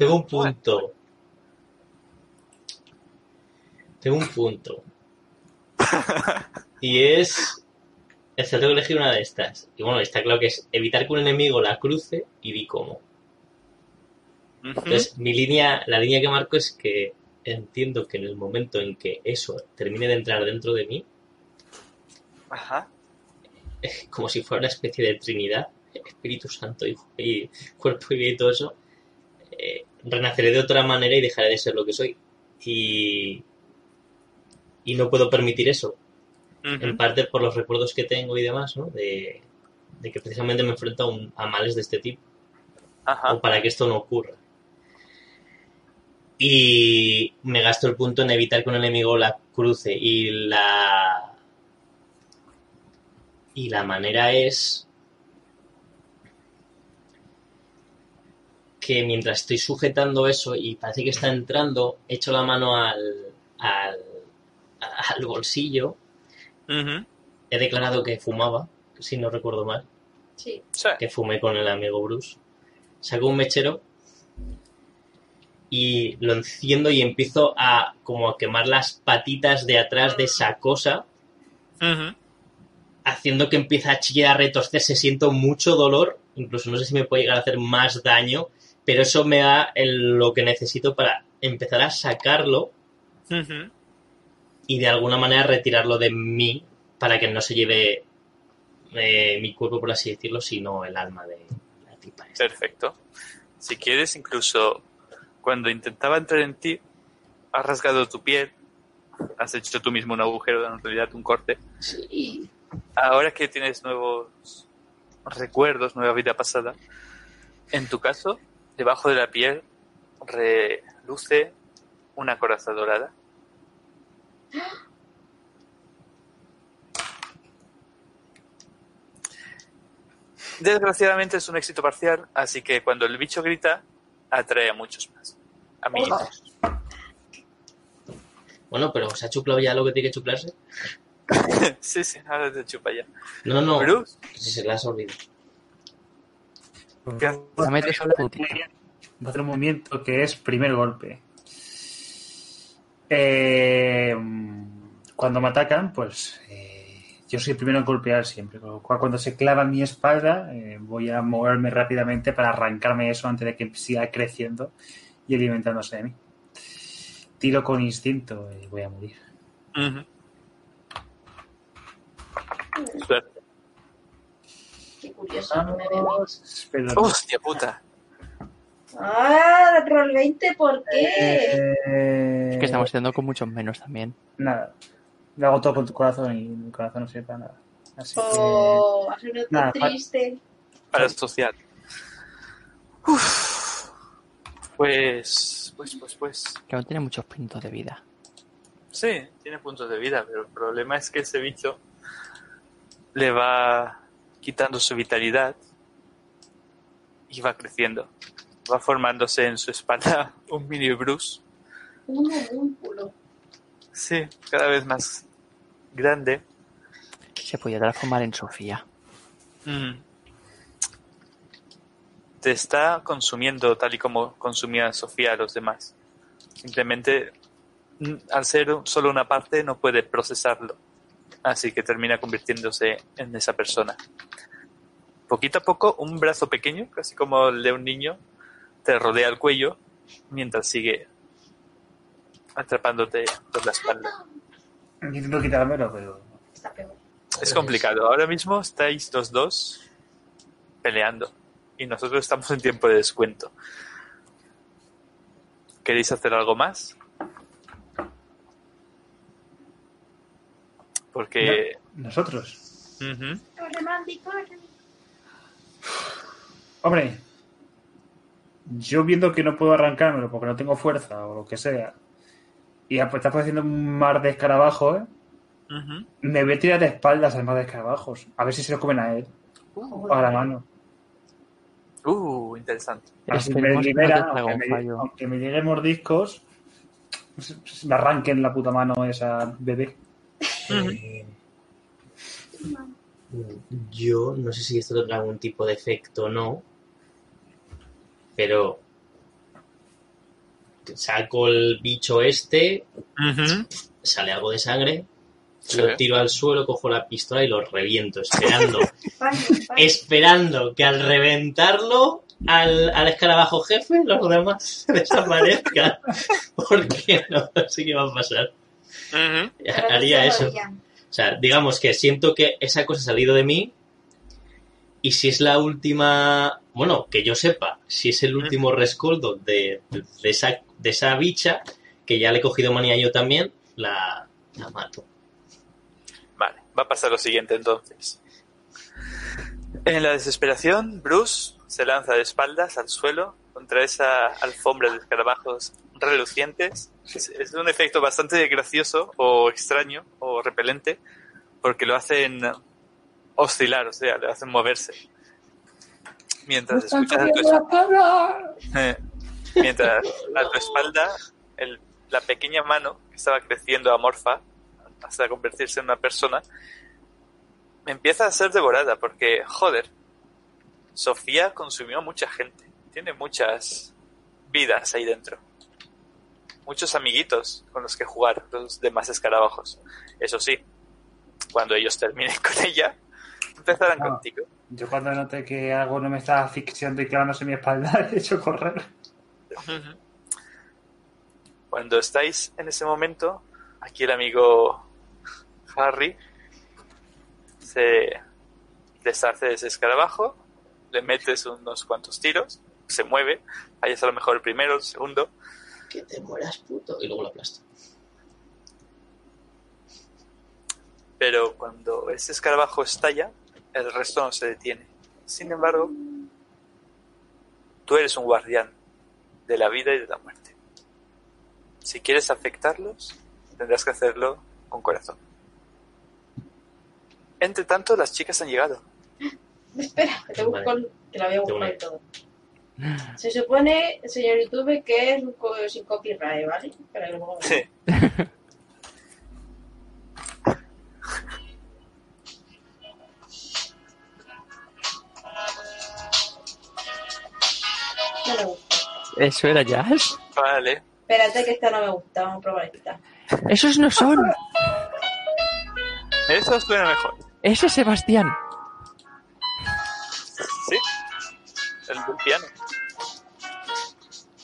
tengo un punto. Tengo un punto. Y es. Es que tengo que elegir una de estas. Y bueno, está claro que es evitar que un enemigo la cruce y vi cómo. Entonces, mi línea, la línea que marco es que entiendo que en el momento en que eso termine de entrar dentro de mí, Ajá. como si fuera una especie de trinidad, Espíritu Santo, Hijo y cuerpo y vida y todo eso, eh, renaceré de otra manera y dejaré de ser lo que soy. Y, y no puedo permitir eso, en parte por los recuerdos que tengo y demás, ¿no? De, de que precisamente me enfrento a, un- a males de este tipo. Ajá. o para que esto no ocurra. Y me gasto el punto en evitar que un enemigo la cruce. Y la. Y la manera es. Que mientras estoy sujetando eso y parece que está entrando, echo la mano al. al, al bolsillo. He declarado que fumaba, si no recuerdo mal. sí. Sí. que fumé con el amigo Bruce. Saco un mechero y lo enciendo y empiezo a como a quemar las patitas de atrás de esa cosa, Ujú. haciendo que empiece a chillar, a retorcerse. Siento mucho dolor, incluso no sé si me puede llegar a hacer más daño, pero eso me da el- lo que necesito para empezar a sacarlo y de alguna manera retirarlo de mí para que no se lleve eh, mi cuerpo, por así decirlo, sino el alma de la tipa. esta. Perfecto. Si quieres, incluso cuando intentaba entrar en ti, has rasgado tu piel, has hecho tú mismo un agujero, en realidad un corte. Sí. Ahora que tienes nuevos recuerdos, nueva vida pasada, en tu caso, debajo de la piel reluce una coraza dorada. Desgraciadamente es un éxito parcial, así que cuando el bicho grita, atrae a muchos más. Amiguitos. Bueno, pero ¿se ha chuplado ya lo que tiene que chuplarse? sí, sí, ahora te chupa ya. No, no. Bruce, Si se la has olvidado. Hacer un movimiento que es primer golpe. Eh, cuando me atacan, pues eh, yo soy el primero en golpear siempre. Con lo cual, cuando se clava en mi espalda, eh, voy a moverme rápidamente para arrancarme eso antes de que siga creciendo y alimentándose de mí. Tiro con instinto y voy a morir. Suerte. Qué curioso, no me veo. Pero, Hostia puta. Ah, roll 20, ¿por qué? eh, Es que estamos haciendo con muchos menos también. Nada. Lo hago todo con tu corazón y mi corazón no sirve para nada. Así que. Oh, has venido Nada, triste. Para social. Uf. Pues, pues, pues, pues. Que aún tiene muchos puntos de vida. Sí, tiene puntos de vida, pero el problema es que ese bicho le va quitando su vitalidad y va creciendo. Va formándose en su espalda un mini Bruce. Un homúnculo. Sí, cada vez más grande. Se podía transformar en Sofía. Mm. Te está consumiendo tal y como consumía Sofía a los demás. Simplemente, mm, al ser solo una parte, no puede procesarlo. Así que termina convirtiéndose en esa persona. Poquito a poco, un brazo pequeño, casi como el de un niño, te rodea el cuello mientras sigue atrapándote por la espalda. Intento quitármelo, pero. Está peor. Es complicado. Ahora mismo estáis los dos peleando y nosotros estamos en tiempo de descuento. ¿Queréis hacer algo más? Porque... Nosotros. Corre. Hombre, yo viendo que no puedo arrancármelo porque no tengo fuerza o lo que sea, y pues está apareciendo un mar de escarabajos, ¿eh? Me voy a tirar de espaldas al mar de escarabajos. A ver si se lo comen a él. O a la mano. Uh, interesante. Así me libera, aunque un me, aunque me lleguen mordiscos, pues, pues me arranquen la puta mano esa bebé. Eh, yo no sé si esto tendrá algún tipo de efecto o no, pero saco el bicho este, sale algo de sangre, Sí. lo tiro al suelo, cojo la pistola y lo reviento, esperando, esperando que al reventarlo al, al escarabajo jefe los demás desaparezcan, porque no sé qué va a pasar. Haría eso. O sea, digamos que siento que esa cosa ha salido de mí y si es la última, bueno, que yo sepa, si es el último rescoldo de, de esa, de esa bicha, que ya le he cogido manía yo también, la, la mato. Vale, va a pasar lo siguiente entonces. En la desesperación, Bruce se lanza de espaldas al suelo contra esa alfombra de escarabajos relucientes. Es, es un efecto bastante gracioso o extraño o repelente porque lo hacen oscilar, o sea, le hacen moverse. Mientras escuchas a tu, eh, mientras a tu espalda el- la pequeña mano que estaba creciendo amorfa hasta convertirse en una persona empieza a ser devorada porque, joder, Sofía consumió mucha gente. Tiene muchas vidas ahí dentro. Muchos amiguitos con los que jugar, los demás escarabajos. Eso sí, cuando ellos terminen con ella, empezarán contigo. Yo cuando noté que algo no me estaba asfixiando y clavándose en mi espalda, he hecho correr. Cuando estáis en ese momento, aquí el amigo Harry se deshace de ese escarabajo, le metes unos cuantos tiros, se mueve, ahí es a lo mejor el primero, el segundo, Que te mueras, puto. Y luego lo aplasto. pero cuando ese escarabajo estalla, el resto no se detiene. Sin embargo, tú eres un guardián de la vida y de la muerte. Si quieres afectarlos, tendrás que hacerlo con corazón. Entre tanto, las chicas han llegado. Espera, que te busco, Vale. el- que la voy a buscar y todo. Se supone, señor YouTube, que es un co- sin copyright, ¿vale? Pero luego... Sí. No me gusta. ¿Eso era jazz? Vale. Espérate que esta no me gusta, vamos a probar esta. ¡Esos no son! Eso suena mejor. ¡Ese es Sebastián!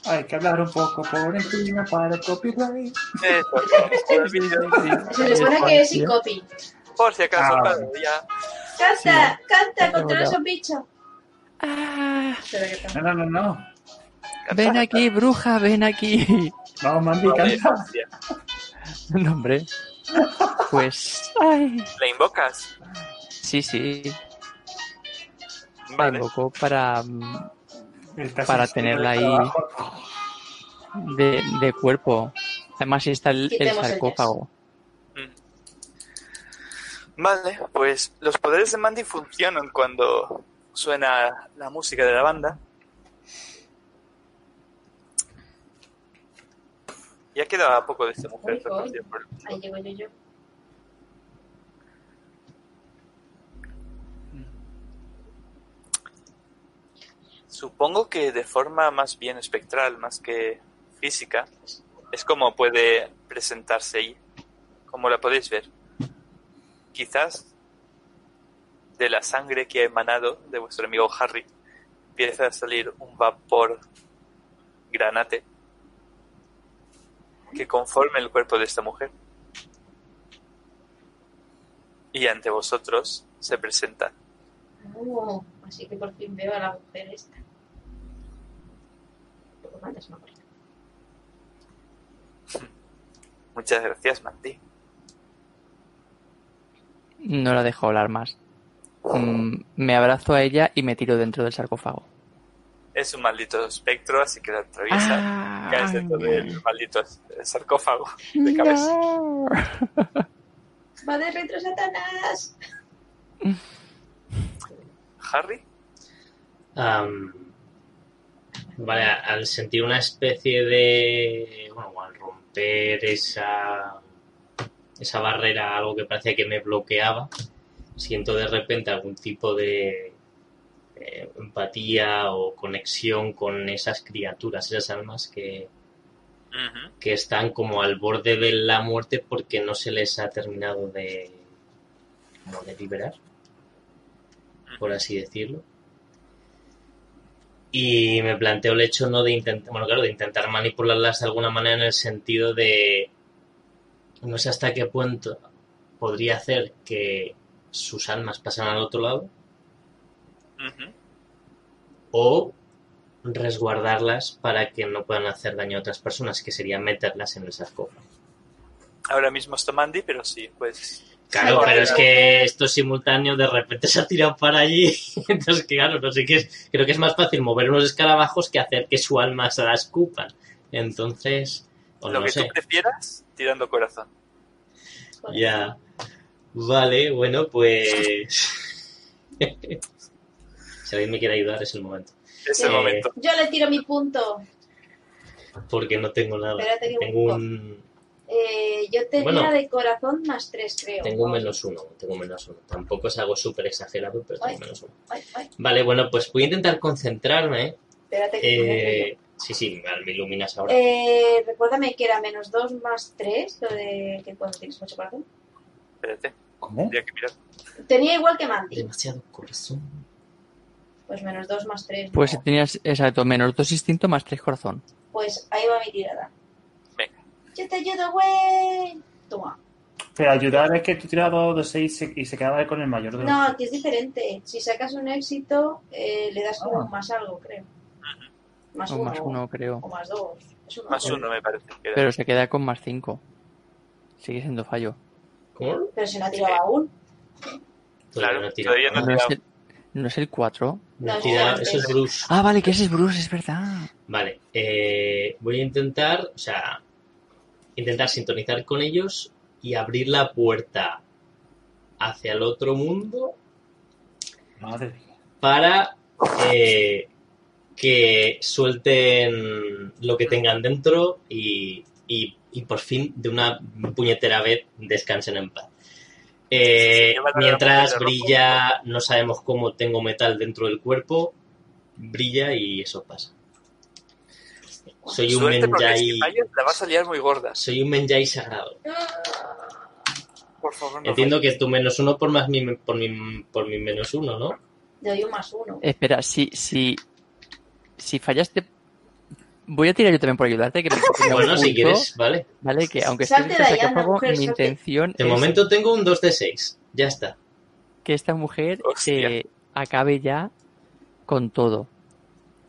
Hay que hablar un poco por encima para el copyright. Eso. Se supone que es sin copy. Por si acaso, Ah, claro, ya. ¡Canta! ¡Canta contra esos bichos! Ah. No, no, no, no. ven aquí, bruja, ven aquí. Vamos, Mandy, canta. No, hombre. Pues. Ay. ¿La invocas? Sí, sí. La Vale. invocó para. Mm, Para tenerla ahí. De, de cuerpo. Además está el, sarcófago. Vale, pues los poderes de Mandy funcionan cuando suena la música de la banda. Ya queda poco de esta mujer. Por el. Ahí llego yo, yo. Supongo que de forma más bien espectral, más que física, es como puede presentarse ahí, como la podéis ver. Quizás de la sangre que ha emanado de vuestro amigo Harry empieza a salir un vapor granate que conforme el cuerpo de esta mujer. Y ante vosotros se presenta así que por fin veo a la mujer esta. Muchas gracias, Mandy. No la dejo hablar más. Mm, me abrazo a ella y me tiro dentro del sarcófago. Es un maldito espectro, así que lo atraviesa. Ah, caes dentro del maldito sarcófago de cabeza. no. Va de retro Satanás. Harry, vale, al sentir una especie de. Bueno, al romper esa. esa barrera, algo que parecía que me bloqueaba, siento de repente algún tipo de. eh, empatía o conexión con esas criaturas, esas almas que, que están como al borde de la muerte porque no se les ha terminado de. como de liberar, por así decirlo. Y me planteo el hecho no de intentar, bueno, claro, de intentar manipularlas de alguna manera en el sentido de no sé hasta qué punto podría hacer que sus almas pasaran al otro lado o resguardarlas para que no puedan hacer daño a otras personas, que sería meterlas en el sarcófago. Ahora mismo está Mandy, pero sí, pues. Claro, pero es que esto es simultáneo, de repente se ha tirado para allí. Entonces, claro, no sé qué es. Creo que es más fácil mover unos escarabajos que hacer que su alma se la escupan. Entonces, pues lo no que sé. tú prefieras, tirando corazón. Ya. Vale, bueno, pues. si alguien me quiere ayudar, es el momento. Es el Eh, momento. Yo le tiro mi punto. Porque no tengo nada. Tengo un. Eh, yo tenía Bueno. de corazón más tres, creo. Tengo un menos uno. Tengo un menos uno. Tampoco es algo súper exagerado, pero tengo Ay. menos uno. Ay, ay, Vale, bueno, pues voy a intentar concentrarme. espérate que Eh, sí, sí, me iluminas ahora. Eh, recuérdame que era menos 2 más 3, lo de que cuando tienes mucho corazón. Espérate, ¿Cómo? tendría que mirar. Tenía igual que Mandy. Demasiado corazón. Pues menos 2 más 3. Pues tenías, exacto, menos dos instinto más tres corazón. Pues ahí va mi tirada. Yo te ayudo, güey. Toma. Pero ayudar es que tú tiras dos de seis y se quedaba con el mayor de los No, aquí es diferente. Si sacas un éxito, eh, le das como Ah. más algo, creo. Más O uno. más uno, creo. O más dos. Es uno. Más uno, me parece. que era. Pero se queda con más cinco. Sigue siendo fallo. ¿Cómo? Pero si no ha tirado aún. Claro, no tira. todavía no ¿No es tirado. el, no es el 4? No, Tira- es eso es Bruce. Ah, vale, que ese es Bruce, es verdad. Vale, eh, voy a intentar, o sea, intentar sintonizar con ellos y abrir la puerta hacia el otro mundo Madre para eh, que suelten lo que tengan dentro y, y- y por fin de una puñetera vez descansen en paz. Eh, mientras brilla, no sabemos cómo tengo metal dentro del cuerpo, brilla y eso pasa. Soy un Suerte Menjai, si fallas la vas a liar muy gorda. soy un Menjai sagrado. Por favor, no Entiendo que falles. tu menos uno por más mi, por mi, por mi menos uno, ¿no? Le doy un más uno. Espera, si, si, si fallaste... Voy a tirar yo también por ayudarte. Que me Bueno, si quieres, vale. Vale, que aunque esté Salte en de ahí, mujer, mi salte. intención De es momento tengo un 2 de 6. Ya está. que esta mujer Hostia. eh, acabe ya con todo.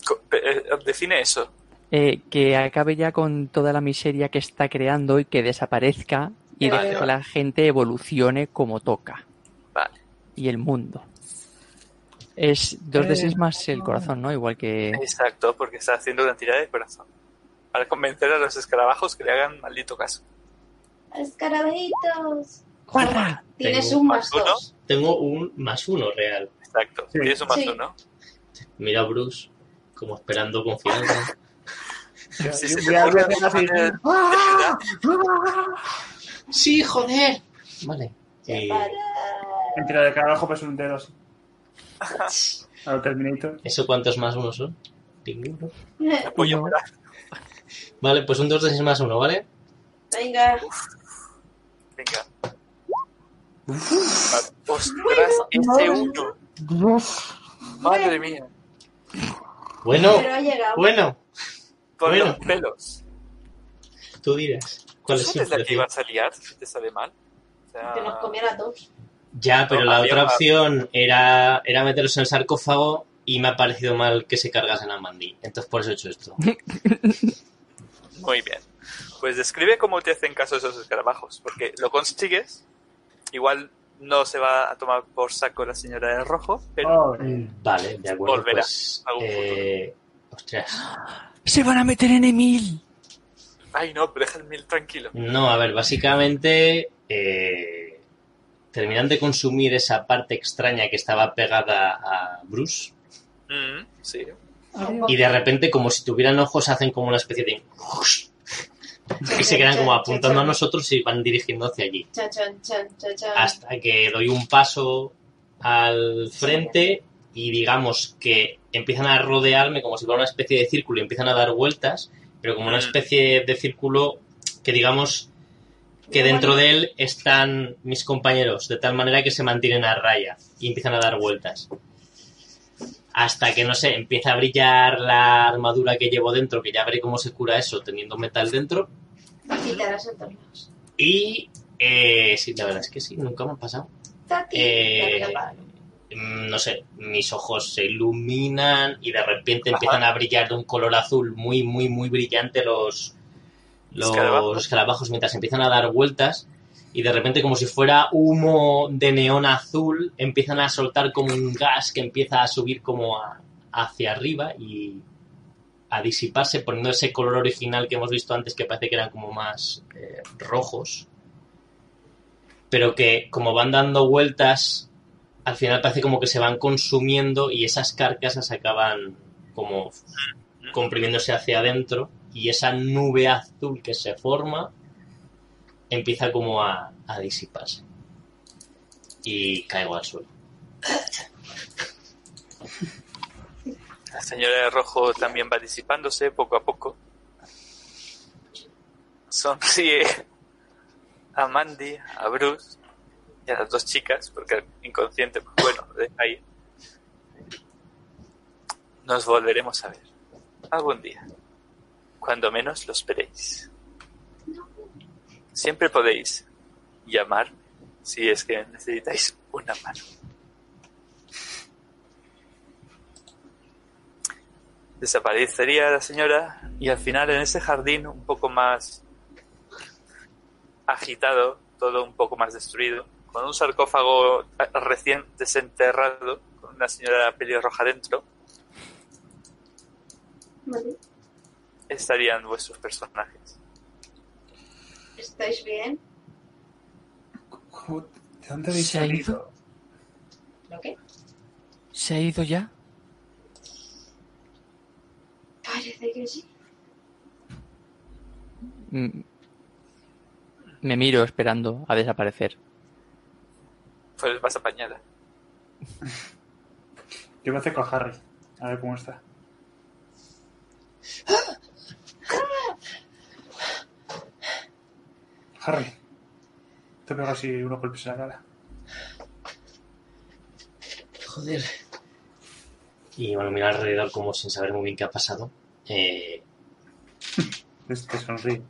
Co- eh, define eso. Eh, que acabe ya con toda la miseria que está creando y que desaparezca y Vale, deje que vale. la gente evolucione como toca. Vale. Y el mundo. Es dos de Eh, seis más el corazón, ¿no? Igual que... Exacto, porque está haciendo una tirada de corazón. Para convencer a los escarabajos que le hagan maldito caso. Escarabajitos. ¡Guarra! Tienes un más más uno. dos. Tengo un más uno real. Exacto. Sí. Tienes un más Sí. uno. Mira a Bruce como esperando confianza. Voy a hacer ayudar, ¡Sí, joder! Vale. Y. Mentira de cada ojo pues un dedo así. A lo Terminator. ¿Eso cuántos más uno son? Ninguno. puño Uno. Vale, pues un 2 de 6 más 1, ¿vale? Venga. Venga. Ostras, ese uno. Madre mía. Bueno, Pero ha llegado. bueno, Por Bueno. los pelos. tú dirás. ¿Cuál es ¿Tú su sabes la que ibas a liar si te sale mal? O sea, Que nos comiera todos. Ya, pero No, la otra opción era, era meterlos en el sarcófago y me ha parecido mal que se cargasen a Mandy. Entonces por eso he hecho esto. Muy bien. Pues describe cómo te hacen caso esos escarabajos, porque lo consigues. Igual no se va a tomar por saco la señora de rojo, pero Oh, Vale, de acuerdo. Volverá, Pues, algún eh, Ostras. ¡Se van a meter en Emil! Ay, no, pero deja el mil tranquilo. No, a ver, básicamente eh, terminan de consumir esa parte extraña que estaba pegada a Bruce Mm, sí. y de repente como si tuvieran ojos hacen como una especie de... y se quedan como apuntando a nosotros y van dirigiendo hacia allí. Hasta que doy un paso al frente y digamos que empiezan a rodearme como si fuera una especie de círculo y empiezan a dar vueltas, pero como una Mm. especie de círculo que digamos que dentro de él están mis compañeros, de tal manera que se mantienen a raya y empiezan a dar vueltas. Hasta que, no sé, empieza a brillar la armadura que llevo dentro, que ya veré cómo se cura eso teniendo metal dentro. Y te harás. Y, eh, sí, la verdad es que sí, nunca me ha pasado. Tati, Eh, mm, no sé, mis ojos se iluminan y de repente empiezan a brillar de un color azul muy, muy, muy brillante los, los Escarabajos. escarabajos mientras empiezan a dar vueltas y de repente como si fuera humo de neón azul empiezan a soltar como un gas que empieza a subir como a- hacia arriba y a disiparse poniendo ese color original que hemos visto antes que parece que eran como más eh, rojos pero que como van dando vueltas al final parece como que se van consumiendo y esas carcasas acaban como comprimiéndose hacia adentro y esa nube azul que se forma empieza como a, disiparse y caigo al suelo. La señora de rojo también va disipándose poco a poco. Sonríe a Mandy, a Bruce y a las dos chicas, porque inconsciente, pues bueno, deja ahí. Nos volveremos a ver algún día, cuando menos lo esperéis. Siempre podéis llamar si es que necesitáis una mano. Desaparecería la señora y al final en ese jardín un poco más agitado, todo un poco más destruido, con un sarcófago recién desenterrado, con una señora pelirroja dentro, Vale. estarían vuestros personajes. ¿Estáis bien? ¿Cómo- ¿De dónde habéis ¿Se ha ido? salido? ¿Lo qué? ¿Se ha ido ya? Parece que sí. Mm. Me miro esperando a desaparecer. Pues vas apañada. Yo me acerco a Harry. A ver cómo está. Harry. Te pego así unos golpes en la cara. Joder. Y bueno, miro alrededor como sin saber muy bien qué ha pasado. Eh, Te te sonríe.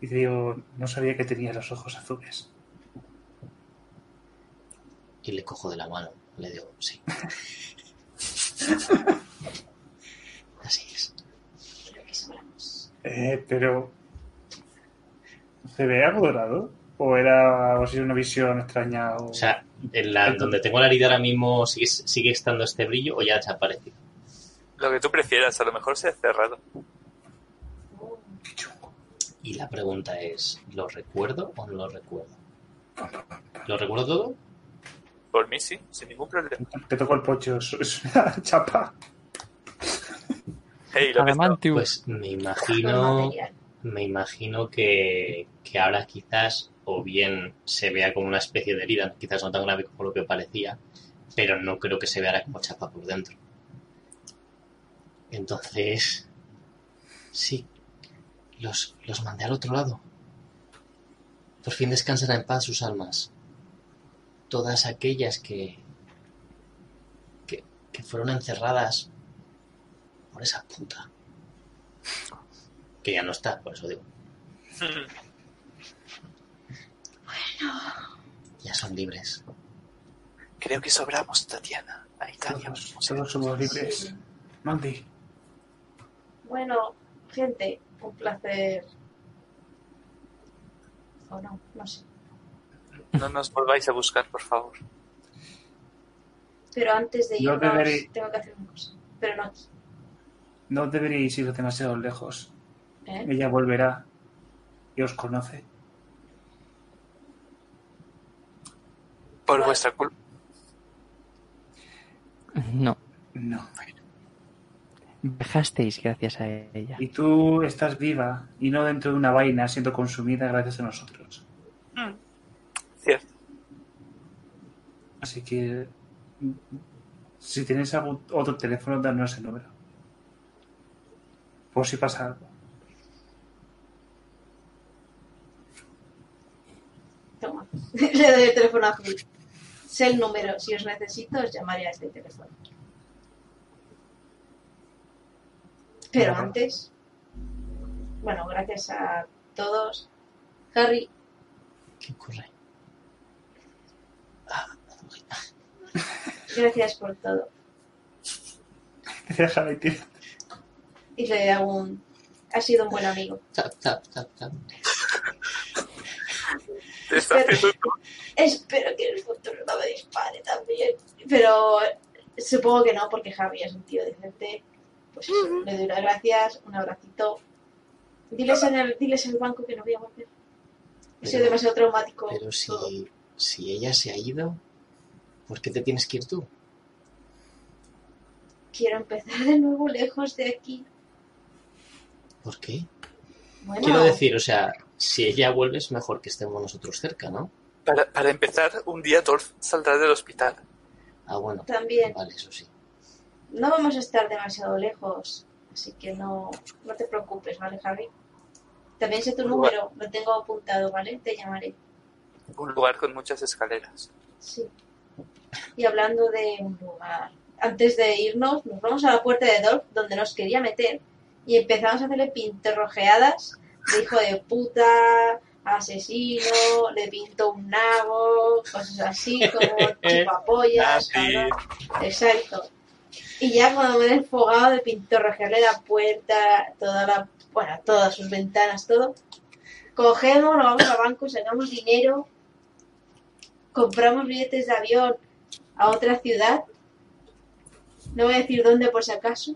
Y te digo, no sabía que tenía los ojos azules. Y le cojo de la mano. Le digo, sí. Así es. Eh, pero... ¿Se ve algo dorado? ¿O era o sido una visión extraña? O... O sea, en la, donde tengo la herida ahora mismo sigue, sigue estando este brillo o ya ha desaparecido. Lo que tú prefieras, a lo mejor se ha cerrado. Y la pregunta es, ¿lo recuerdo o no lo recuerdo? ¿Lo recuerdo todo? Por mí sí, sin ningún problema. Te toco el pocho, es es una chapa. Hey, lo. Pues me imagino, me imagino que, que ahora quizás o bien se vea como una especie de herida, quizás no tan grave como lo que parecía, pero no creo que se vea como chapa por dentro. Entonces, sí, los, los mandé al otro lado. Por fin descansan en paz sus almas. Todas aquellas que, que, que fueron encerradas por esa puta. Que ya no está, por eso digo. Ya son libres. Creo que sobramos, Tatiana. Ahí. Todos, todos somos libres. Mandy, Bueno, gente, un placer. O no, no sé. No nos volváis a buscar, por favor. Pero antes de No irnos, deberí- tengo que hacer una cosa. Pero no aquí. No deberíais ir demasiado lejos. ¿Eh? Ella volverá y os conoce. Por vuestra culpa. No, No. viajasteis gracias a ella. Y tú estás viva y no dentro de una vaina siendo consumida gracias a nosotros. Cierto. Así que si tenéis algún otro teléfono, danos el número. Por si pasa algo. Toma. Le doy el teléfono azul. Sé el número. Si os necesito, os llamaré a este teléfono. Pero antes, bueno, gracias a todos. Harry, ¿Qué ocurre? Gracias por todo. Déjame, tío. Y le hago un... Has sido un buen amigo. Tap, tap, tap, tap. Te está haciendo tú. Espero que en el futuro no me dispare también. Pero supongo que no, porque Harry es un tío decente. Pues eso, le doy las gracias, un abracito. Diles en el, diles en el banco que no voy a volver. Ha sido demasiado traumático. Pero todo. si, si ella se ha ido, ¿por qué te tienes que ir tú? Quiero empezar de nuevo lejos de aquí. ¿Por qué? Bueno, Quiero decir, o sea, si ella vuelve es mejor que estemos nosotros cerca, ¿no? Para, para empezar, un día Dolph saldrá del hospital. Ah, bueno. también Vale, eso sí. no vamos a estar demasiado lejos. Así que no, no te preocupes, ¿vale, Harry? También sé tu número, lo tengo apuntado, ¿vale? Te llamaré. Un lugar con muchas escaleras. Sí. Y hablando de un lugar, antes de irnos, nos vamos a la puerta de Dolph, donde nos quería meter, y empezamos a hacerle pintorrojeadas de hijo de puta, asesino, le pinto un nabo, cosas así, como chupapollas. Exacto. Y ya cuando me he desfogado de pintorrojearle la puerta, toda la, bueno, todas sus ventanas, todo, cogemos, nos vamos al banco, sacamos dinero, compramos billetes de avión a otra ciudad, no voy a decir dónde por si acaso,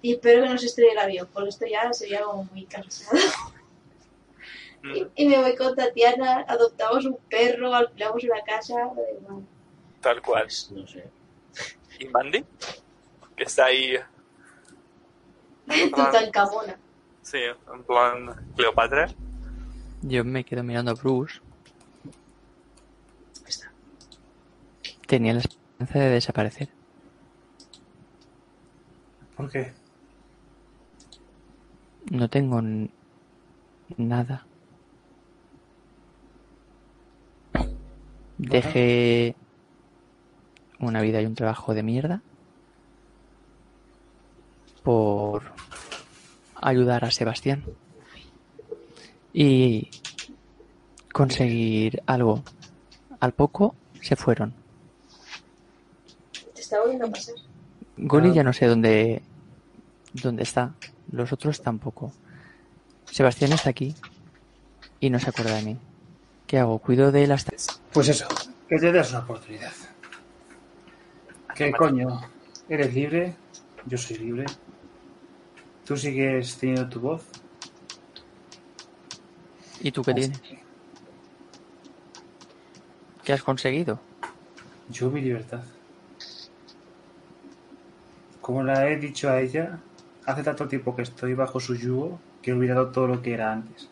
y espero que no se estrelle el avión, porque esto ya sería como muy cansado. Y, y me voy con Tatiana, adoptamos un perro, alquilamos una casa, igual. Tal cual. Pues no sé. ¿Y Mandy? Que está ahí, Tutankamona. sí, en plan Cleopatra. Yo me quedo mirando a Bruce. Ahí está. Tenía la esperanza de desaparecer. ¿Por qué? No tengo nada. Dejé una vida y un trabajo de mierda por ayudar a Sebastián y conseguir algo. Al poco se fueron. Está volviendo a pasar. Goli ya no sé dónde, dónde está. Los otros tampoco. Sebastián está aquí y no se acuerda de mí. ¿Qué hago? ¿Cuido de él hasta...? Pues eso, que te des una oportunidad. ¿Qué coño? ¿Eres libre? Yo soy libre. ¿Tú sigues teniendo tu voz? ¿Y tú qué tienes? ¿Qué has conseguido? Yo mi libertad. Como la he dicho a ella, hace tanto tiempo que estoy bajo su yugo que he olvidado todo lo que era antes.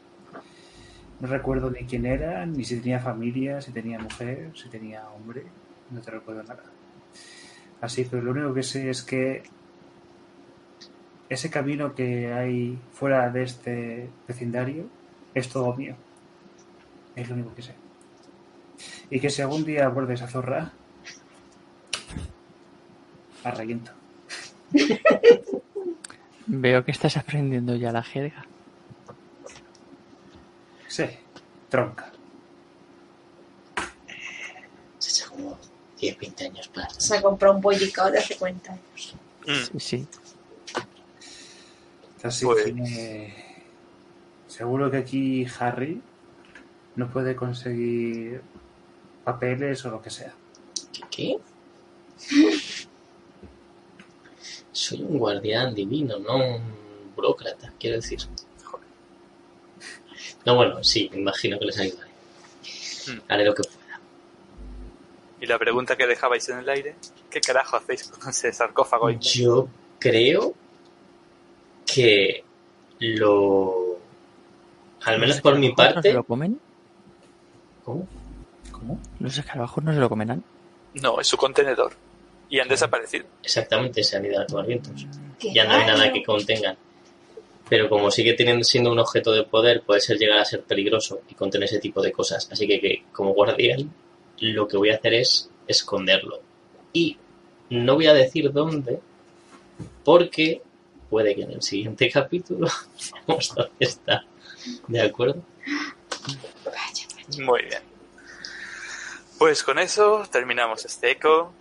No recuerdo ni quién era, ni si tenía familia, si tenía mujer, si tenía hombre. No te recuerdo nada. Así, pero lo único que sé es que ese camino que hay fuera de este vecindario es todo mío. Es lo único que sé. Y que si algún día vuelves a Zorra, a reviento. Veo que estás aprendiendo ya la jerga. Sí, tronca. Se hace como 10, 20 años para. Se ha comprado un bollicao de hace 40 años. Mm, Sí, sí. Así Pues- que seguro que aquí Harry no puede conseguir papeles o lo que sea. ¿Qué? Soy un guardián divino, no un burócrata, quiero decir. Joder. No, bueno, sí, me imagino que les ayudaré. Mm. Haré lo que pueda. Y la pregunta que dejabais en el aire, ¿qué carajo hacéis con ese sarcófago? ahí? Yo creo que lo... Al menos por mi ¿No se parte... lo comen? ¿Cómo? ¿Cómo? ¿Los escarabajos no se lo comerán? No, es su contenedor. Y han desaparecido. Exactamente, se han ido a tomar vientos. Qué Ya no hay nada que contengan. Pero como sigue teniendo, siendo un objeto de poder, puede ser llegar a ser peligroso y contener ese tipo de cosas. Así que, que, como guardián, lo que voy a hacer es esconderlo. Y no voy a decir dónde, porque puede que en el siguiente capítulo veamos dónde está. ¿De acuerdo? Muy bien. Pues con eso terminamos este eco.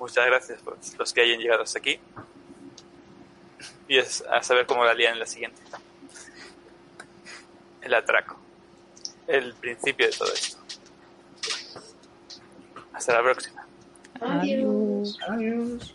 Muchas gracias por los que hayan llegado hasta aquí. Y es a saber cómo la lían en la siguiente. El atraco. El principio de todo esto. Hasta la próxima. Adiós. Adiós.